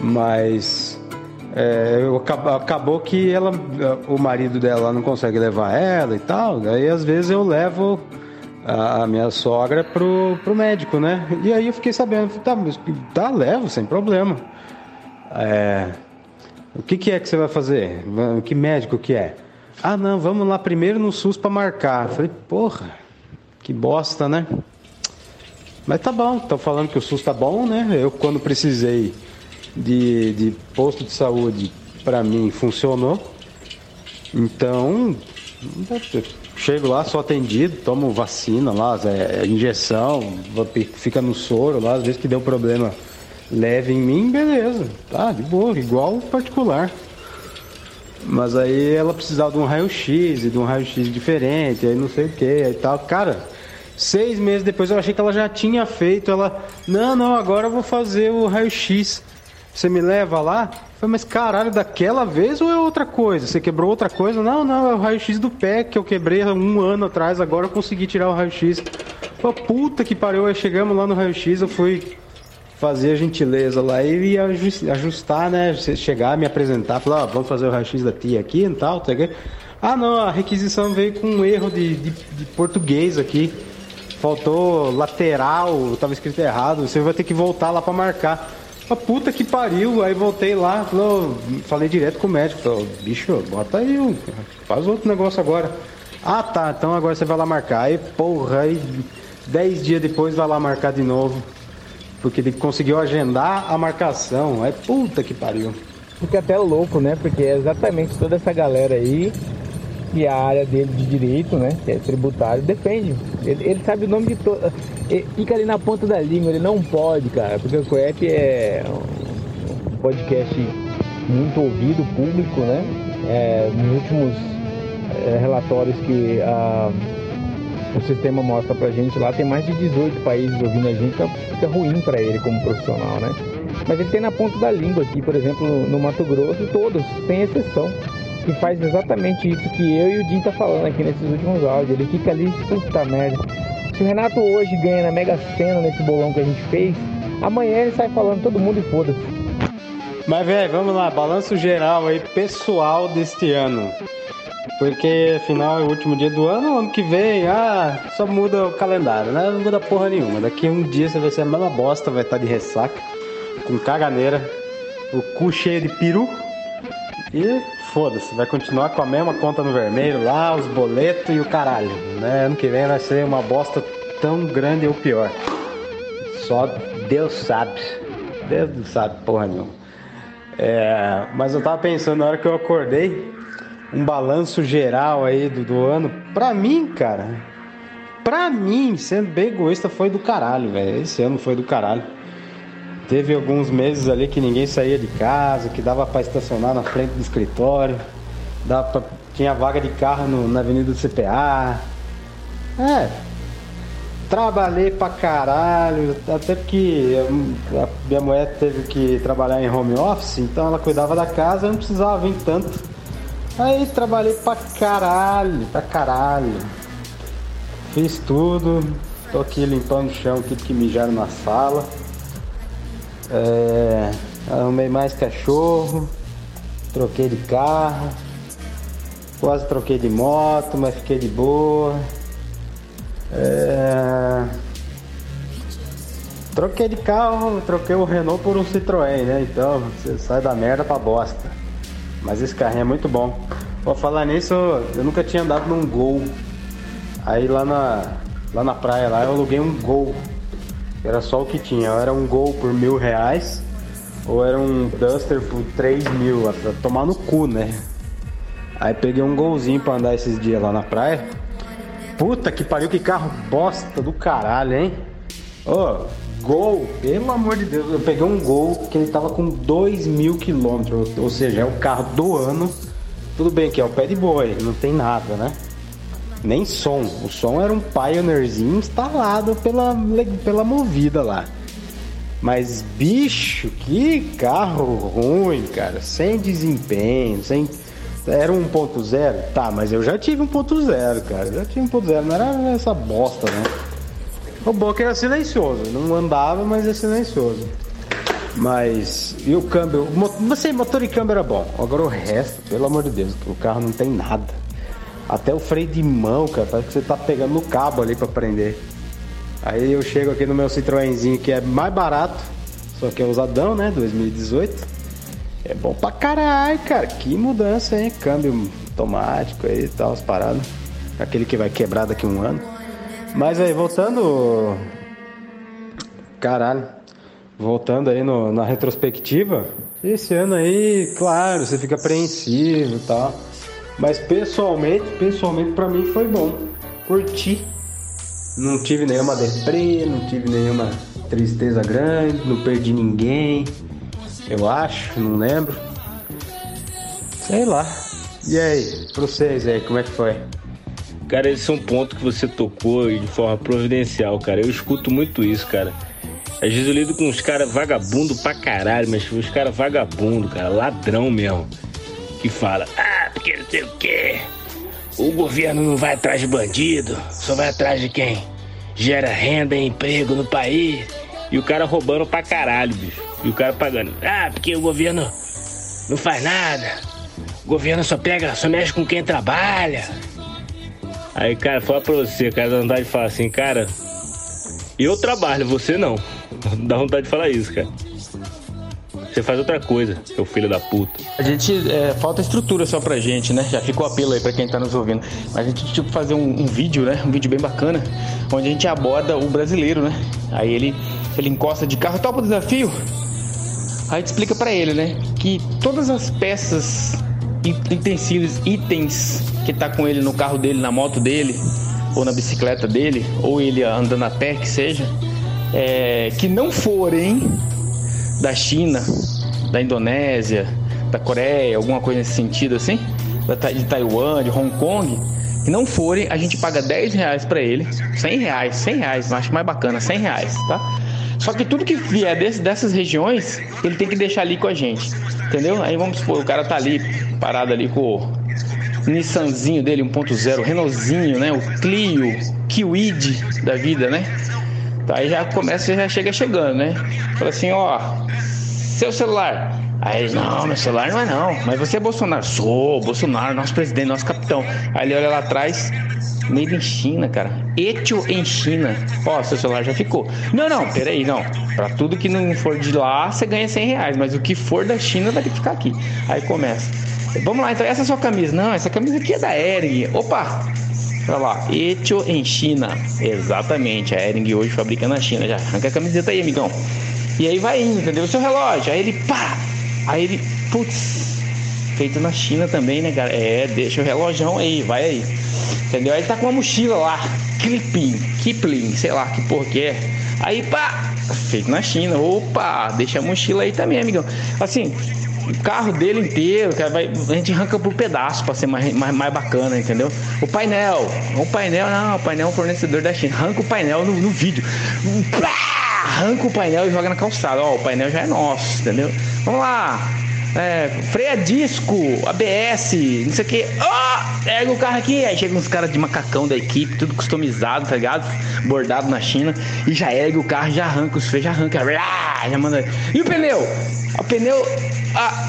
Mas é, eu, acabou que ela, o marido dela não consegue levar ela e tal. Daí às vezes eu levo a, a minha sogra pro, pro médico, né? E aí eu fiquei sabendo, tá, tá levo sem problema. É, o que, que é que você vai fazer? Que médico que é? Ah, não, vamos lá primeiro no SUS para marcar. falei, porra, que bosta, né? Mas tá bom, estão falando que o SUS tá bom, né? Eu, quando precisei de, de posto de saúde, para mim funcionou. Então, chego lá, sou atendido, tomo vacina lá, é, injeção, fica no soro lá, às vezes que deu problema leve em mim, beleza, tá, de boa, igual particular. Mas aí ela precisava de um raio-x e de um raio-x diferente, aí não sei o que, aí tal. Cara, seis meses depois eu achei que ela já tinha feito. Ela, não, não, agora eu vou fazer o raio-x. Você me leva lá? Eu falei, mas caralho, daquela vez ou é outra coisa? Você quebrou outra coisa? Não, não, é o raio-x do pé que eu quebrei um ano atrás, agora eu consegui tirar o raio-x. Pô, puta que pariu, aí chegamos lá no raio-x, eu fui fazer a gentileza lá e ajustar, né? Chegar, me apresentar, falar, vamos fazer o raio-x da tia aqui e tal, tá Ah, não, a requisição veio com um erro de, de, de português aqui. Faltou lateral, tava escrito errado, você vai ter que voltar lá para marcar. A puta que pariu, aí voltei lá, falou, falei direto com o médico, falou, bicho, bota aí, faz outro negócio agora. Ah tá, então agora você vai lá marcar. Aí, porra, aí dez dias depois vai lá marcar de novo. Porque ele conseguiu agendar a marcação. Aí puta que pariu. Fica até louco, né? Porque é exatamente toda essa galera aí que a área dele de direito, né? Que é tributário, defende. Ele, ele sabe o nome de todo. Fica ali na ponta da língua, ele não pode, cara. Porque o COEP é um podcast muito ouvido, público, né? É, nos últimos é, relatórios que a o sistema mostra pra gente lá, tem mais de 18 países ouvindo a gente, então fica ruim para ele como profissional, né? Mas ele tem na ponta da língua aqui, por exemplo, no Mato Grosso, todos, sem exceção, que faz exatamente isso que eu e o Jim tá falando aqui nesses últimos áudios. Ele fica ali, puta merda. Se o Renato hoje ganha na Mega Sena nesse bolão que a gente fez, amanhã ele sai falando todo mundo e foda-se. Mas, velho, vamos lá, balanço geral aí, pessoal deste ano. Porque afinal é o último dia do ano, ano que vem, ah, só muda o calendário, né? Não muda porra nenhuma. Daqui um dia você vai ser a mesma bosta, vai estar de ressaca. com caganeira, o cu cheio de peru e foda-se, vai continuar com a mesma conta no vermelho lá, os boletos e o caralho. Né? Ano que vem vai ser uma bosta tão grande ou pior. Só Deus sabe. Deus não sabe porra nenhuma. É, mas eu tava pensando na hora que eu acordei, um balanço geral aí do, do ano. Pra mim, cara, pra mim, sendo bem egoísta, foi do caralho, velho. Esse ano foi do caralho. Teve alguns meses ali que ninguém saía de casa, que dava pra estacionar na frente do escritório, dava pra, tinha vaga de carro no- na Avenida do CPA. É, trabalhei pra caralho, até porque a minha mulher teve que trabalhar em home office, então ela cuidava da casa, eu não precisava vir tanto. Aí trabalhei pra caralho, pra caralho. Fiz tudo, tô aqui limpando o chão, tudo que mijaram na sala. É, arrumei mais cachorro, troquei de carro, quase troquei de moto, mas fiquei de boa. É, troquei de carro, troquei o Renault por um Citroën, né? Então você sai da merda pra bosta. Mas esse carrinho é muito bom. Vou falar nisso, eu nunca tinha andado num Gol. Aí lá na, lá na praia lá eu aluguei um Gol. Era só o que tinha. Era um Gol por mil reais, ou era um Duster por três mil. Pra tomar no cu, né? Aí peguei um golzinho pra andar esses dias lá na praia. Puta que pariu, que carro bosta do caralho, hein? Ô, Gol, pelo amor de Deus, eu peguei um Gol que ele tava com 2 mil quilômetros, ou seja, é o carro do ano. Tudo bem que é o pé de boi, não tem nada, né? Nem som. O som era um Pioneerzinho instalado pela, pela movida lá. Mas bicho, que carro ruim, cara. Sem desempenho, sem. Era um 1.0? Tá, mas eu já tive 1.0, cara. Eu já tive 1.0, não era essa bosta, né? O que era silencioso. Não andava, mas é silencioso. Mas. E o câmbio? Você, motor e câmbio era bom. Agora o resto, pelo amor de Deus, o carro não tem nada. Até o freio de mão, cara, parece que você tá pegando no cabo ali pra prender. Aí eu chego aqui no meu Citroënzinho que é mais barato, só que é usadão, né? 2018. É bom pra caralho, cara. Que mudança, hein? Câmbio automático aí e tal, as paradas. Aquele que vai quebrar daqui a um ano. Mas aí, voltando. Caralho. Voltando aí no- na retrospectiva, esse ano aí, claro, você fica apreensivo e tal. Mas pessoalmente, pessoalmente pra mim foi bom. Curti. Não tive nenhuma deprê, não tive nenhuma tristeza grande, não perdi ninguém. Eu acho, não lembro. Sei lá. E aí, pra vocês aí, como é que foi? Cara, esse é um ponto que você tocou de forma providencial, cara. Eu escuto muito isso, cara. Às vezes eu lido com uns caras vagabundo pra caralho, mas uns caras vagabundo, cara, ladrão mesmo. Que fala, ah, porque não sei o quê. O governo não vai atrás de bandido, só vai atrás de quem gera renda e emprego no país. E o cara roubando pra caralho, bicho. E o cara pagando. Ah, porque o governo não faz nada. O governo só pega, só mexe com quem trabalha. Aí, cara, fala pra você, cara, dá vontade de falar assim, cara, eu trabalho, você não. Dá vontade de falar isso, cara. Você faz outra coisa, seu filho da puta. A gente é, falta estrutura só pra gente, né? Já ficou apelo aí pra quem tá nos ouvindo. A gente tipo fazer um, um vídeo, né? Um vídeo bem bacana, onde a gente aborda o brasileiro, né? Aí ele ele encosta de carro, topa o desafio. Aí a gente explica pra ele, né? Que todas as peças, utensílios, itens que tá com ele no carro dele, na moto dele, ou na bicicleta dele, ou ele andando a pé, que seja, é, que não forem da China, da Indonésia, da Coreia, alguma coisa nesse sentido assim, de Taiwan, de Hong Kong, que não forem, a gente paga 10 reais pra ele, 100 reais, 100 reais, acho mais bacana, 100 reais, tá? Só que tudo que vier desse- dessas regiões, ele tem que deixar ali com a gente, entendeu? Aí vamos supor, o cara tá ali, parado ali com o Nissanzinho dele, 1.0, Renaultzinho, né? O Clio, Kiwid da vida, né? Tá, aí já começa, já chega chegando, né? Fala assim, ó, seu celular. Aí ele, não, meu celular não é não. Mas você é Bolsonaro. Sou, Bolsonaro, nosso presidente, nosso capitão. Aí ele olha lá atrás, Made in China, cara. Etio em China. Ó, seu celular já ficou. Não, não, peraí, não. Pra tudo que não for de lá, você ganha 100 reais. Mas o que for da China vai ter que ficar aqui. Aí começa. Vamos lá, então essa é sua camisa. Não, essa camisa aqui é da Ering. Opa! Olha lá, Etio em China. Exatamente, a Ering hoje fabrica na China. Já arranca a camiseta aí, amigão. E aí vai indo, entendeu? O seu relógio. Aí ele, pá! Aí ele, putz, feito na China também, né, cara? É, deixa o relógio aí, vai aí. Entendeu? Aí tá com uma mochila lá, Kipling, Kipling, sei lá que porra que é. Aí, pá, feito na China. Opa, deixa a mochila aí também, amigão. Assim, o carro dele inteiro, cara, vai, a gente arranca por pedaço pra ser mais, mais, mais bacana, entendeu? O painel, o painel, não, o painel é um fornecedor da China. Arranca o painel no, no vídeo. Arranca o painel e joga na calçada. Ó, o painel já é nosso, entendeu? Vamos lá. É, freia disco, ABS, não sei o que. Ó, pega o carro aqui. Aí chega uns caras de macacão da equipe, tudo customizado, tá ligado? Bordado na China. E já ergue o carro, já arranca os freios, já arranca. Já manda. E o pneu? O pneu. Ah,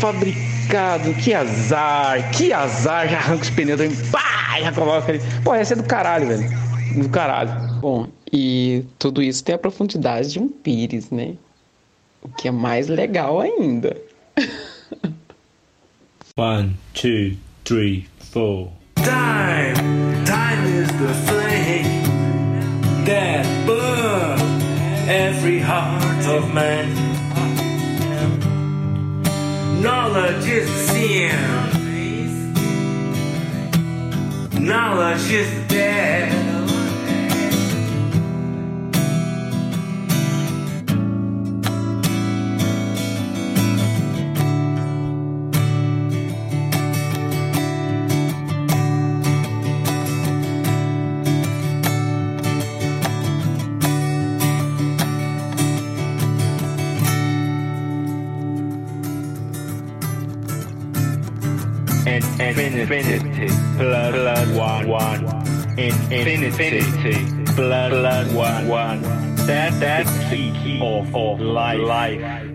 fabricado, que azar, que azar, já arranca os pneus também, pá, já coloca ali. Pô, essa é do caralho, velho. Do caralho. Bom, e tudo isso tem a profundidade de um pires, né? O que é mais legal ainda. One, two, three, four. Time, time is the flame that burns every heart of man. Knowledge is sin. Knowledge is death. Infinity, blood, blood, one, one. Infinity, blood, blood, one, one. That, that's the key of, of life. life.